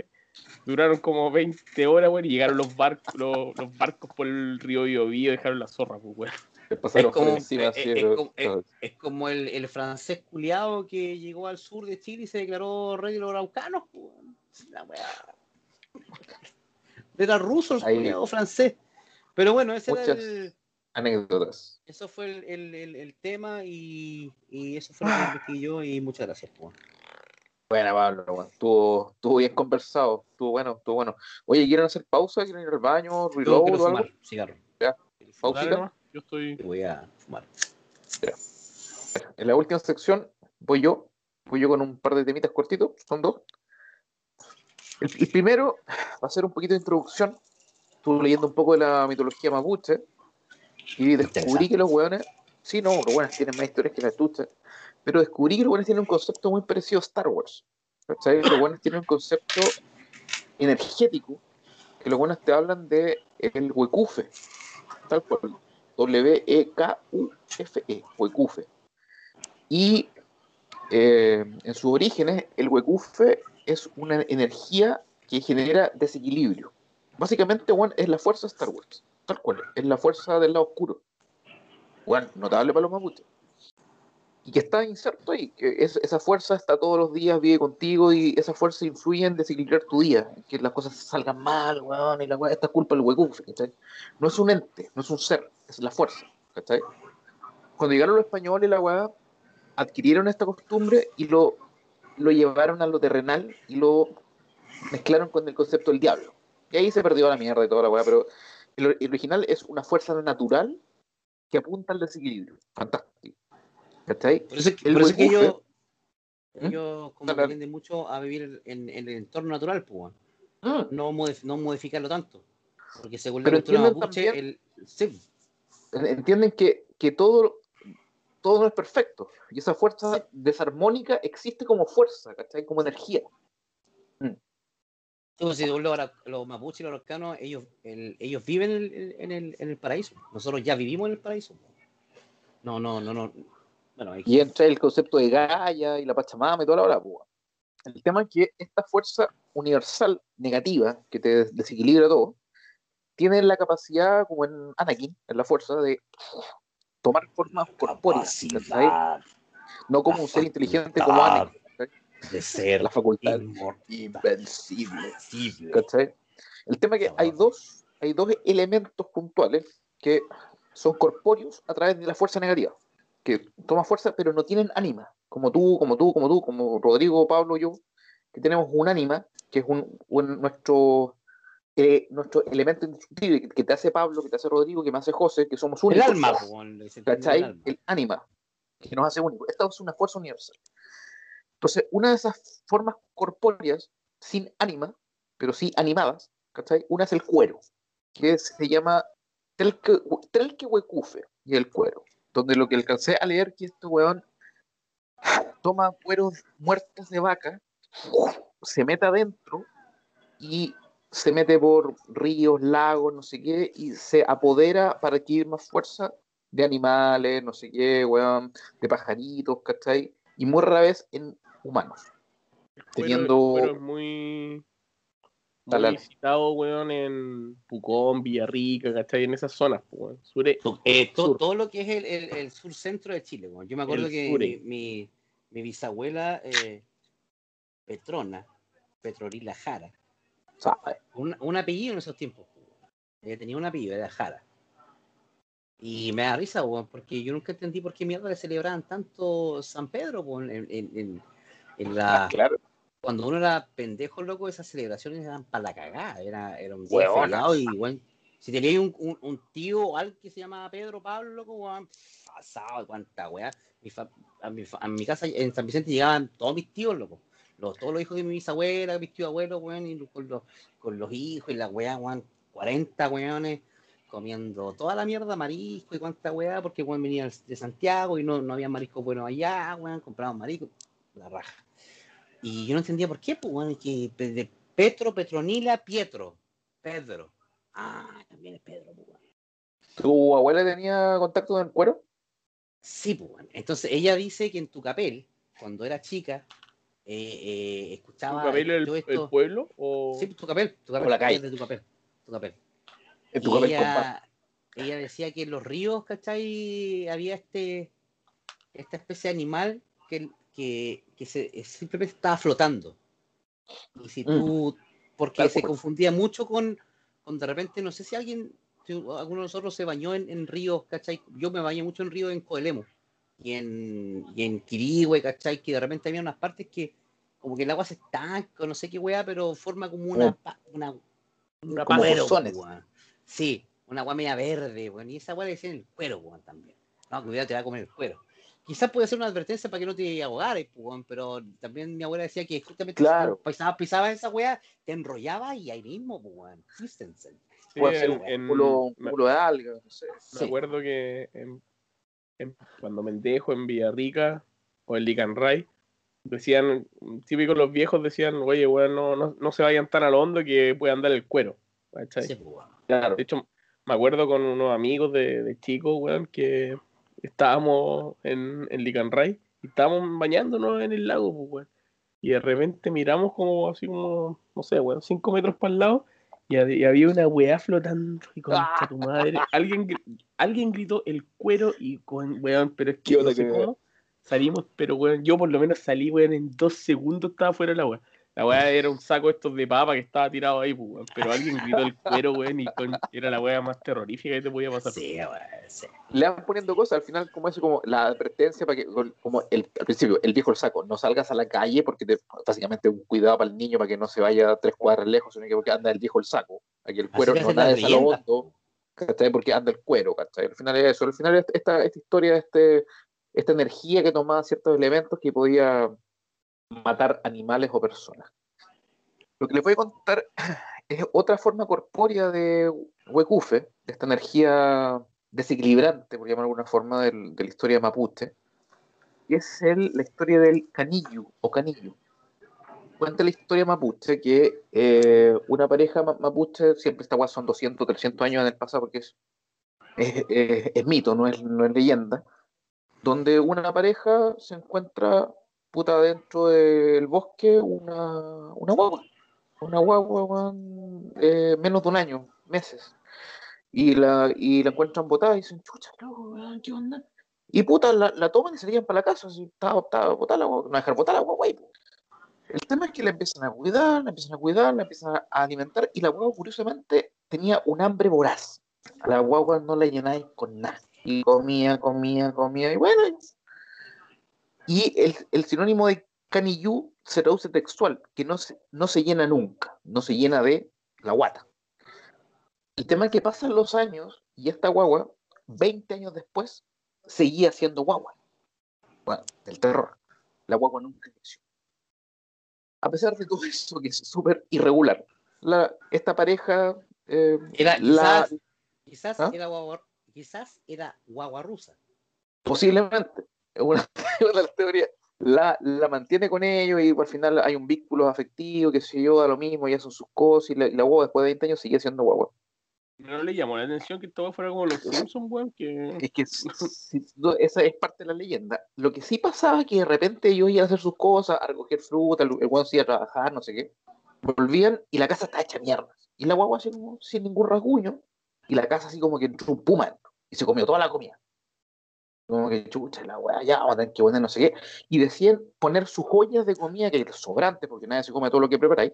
Duraron como 20 horas, weón, y llegaron los barcos, los, los barcos por el río Biobío, dejaron la zorra, pues, weón. Pasaron Es como- por encima, es- así, es como- es- Es como el, el francés culiado que llegó al sur de Chile y se declaró rey de los araucanos. La weá. [laughs] Era ruso el culiado francés. Pero bueno, ese era Muchas- el, anécdotas. eso fue el, el- el- tema y, y eso fue lo que [sighs] investigué yo y muchas gracias. po. Bueno, Pablo, weón, estuvo, estuvo bien conversado, estuvo bueno, estuvo bueno. Oye, ¿quieren hacer pausa? ¿Quieren ir al baño? ¿Reload cigarro. Ya. Pausita. Yo estoy. Voy a fumar. En la última sección voy yo, voy yo con un par de temitas cortitos, son dos. El, el primero va a ser un poquito de introducción. Estuve leyendo un poco de la mitología mapuche y descubrí que los hueones, sí, no, los hueones tienen más historias que la tucha, pero descubrí que los hueones tienen un concepto muy parecido a Star Wars. ¿cachai? Los hueones tienen un concepto energético que los hueones te hablan de el huecufe, tal cual, W-E-K-U-F-E, huecufe. Y eh, en sus orígenes, el huecufe es una energía que genera desequilibrio. Básicamente, bueno, es la fuerza de Star Wars, tal cual, es la fuerza del lado oscuro. Bueno, notable para los mapuches. Y que está inserto ahí, que es- esa fuerza está todos los días, vive contigo y esa fuerza influye en desequilibrar tu día, que las cosas salgan mal, weón, y la weá, esta es culpa del ¿cachai? No es un ente, no es un ser, es la fuerza, ¿cachai? Cuando llegaron los españoles, la weá, adquirieron esta costumbre y lo, lo llevaron a lo terrenal y lo mezclaron con el concepto del diablo. Y ahí se perdió la mierda y toda la weá, pero el, el original es una fuerza natural que apunta al desequilibrio. Fantástico. ¿Cachai? Por eso, es que- El por eso que. ¿Mm? Ellos como dale. tienden mucho a vivir en, en el entorno natural, pues. Mm. no, modif- no modificarlo tanto. Porque según la Pero cultura entienden mapuche, también- el, sí, entienden que, que todo, todo no es perfecto. Y esa fuerza desarmónica existe como fuerza, ¿cachai? Como energía. Si según los, los mapuches y los araucanos, ellos, el- ellos viven en el, en, el, en el paraíso. Nosotros ya vivimos en el paraíso. No, no, no, no. Bueno, hay- Y entra el concepto de Gaia y la Pachamama y toda la hora. pues. El tema es que esta fuerza universal negativa que te desequilibra todo, tiene la capacidad, como en Anakin, en la fuerza, de tomar formas corpóreas. No como un ser inteligente como Anakin. de ser La facultad invencible. ¿cachai? El tema es que hay dos, hay dos elementos puntuales que son corpóreos a través de la fuerza negativa, que toma fuerza pero no tienen ánima, como tú, como tú, como tú, como Rodrigo, Pablo, yo, que tenemos un ánima, que es un, un- nuestro, eh, nuestro elemento indestructible, que, que te hace Pablo, que te hace Rodrigo, que me hace José, que somos El únicos. alma, le dicen ¿cachai? el alma. El ánima, que nos hace únicos. Esta es una fuerza universal. Entonces, una de esas formas corpóreas, sin ánima, pero sí animadas, ¿cachai? Una es el cuero, que se llama Telque- Telquehuecufe, y el cuero, donde lo que alcancé a leer que este weón toma cueros muertos de vaca, se mete adentro y se mete por ríos, lagos, no sé qué, y se apodera para adquirir más fuerza de animales, no sé qué, weón, de pajaritos, ¿cachai? Y muy rara vez en humanos. Teniendo- muy, muy visitado, weón, en Pucón, Villarrica, ¿cachai? En esas zonas, weón. Sure- Eh, to- Sur. todo lo que es el, el, el sur centro de Chile. weón. Yo me acuerdo El que sur, mi, eh. mi, mi bisabuela eh, Petrona, Petrorila Jara, un, un apellido en esos tiempos. weón. Ella tenía un apellido, era Jara. Y me da risa, weón, porque yo nunca entendí por qué mierda le celebraban tanto San Pedro weón, en, en, en, en la, Ah, claro. Cuando uno era pendejo, loco, esas celebraciones eran para la cagada. Era, era un día feriado y, weón, si tenías un, un, un tío o alguien que se llamaba Pedro Pablo, loco, weón, pasado, cuánta weá. Mi fa- a, mi, fa- a mi casa en San Vicente llegaban todos mis tíos, loco. Los, todos los hijos de mi bisabuela, mis tíos abuelos, weón, y con los, con los hijos y la weá, weón, 40 weones comiendo toda la mierda marisco y cuánta weá, porque weón venía de Santiago y no, no había marisco bueno allá, weón, compraban marisco, la raja. Y yo no entendía por qué, pues, weón, que de Petro, Petronila, Pietro, Pedro. Ah, también es Pedro, pues. ¿Tu abuela tenía contacto con el cuero? Sí, pues. Entonces ella dice que en Tucapel, cuando era chica, eh, eh, escuchaba ¿Tucapel es el, todo el esto. pueblo? O... Sí, pues, Tucapel, Tucapel, O la calle. es de Tucapel, Tucapel. En Y tu papel compa. ella, ella decía que en los ríos, ¿cachai? Había este, esta especie de animal que, que, que se, eh, simplemente estaba flotando. Y si tú, porque Tal se cual. confundía mucho con, con de repente, no sé si alguien, si alguno de nosotros se bañó en, en ríos, ¿cachai? Yo me bañé mucho en ríos en Coelemo y en, y en Quirihue, ¿cachai? Que de repente había unas partes que como que el agua se estanca, no sé qué weá, pero forma como una, Como- pa- una, Una Como cuero. Sí, una agua media verde, weón. Y esa agua le decían el cuero, weón, también. No, cuidado, te va a comer el cuero. Quizás puede ser una advertencia para que no te ahogares, pues, pero también mi abuela decía que justamente Claro. si pisabas, pisabas esa weá, te enrollaba y ahí mismo, pues, weón. Fíjense. Sí, Puede ser en- un en- culo, un me- culo de alga, no sé. Me Sí. acuerdo que en- en- cuando Mendejo, en Villarrica o en Licanray, decían, típicos los viejos decían, oye, weón, no, no, no se vayan tan al hondo que puede andar el cuero. pues. Claro. De hecho, me acuerdo con unos amigos de, de chicos, weón, que estábamos en, en Licanray y estábamos bañándonos en el lago, pues, weón. Y de repente miramos como así como, no sé, weón, cinco metros para el lado y, hab- y había una weá flotando y concha tu madre. [laughs] Alguien, alguien gritó el cuero y con, weón, pero es ¿Qué que no sé cómo. Salimos, pero weón, yo por lo menos salí, weón, en dos segundos estaba fuera de la weá. La weá era un saco estos de papa que estaba tirado ahí, pues, weón. Pero alguien gritó el cuero, weón, y con- era la weá más terrorífica que te podía pasar. Sí, weón, sí. Le van poniendo cosas, al final como eso, como la advertencia para que, como el, al principio, el viejo el saco, no salgas a la calle porque te, básicamente un cuidado para el niño para que no se vaya tres cuadras lejos, sino que porque anda el viejo el saco. Aquí el cuero no nada de hondo, ¿cachai? Porque anda el cuero, ¿cachai? Al final es eso, al final es esta, esta historia, este, esta energía que tomaba ciertos elementos que podía matar animales o personas. Lo que les voy a contar [clears throat] es otra forma corpórea de Huecufe, de esta energía desequilibrante, por llamar de alguna forma, del- de la historia mapuche, y es el- la historia del canillo o canillo. Cuenta la historia mapuche que eh, una pareja ma- mapuche, siempre esta son 200, 300 años en el pasado, porque es, es- es mito, no es, no es leyenda, donde una pareja se encuentra puta dentro del bosque una, una guagua, una guagua eh, menos de un año, meses. Y la, y la encuentran botada y dicen, chucha, loco, ¿qué onda? Y puta, la, la toman y se llevan para la casa, así, estaba, estaba botada la guagua, no dejar botada la guagua po. El tema es que la empiezan a cuidar, la empiezan a cuidar, la empiezan a alimentar y la guagua curiosamente tenía un hambre voraz. A la guagua no la llenáis con nada. Y comía, comía, comía y bueno. Y el, el sinónimo de canillú se traduce textual, que no se, no se llena nunca, no se llena de la guata. El tema es que pasan los años y esta guagua, 20 años después, seguía siendo guagua. Bueno, del terror. La guagua nunca creció. A pesar de todo eso, que es súper irregular, la, esta pareja. eh, Era, la- quizás, quizás ¿Ah? era guagua, quizás era guagua rusa. posiblemente, una, es una [laughs] de las teorías, la, la mantiene con ellos y al final hay un vínculo afectivo, que se yo, da lo mismo, y hacen sus cosas, y la, y la guagua después de 20 años sigue siendo guagua. No le llamó la atención que todo fuera como los Simpsons, weón, que... Es que esa es parte de la leyenda. Lo que sí pasaba es que de repente ellos iban a hacer sus cosas, a recoger fruta, el, guagua se iba a trabajar, no sé qué. Volvían y la casa estaba hecha mierda. Y la guagua así como sin ningún rasguño, y la casa así como que entró un puma y se comió toda la comida. Como que chucha, la weá, ya vamos a que poner no sé qué. Y decían poner sus joyas de comida, que es sobrante, porque nadie se come todo lo que preparáis,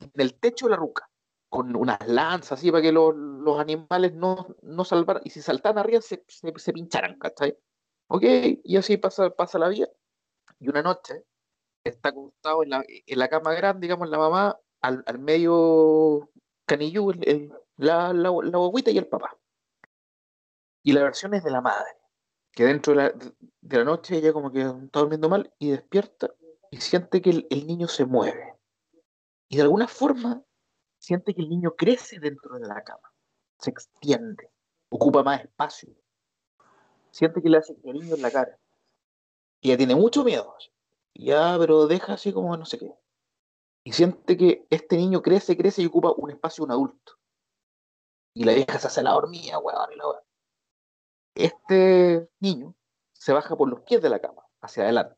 en el techo de la ruca, con unas lanzas así para que los, los animales no, no salvaran, y si saltaban arriba se, se, se pincharan, ¿cachai? Ok, y así pasa, pasa la vida. Y una noche está acostado en la, en la cama grande, digamos, la mamá, al, al medio canillú, el- la, la, la y el papá. Y la versión es de la madre, que dentro de la, de la noche ella como que está durmiendo mal y despierta y siente que el, niño se mueve. Y de alguna forma siente que el niño crece dentro de la cama, se extiende, ocupa más espacio. Siente que le hace cariño en la cara. Y ella tiene mucho miedo. Ya, pero deja así como no sé qué. Y siente que este niño crece, crece y ocupa un espacio de un adulto. Y la vieja se hace la dormida, weón. y la weá. Este niño se baja por los pies de la cama, hacia adelante.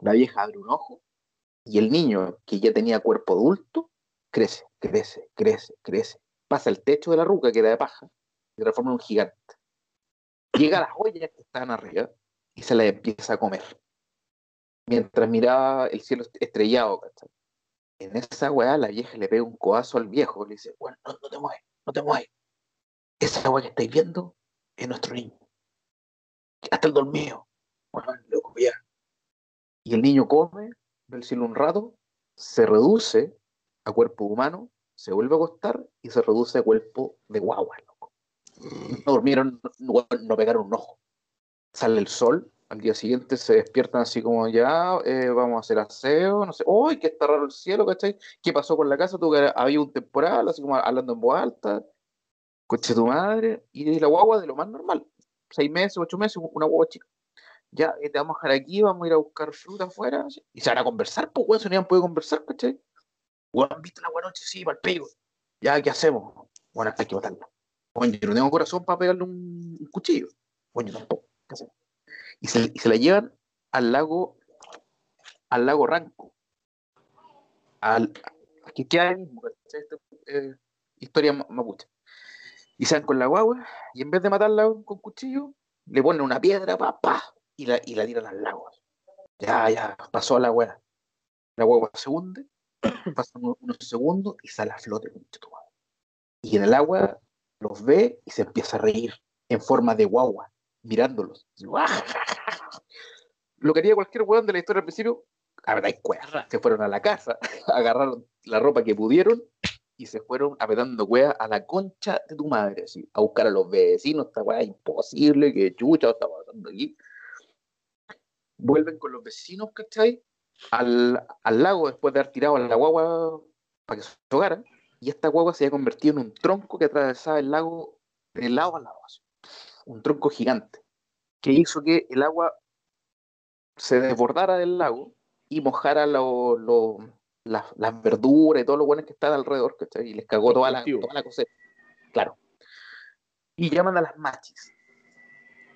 La vieja abre un ojo y el niño, que ya tenía cuerpo adulto, crece, crece, crece, crece. Pasa el techo de la ruca, que era de paja, y transforma en un gigante. Llega a las joyas que estaban arriba y se las empieza a comer. Mientras miraba el cielo estrellado, ¿cachai? En esa weá, la vieja le pega un codazo al viejo y le dice, bueno, no, no te mueves, no te mueves. Esa weá que estáis viendo es nuestro niño. Hasta el dormido. Bueno, loco, ya. Y el niño come, ve el cielo un rato, se reduce a cuerpo humano, se vuelve a acostar y se reduce a cuerpo de guagua, loco. No durmieron, no, no pegaron un ojo. Sale el sol, al día siguiente se despiertan así como ya, eh, vamos a hacer aseo, no sé, ¡uy, que está raro el cielo, ¿cachai? ¿Qué pasó con la casa? Tú que había un temporal, así como hablando en voz alta, coche tu madre, y la guagua de lo más normal, seis meses, ocho meses, una guagua chica. Ya, eh, te vamos a dejar aquí, vamos a ir a buscar fruta afuera, y se van a conversar, pues, weón, se no puede conversar, ¿cachai? Weón, ¿han visto la buena? Sí, para el pego. Ya, ¿qué hacemos? Bueno, hay que matarla. Bueno, yo no tengo corazón para pegarle un, cuchillo. Bueno, tampoco. ¿Qué hacemos? Y se, y se la llevan al lago, al lago Ranco. Al, aquí queda ahí mismo. Esta, eh, historia ma- mapuche. Y van con la guagua, y en vez de matarla con cuchillo, le ponen una piedra, pa, pa, y la, y la tiran al lago. Ya, ya, pasó la weá. La guagua se hunde, [coughs] pasan unos, segundos y sale a flote. Y en el agua los ve y se empieza a reír en forma de guagua, mirándolos. Y, Lo que haría cualquier weón de la historia al principio, a ver, hay cuevas. Se fueron a la casa, [laughs] agarraron la ropa que pudieron y se fueron apretando cuevas a la concha de tu madre, a buscar a los vecinos, esta weá imposible, que chucha está pasando aquí. Vuelven con los vecinos, ¿cachai? al, al lago después de haber tirado a la guagua para que se ahogara, y esta guagua se había convertido en un tronco que atravesaba el lago de lado a lado, un tronco gigante, que hizo que el agua se desbordara del lago y mojara lo- lo- las, las verduras y todo lo bueno que estaba alrededor, ¿cachai? Y les cagó toda la, toda la cosecha. Claro. Y llaman a las machis.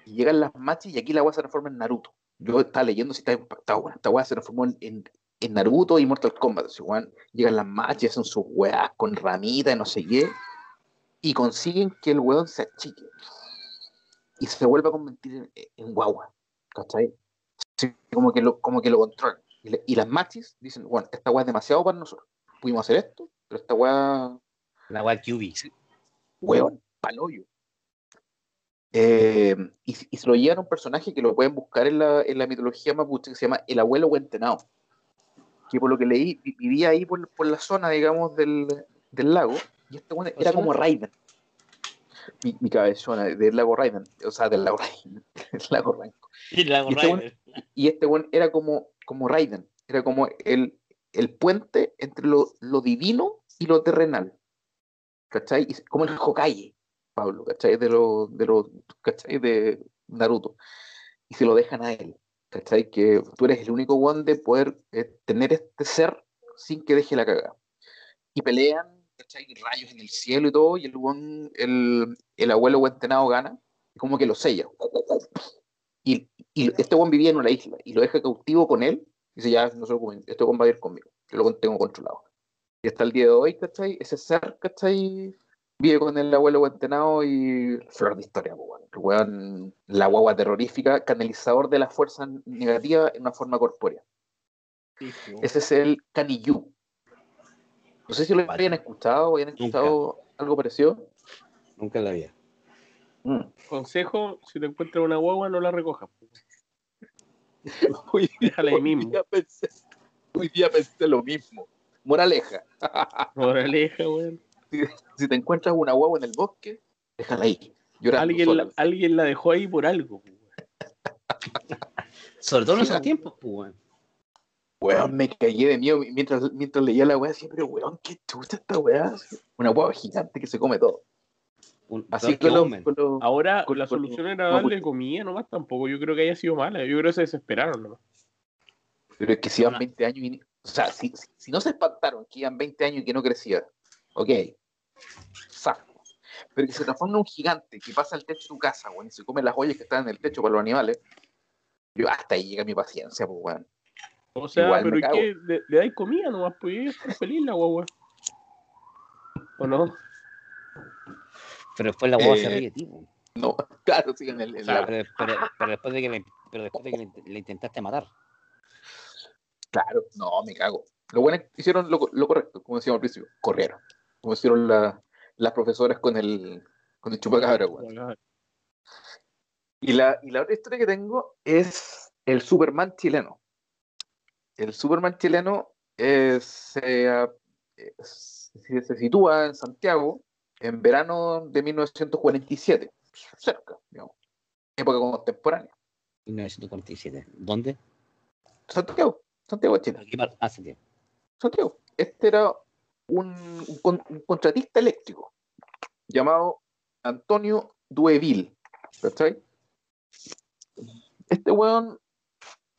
Y llegan las machis y aquí la agua se transforma en Naruto. Yo estaba leyendo si está impactado, bueno, esta weá se transformó en, en, en Naruto y Mortal Kombat. así, weón. Llegan las machis, hacen sus weas con ramitas y no sé qué. Y consiguen que el weón se achique. Y se vuelva a convertir en, en guagua. ¿Cachai? Así como que lo, como que lo controlan. Y, le- y las machis dicen, bueno, esta weá es demasiado para nosotros. Pudimos hacer esto, pero esta weá La weá QB. hueón, paloyo. Eh, y, y se lo llevan a un personaje que lo pueden buscar en la, en la mitología mapuche que se llama el abuelo Huentenao. Que por lo que leí, vi- vivía ahí por, por la zona, digamos, del, del lago. Y este weón era como Raiden. Mi, mi cabezona, del lago Raiden. O sea, del lago Raiden. [laughs] Del lago Ranco. Y la Y este weón- Y este weón era como, como Raiden. Era como el, el puente entre lo, lo divino y lo terrenal. ¿Cachai? Como el Hokage, Pablo, ¿cachai? De lo, de lo, ¿cachai? De Naruto. Y se lo dejan a él. ¿Cachai? Que tú eres el único weón de poder eh, tener este ser sin que deje la cagada. Y pelean, ¿cachai? Rayos en el cielo y todo, y el weón, el, el abuelo Huentenado gana, como que lo sella. Y, y este weón vivía en una isla y lo deja cautivo con él. Y dice, ya, no se preocupen, este weón va a ir conmigo. Yo lo tengo controlado. Y hasta el día de hoy, ¿cachai? Ese ser, ¿cachai? Vive con el abuelo Guantenao y flor de historia, po, weón. El weón, la guagua terrorífica, canalizador de la fuerza negativa en una forma corpórea. Ese es el Canillú. No sé si lo habían escuchado o habían escuchado algo parecido. Nunca en la vida. Mm. Consejo, si te encuentras una guagua, no la recojas. [laughs] Hoy, Déjala ahí hoy mismo. día pensé, hoy día pensé lo mismo. Moraleja. [laughs] Moraleja, weón. Si te encuentras una guagua en el bosque, déjala ahí. Llorando Alguien la, alguien la dejó ahí por algo. weón. Sobre todo en esos tiempos, pues, weón. Weón, me cagué de miedo mientras, mientras leía la weá. Decía, pero weón, qué chucha esta weá. Una guagua gigante que se come todo. Un- Así que lo, Omen. con lo- Ahora Con- la con- solución era no, darle pues- comida nomás, tampoco yo creo que haya sido mala. Yo creo que se desesperaron nomás. Pero es que si iban Una- 20 años y... O sea, si, si- si no se espantaron que iban 20 años y que no crecía, ok. Saco. Pero que se transforma en un gigante que pasa al techo de tu casa, weón, y se come las ollas que están en el techo para los animales. Yo hasta ahí llega mi paciencia, pues, weón. O sea, Igual pero ¿y cago. qué? ¿Le, le dais comida nomás? Pues está feliz la guagua. ¿O no? Pero después la guagua se Eh, ríe, tipo. No, [laughs] claro, sí, en el... en O sea, la- pero, pero- pero después de que le, pero después de que le, le intentaste matar. Claro, no, me cago. Lo bueno es que hicieron lo, lo correcto, como decíamos al principio, corrieron. Como hicieron la- las profesoras con el, con el chupacabra, weón. Y la, y la otra historia que tengo es el Superman chileno. El Superman chileno es, se, es- se, se sitúa en Santiago en verano de 1947, cerca, digamos, época contemporánea. 1947. ¿Dónde? Santiago, Santiago de Chile. Aquí par- Ah, sí. Santiago. Este era un, un con- un contratista eléctrico llamado Antonio Dueville. ¿Cachai? Este weón,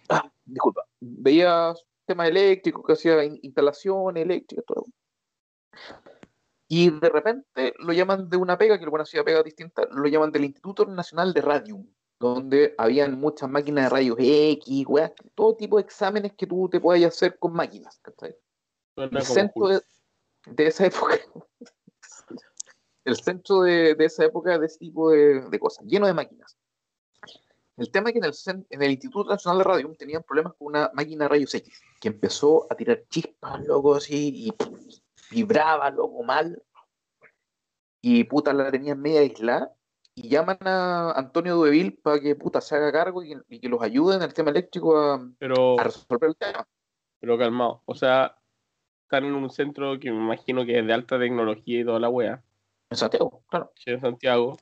ah, disculpa, veía temas eléctricos, que hacía in- instalaciones eléctricas, todo. Y de repente lo llaman de una pega, que weón hacía pega distinta, lo llaman del Instituto Nacional de Radium, donde habían muchas máquinas de rayos X, weas, todo tipo de exámenes que tú te puedas hacer con máquinas, ¿cachai? El centro de, de esa época, [laughs] el centro de, de esa época de ese tipo de, de cosas, lleno de máquinas. El tema es que en el, cen- en el Instituto Nacional de Radio tenían problemas con una máquina de rayos X, que empezó a tirar chispas, loco, así, y vibraba, loco, mal. Y puta, la tenían media aislada. Y llaman a Antonio Dueville para que puta se haga cargo y, que- y que los ayude en el tema eléctrico a, Pero, a resolver el tema. pero calmado. O sea, están en un centro que me imagino que es de alta tecnología y toda la wea. En Santiago, claro. que es Santiago.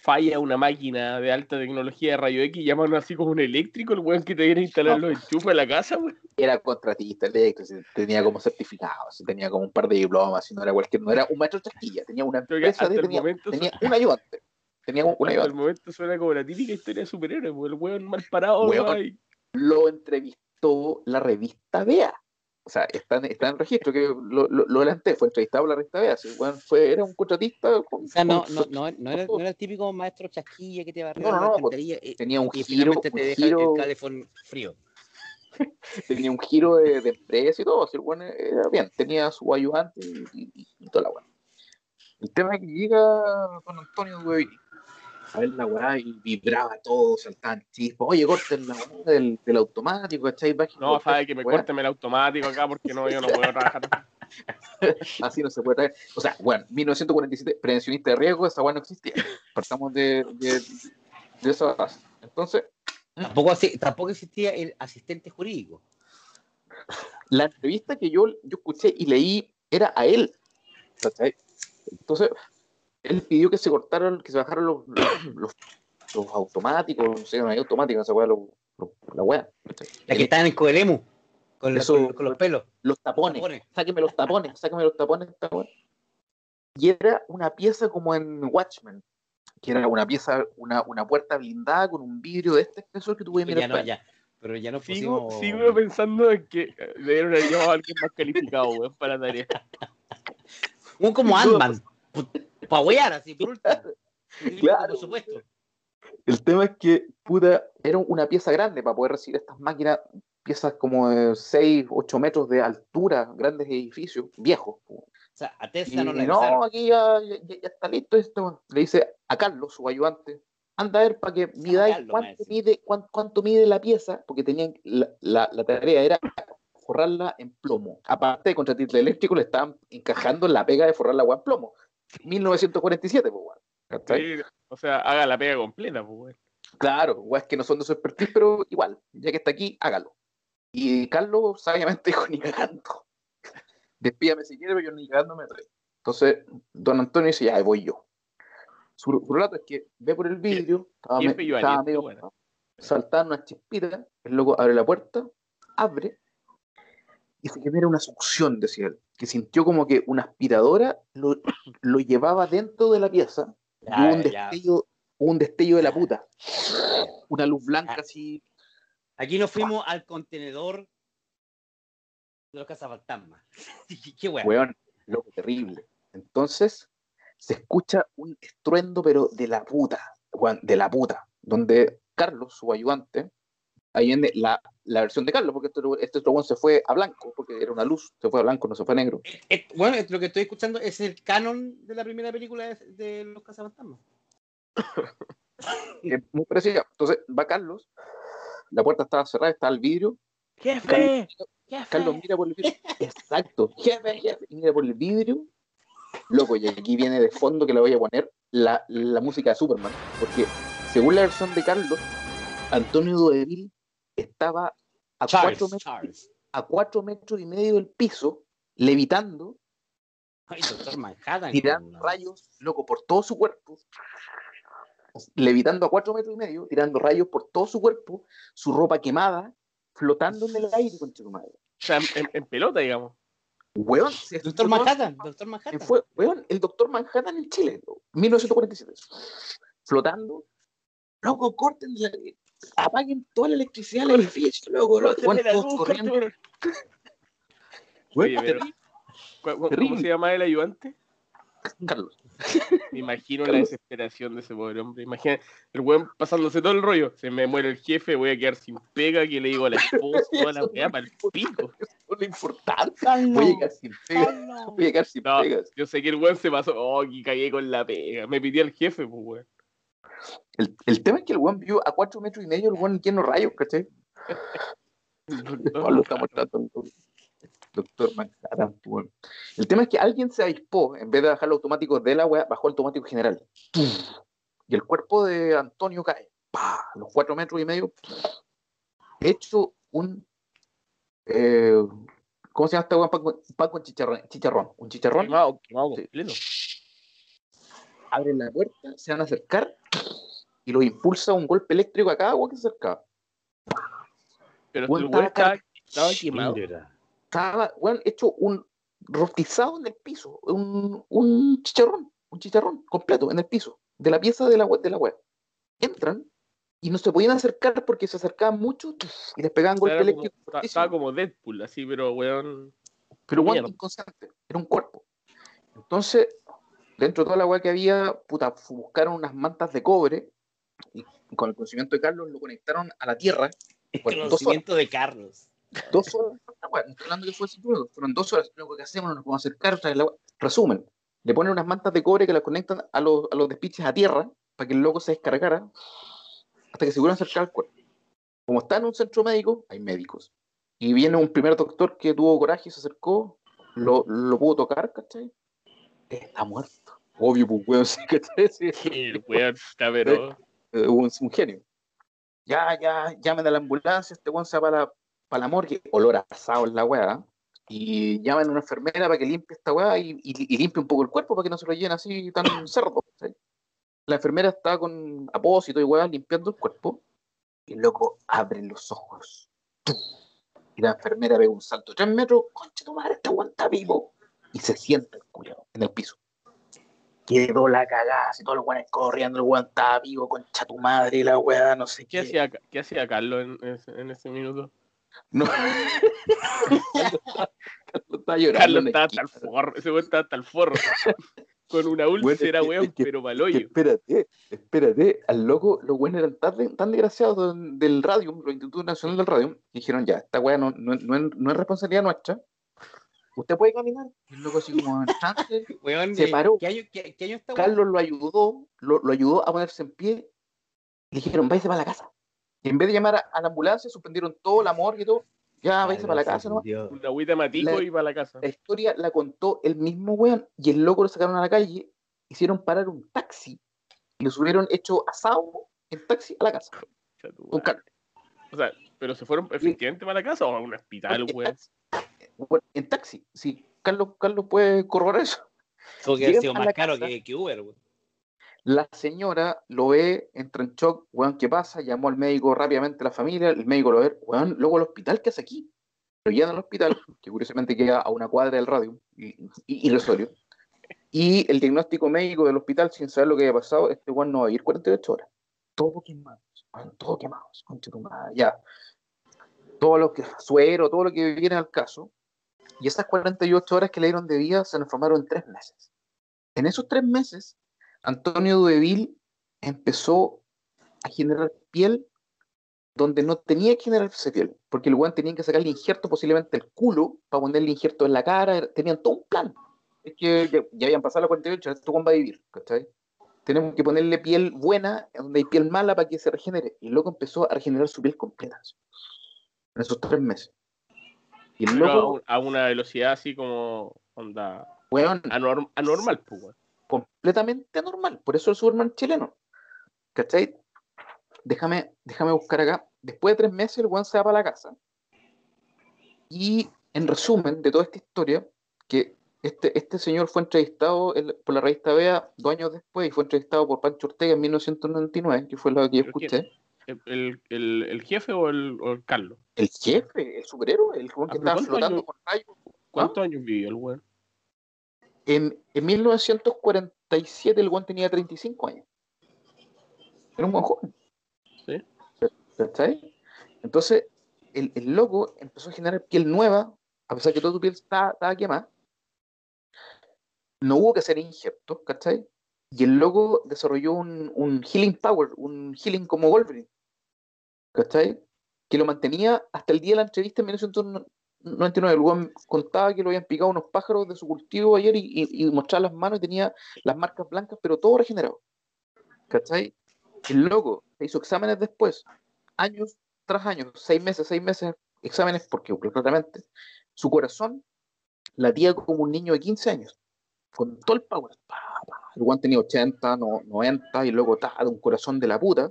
Falla una máquina de alta tecnología de rayo X, llaman así como un eléctrico, el weón que te viene a instalar los enchufes en la casa, weón. Era contratista eléctrico, tenía como certificados, tenía como un par de diplomas, y no era cualquier, no era un maestro chasquilla, tenía una empresa, de, tenía, momento tenía un ayudante. Tenía un, un Hasta el ayudante. momento suena como la típica historia de superhéroes, weón. El weón mal parado, Weón. Lo entrevistó la revista Bea. O sea, está está en registro, que lo, lo, lo adelanté, fue entrevistado por la revista Bea. sí, weón, fue, era un contratista. Con, O sea, no, con- no, no, no, era, no era el típico maestro chasquilla que te a No, no, no, tenía un y giro, finalmente te un deja giro, el calefón frío. [laughs] tenía un giro de, de empresa y todo, así, weón era bien, tenía su ayudante y, y- y toda la weá. El tema es que llega don Antonio Duevi a ver la weá y vibraba todo, saltaban chispas, oye, corten la weá del, del automático, ¿cachai? No, sabe que me weá. corten el automático acá porque no, yo no puedo trabajar. [laughs] Así no se puede traer. O sea, bueno, 1947, prevencionista de riesgo, esa weá no existía. Partamos de, de, de esa base. Entonces, Tampoco, así- tampoco existía el asistente jurídico. la entrevista que yo, yo escuché y leí era a él. ¿cachai? Entonces, él pidió que se cortaran, que se bajaran los, los, automáticos, no sé, no hay automáticos, esa weá, los- los- la weá. La que estaba en el Coelemu, con, Eso- con- con los pelos. Los tapones, Tapones. sáqueme los tapones, sáqueme los tapones, esta weá. Y era una pieza como en Watchmen, que era una pieza, una, una puerta blindada con un vidrio de este espesor que puedes mirar. Ya no, ya. Pero ya no Sigo, pusimos... sigo pensando en que debieron haber llamado a alguien más calificado, weón, para la tarea. [laughs] Un como Ant-Man. Para huear, así, por último. Claro. Por supuesto. El tema es que, puta, era una pieza grande para poder recibir estas máquinas, piezas como de 6, 8 metros de altura, grandes edificios, viejos. O sea, a Y Tesla no la no, aquí ya, ya- ya- ya está listo esto. Le dice a Carlos, su ayudante, anda a ver para que midáis Carlos, cuánto mide, cuán- cuánto, mide la pieza, porque tenían la, la- la tarea era forrarla en plomo. Aparte de contratista eléctrico, le estaban encajando la pega de forrar la agua en plomo. 1947, pues, weón. ¿Cachai? Sí, o sea, haga la pega completa, pues, weón. Claro, weas que no son de su expertise, pero igual, ya que está aquí, hágalo. Y Carlos sabiamente [laughs] dijo, ni cagando. Despídame si quiere, pero yo ni cagando me traigo. Entonces, don Antonio dice, ya, ahí voy yo. Su, su relato es que ve por el vidrio, estaba, es me- estaba medio bueno. saltaban unas chispitas, el loco abre la puerta, abre, y se genera una succión, decía él, que sintió como que una aspiradora lo, lo llevaba dentro de la pieza, y hubo un destello, hubo un destello de la puta. Una luz blanca así, Aquí nos fuimos al contenedor de los cazafantasmas. [laughs] Qué bueno. weón, loco, terrible. Entonces, se escucha un estruendo, pero de la puta, de la puta, donde Carlos, su ayudante, ahí viene la, la versión de Carlos, porque este, este otro se fue a blanco, porque era una luz, se fue a blanco, no se fue a negro. Eh, bueno, lo que estoy escuchando es el canon de la primera película de, de los cazafantasmas. [laughs] muy parecida. Entonces, va Carlos, la puerta estaba cerrada, está el vidrio, ¡Jefe! Carlos mira por el vidrio, [laughs] exacto, jefe, jefe, mira por el vidrio, loco, y aquí viene de fondo que le voy a poner la, la música de Superman, porque según la versión de Carlos, Antonio Dueville estaba a Charles, cuatro, metros, a cuatro metros y medio del piso, levitando, Ay, Doctor Manhattan. tirando rayos, loco, por todo su cuerpo, levitando a cuatro metros y medio, tirando rayos por todo su cuerpo, su ropa quemada, flotando en el aire, con tu madre. O sea, en, en- en pelota, digamos. Weón, se Doctor Manhattan. Doctor Manhattan. Fue, weón, el doctor Manhattan en Chile, ¿no? 1947. Flotando. Loco, corten, la- apaguen toda la electricidad del edificio, loco. corriendo. Oye, pero- terrible, ¿Cu- cu- ¿Cómo se llama el ayudante? Carlos. [laughs] Me imagino la desesperación de ese pobre hombre. Imagina el weón pasándose todo el rollo. Se me muere el jefe, voy a quedar sin pega. que le digo a la esposa? Toda la [laughs] weá para el pico. Lo importante. Carlos, Voy a llegar sin pega. Voy a llegar sin No. pegas. Yo sé que el weón se pasó. Oh, que cagué con la pega. Me pidió el jefe, pues weón. El, el tema es que el weón vio a cuatro metros y medio el weón lleno rayos, ¿cachai? [laughs] No, lo estamos tratando. Doctor Manhattan, weón. El tema es que alguien se avispó, en vez de bajar el automático de la weá, bajó el automático general. Y el cuerpo de Antonio cae. ¡Pah! A los cuatro metros y medio. Hecho un. eh, ¿Cómo se llama esta weá? Pan con, pan con chicharrón, chicharrón. Un chicharrón. Quemado, quemado Sí. completo. Abren la puerta, se van a acercar y los impulsa un golpe eléctrico a cada agua que se acercaba. Pero el weón estaba estaba, estaba quemado. Estaba, weón, hecho un rostizado en el piso, un, un chicharrón, un chicharrón completo en el piso, de la pieza de la, we- de la web. Entran y no se podían acercar porque se acercaban mucho y les pegaban O sea, golpe era como- eléctrico. estaba- como Deadpool, así, pero weón. Pero weón, inconsciente, era un cuerpo. Entonces, dentro de toda la weá que había, puta, buscaron unas mantas de cobre y, con el conocimiento de Carlos lo conectaron a la tierra. El Bueno, conocimiento de Carlos. Dos horas, esta weá, no estoy hablando que fue fueron dos horas. Luego, ¿qué hacemos? No nos podemos acercar. traer la weá. Resumen, le ponen unas mantas de cobre que las conectan a los, a los despiches a tierra para que el loco se descargara hasta que se pudieran acercar al cuerpo. Como está en un centro médico, hay médicos. Y viene un primer doctor que tuvo coraje y se acercó, lo, lo pudo tocar, ¿cachai? Está muerto. Obvio, pues, weón, [laughs] sí, ¿cachai? Sí, El weón está, pero. [laughs] eh, un, un genio. Ya, ya, llamen a la ambulancia, este weón se va para la, para la morgue, olor a asado en la weá, y llaman a una enfermera para que limpie esta weá y, y- y limpie un poco el cuerpo para que no se lo así tan [coughs] cerdo. La enfermera está con apósito y weá limpiando el cuerpo, y el loco abre los ojos. Y la enfermera ve un salto de tres metros, concha tu madre, este weón está vivo. Y se sienta el culiao en el piso. Quedó la cagada, así todos los weones corriendo, el weón estaba vivo, concha tu madre, y la weá, no sé ¿Qué hacía, qué hacía Carlos en, ese- en ese minuto? No. Carlos [laughs] estaba- Carlos estaba llorando. Carlos estaba hasta el forro. Ese weón estaba hasta el forro. [laughs] Con una Bueno, úlcera, que- weón, pero hoyo. espérate, espérate, al loco, los buenos eran tan, tan desgraciados del, radio, los Institutos Nacional del Radio, dijeron ya, esta weá no, no, no es responsabilidad nuestra. ¿Usted puede caminar? Y el loco así como en trance, [laughs] Weón, Se paró. ¿Qué año, qué, qué año está, weón? Carlos lo ayudó, lo, lo ayudó a ponerse en pie, y le dijeron, váyase para la casa. Y en vez de llamar a, a la ambulancia, suspendieron todo el amor y todo, ya váyase para la casa. Una agüita matico La- y para la casa. La historia la contó el mismo weón y el loco lo sacaron a la calle, hicieron parar un taxi y lo subieron hecho asado en taxi a la casa. Con. Carlos. O sea, ¿pero se fueron efectivamente para la casa o a un hospital, weón? Bueno, en taxi, sí. Carlos, Carlos puede corroborar eso. Tuvo que Llegan sido más caro que, que Uber. La señora lo ve, entra en shock, weón, ¿qué pasa? Llamó al médico rápidamente a la familia, el médico lo ve, weón, luego al hospital, ¿qué hace aquí? Lo llevan al hospital, que curiosamente queda a una cuadra del radio, y, y, irrisorio. Y el diagnóstico médico del hospital, sin saber lo que había pasado, este weón no va a vivir 48 horas. Todo quemado, todo quemado, concha tu madre, ya. Todo lo que, suero, todo lo que viene al caso. Y esas 48 horas que le dieron de vida se transformaron en tres meses. En esos tres meses, Antonio Dueville empezó a generar piel donde no tenía que generarse piel, porque el weón tenía que sacarle injerto posiblemente el culo para ponerle injerto en la cara, era- tenían todo un plan. Es que ya, habían pasado las 48, este weón va a vivir, ¿cachai? Tenemos que ponerle piel buena donde hay piel mala para que se regenere. Y loco empezó a regenerar su piel completa. En esos tres meses. Y el a, loco, un- a una velocidad así como onda weón, anorm- anormal, pues, weón. completamente anormal. Por eso el Superman chileno. ¿Cachai? Déjame, déjame buscar acá. Después de tres meses, el weón se va para la casa. Y en resumen de toda esta historia, que este, este señor fue entrevistado el- por la revista Bea dos años después y fue entrevistado por Pancho Ortega en 1999, que fue lo que yo escuché. ¿El, el, el- jefe o el, o el Carlos? El jefe, el superhéroe, el weón Ah, que pero estaba ¿cuántos flotando años? con rayos. ¿Cuántos años vivió el weón? En, en 1947 el weón tenía 35 años. Era un buen joven. Sí. ¿Cachai? Entonces, el, el loco empezó a generar piel nueva, a pesar que toda tu piel estaba, estaba quemada. No hubo que hacer injertos, ¿cachai? Y el loco desarrolló un, un healing power, un healing como Wolverine, ¿cachai? Que lo mantenía hasta el día de la entrevista en 1999. El weón contaba que lo habían picado unos pájaros de su cultivo ayer y, mostraba las manos y tenía las marcas blancas, pero todo regenerado. ¿Cachai? El loco hizo exámenes después, años tras años, seis meses, seis meses, exámenes, porque claramente su corazón latía como un niño de 15 años, con todo el power. El guan tenía 80, no, 90, y luego ta, de un corazón de la puta.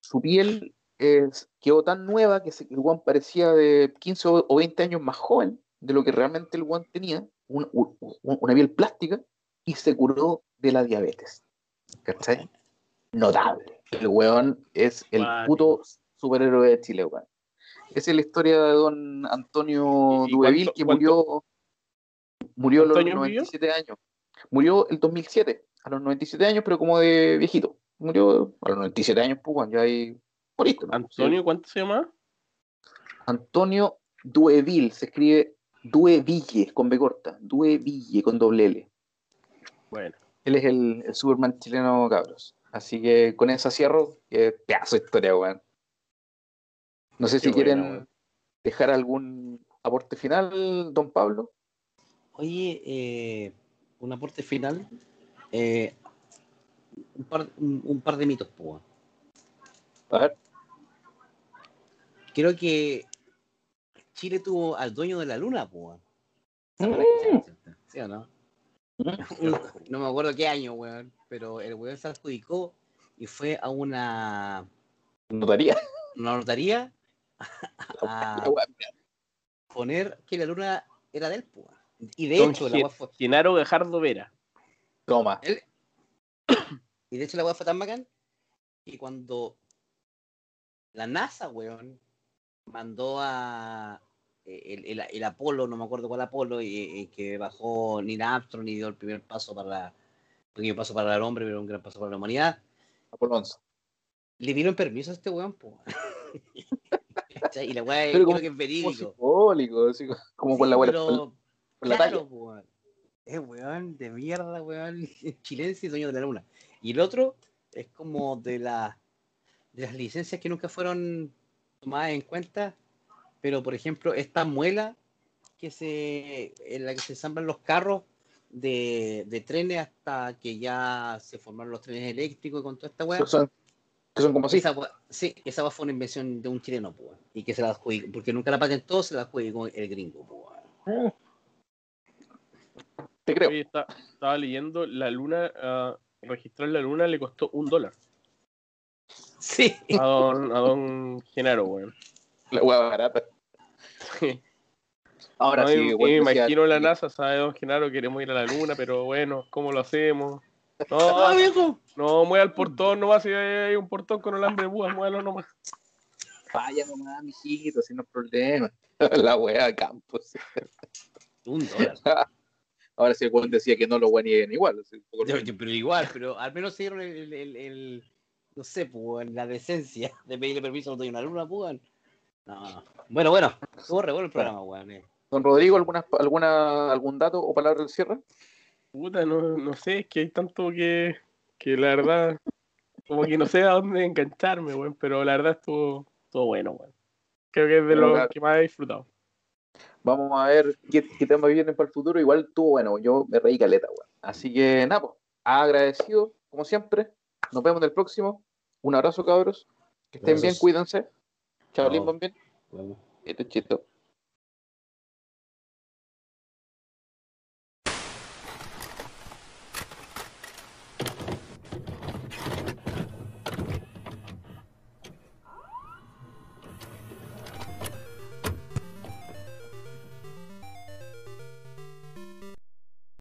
Su piel es, quedó tan nueva que se- el guan parecía de 15 o o 20 años más joven de lo que realmente el guan tenía, un- un- un- una piel plástica, y se curó de la diabetes. ¿Cachai? Notable. El weón es el puto superhéroe de Chile, weón. Esa es la historia de don Antonio ¿Y- y Dueville, que murió, murió a los ¿Cuántos años vivió? 97 años. Murió el 2007, a los 97 años, pero como de viejito. Murió a los 97 años, pues, weón, ya ahí Antonio, ¿cuánto se llama? Antonio Dueville, se escribe Dueville con B corta, Dueville con doble L. Bueno, Él es el, el Superman chileno, cabros. Así que con esa cierro, pedazo de historia, weón. No sé Qué si buena, quieren dejar algún aporte final, don Pablo. Oye, eh, un aporte final. eh, un, par, un, un par de mitos, pues. A ver, Creo que Chile tuvo al dueño de la luna, pues. ¿Sí o no? Mm. No me acuerdo qué año, weón. Pero el weón se adjudicó y fue a una, notaría. una notaría [laughs] a La poner que la luna era del pues. Y de Don hecho, la Ge- weá fue, Genaro Gajardo Vera. Toma. [coughs] y de hecho la weá fue tan bacán que cuando la NASA, weón, mandó a el, el, el Apolo, no me acuerdo cuál Apolo, y, y que bajó Neil Armstrong y dio el primer paso para pequeño paso para el hombre, pero un gran paso para la humanidad. Apolo 11. Le dieron permiso a este weón, po. [laughs] Y la weá creo como- que es Como verídico. simbólico, así como con la weá, la claro, talla. po, weón. Es weón de mierda, weón. [laughs] Chilense y dueño de la luna. Y el otro es como de, la, de las licencias que nunca fueron tomadas en cuenta. Pero, por ejemplo, esta muela que se, en la que se ensamblan los carros de, de trenes hasta que ya se formaron los trenes eléctricos y con toda esta weá. Que son, como así. Esa, sí, esa fue una invención de un chileno, y que se la adjudicó, porque nunca la patentó, se la adjudicó el gringo. Te creo. Oye, está- estaba leyendo, la luna, ah, registrar la luna le costó un dólar Sí. a don, a don Genaro, weón. La weá barata. Ahora No, sí, y weón, me imagino la NASA, sabe don Genaro, queremos ir a la luna, pero bueno, ¿cómo lo hacemos? No, [laughs] ¡Ah, viejo! no, mueva el portón, nomás si hay un portón con alambre de púas, muévalo nomás. Vaya nomás, mijito, sin no problema. [laughs] La weá de campos. Un [laughs] dólar. Ahora sí el weón decía que no lo nieguen igual. así, Yo- yo- pero igual, pero al menos se dieron el- el- no sé, pues, la decencia [laughs] de pedirle permiso a de la luna, pues. No, no. Bueno, bueno, estuvo re bueno el programa, weón. eh. Don Rodrigo, ¿alguna, alguna, ¿algún dato o palabra del cierre? Puta, no, no sé, es que hay tanto que, que la verdad, como que no sé a dónde engancharme, weón, pero la verdad estuvo, estuvo bueno, weón. Creo que es de lo que más he disfrutado. Vamos a ver qué, qué temas vienen para el futuro. Igual estuvo bueno, yo me reí caleta, weón. Así que nada, pues, agradecido, como siempre. Nos vemos en el próximo. Un abrazo, cabros. Que estén bien, cuídense. Chao, Chao. bien. Chito, chito.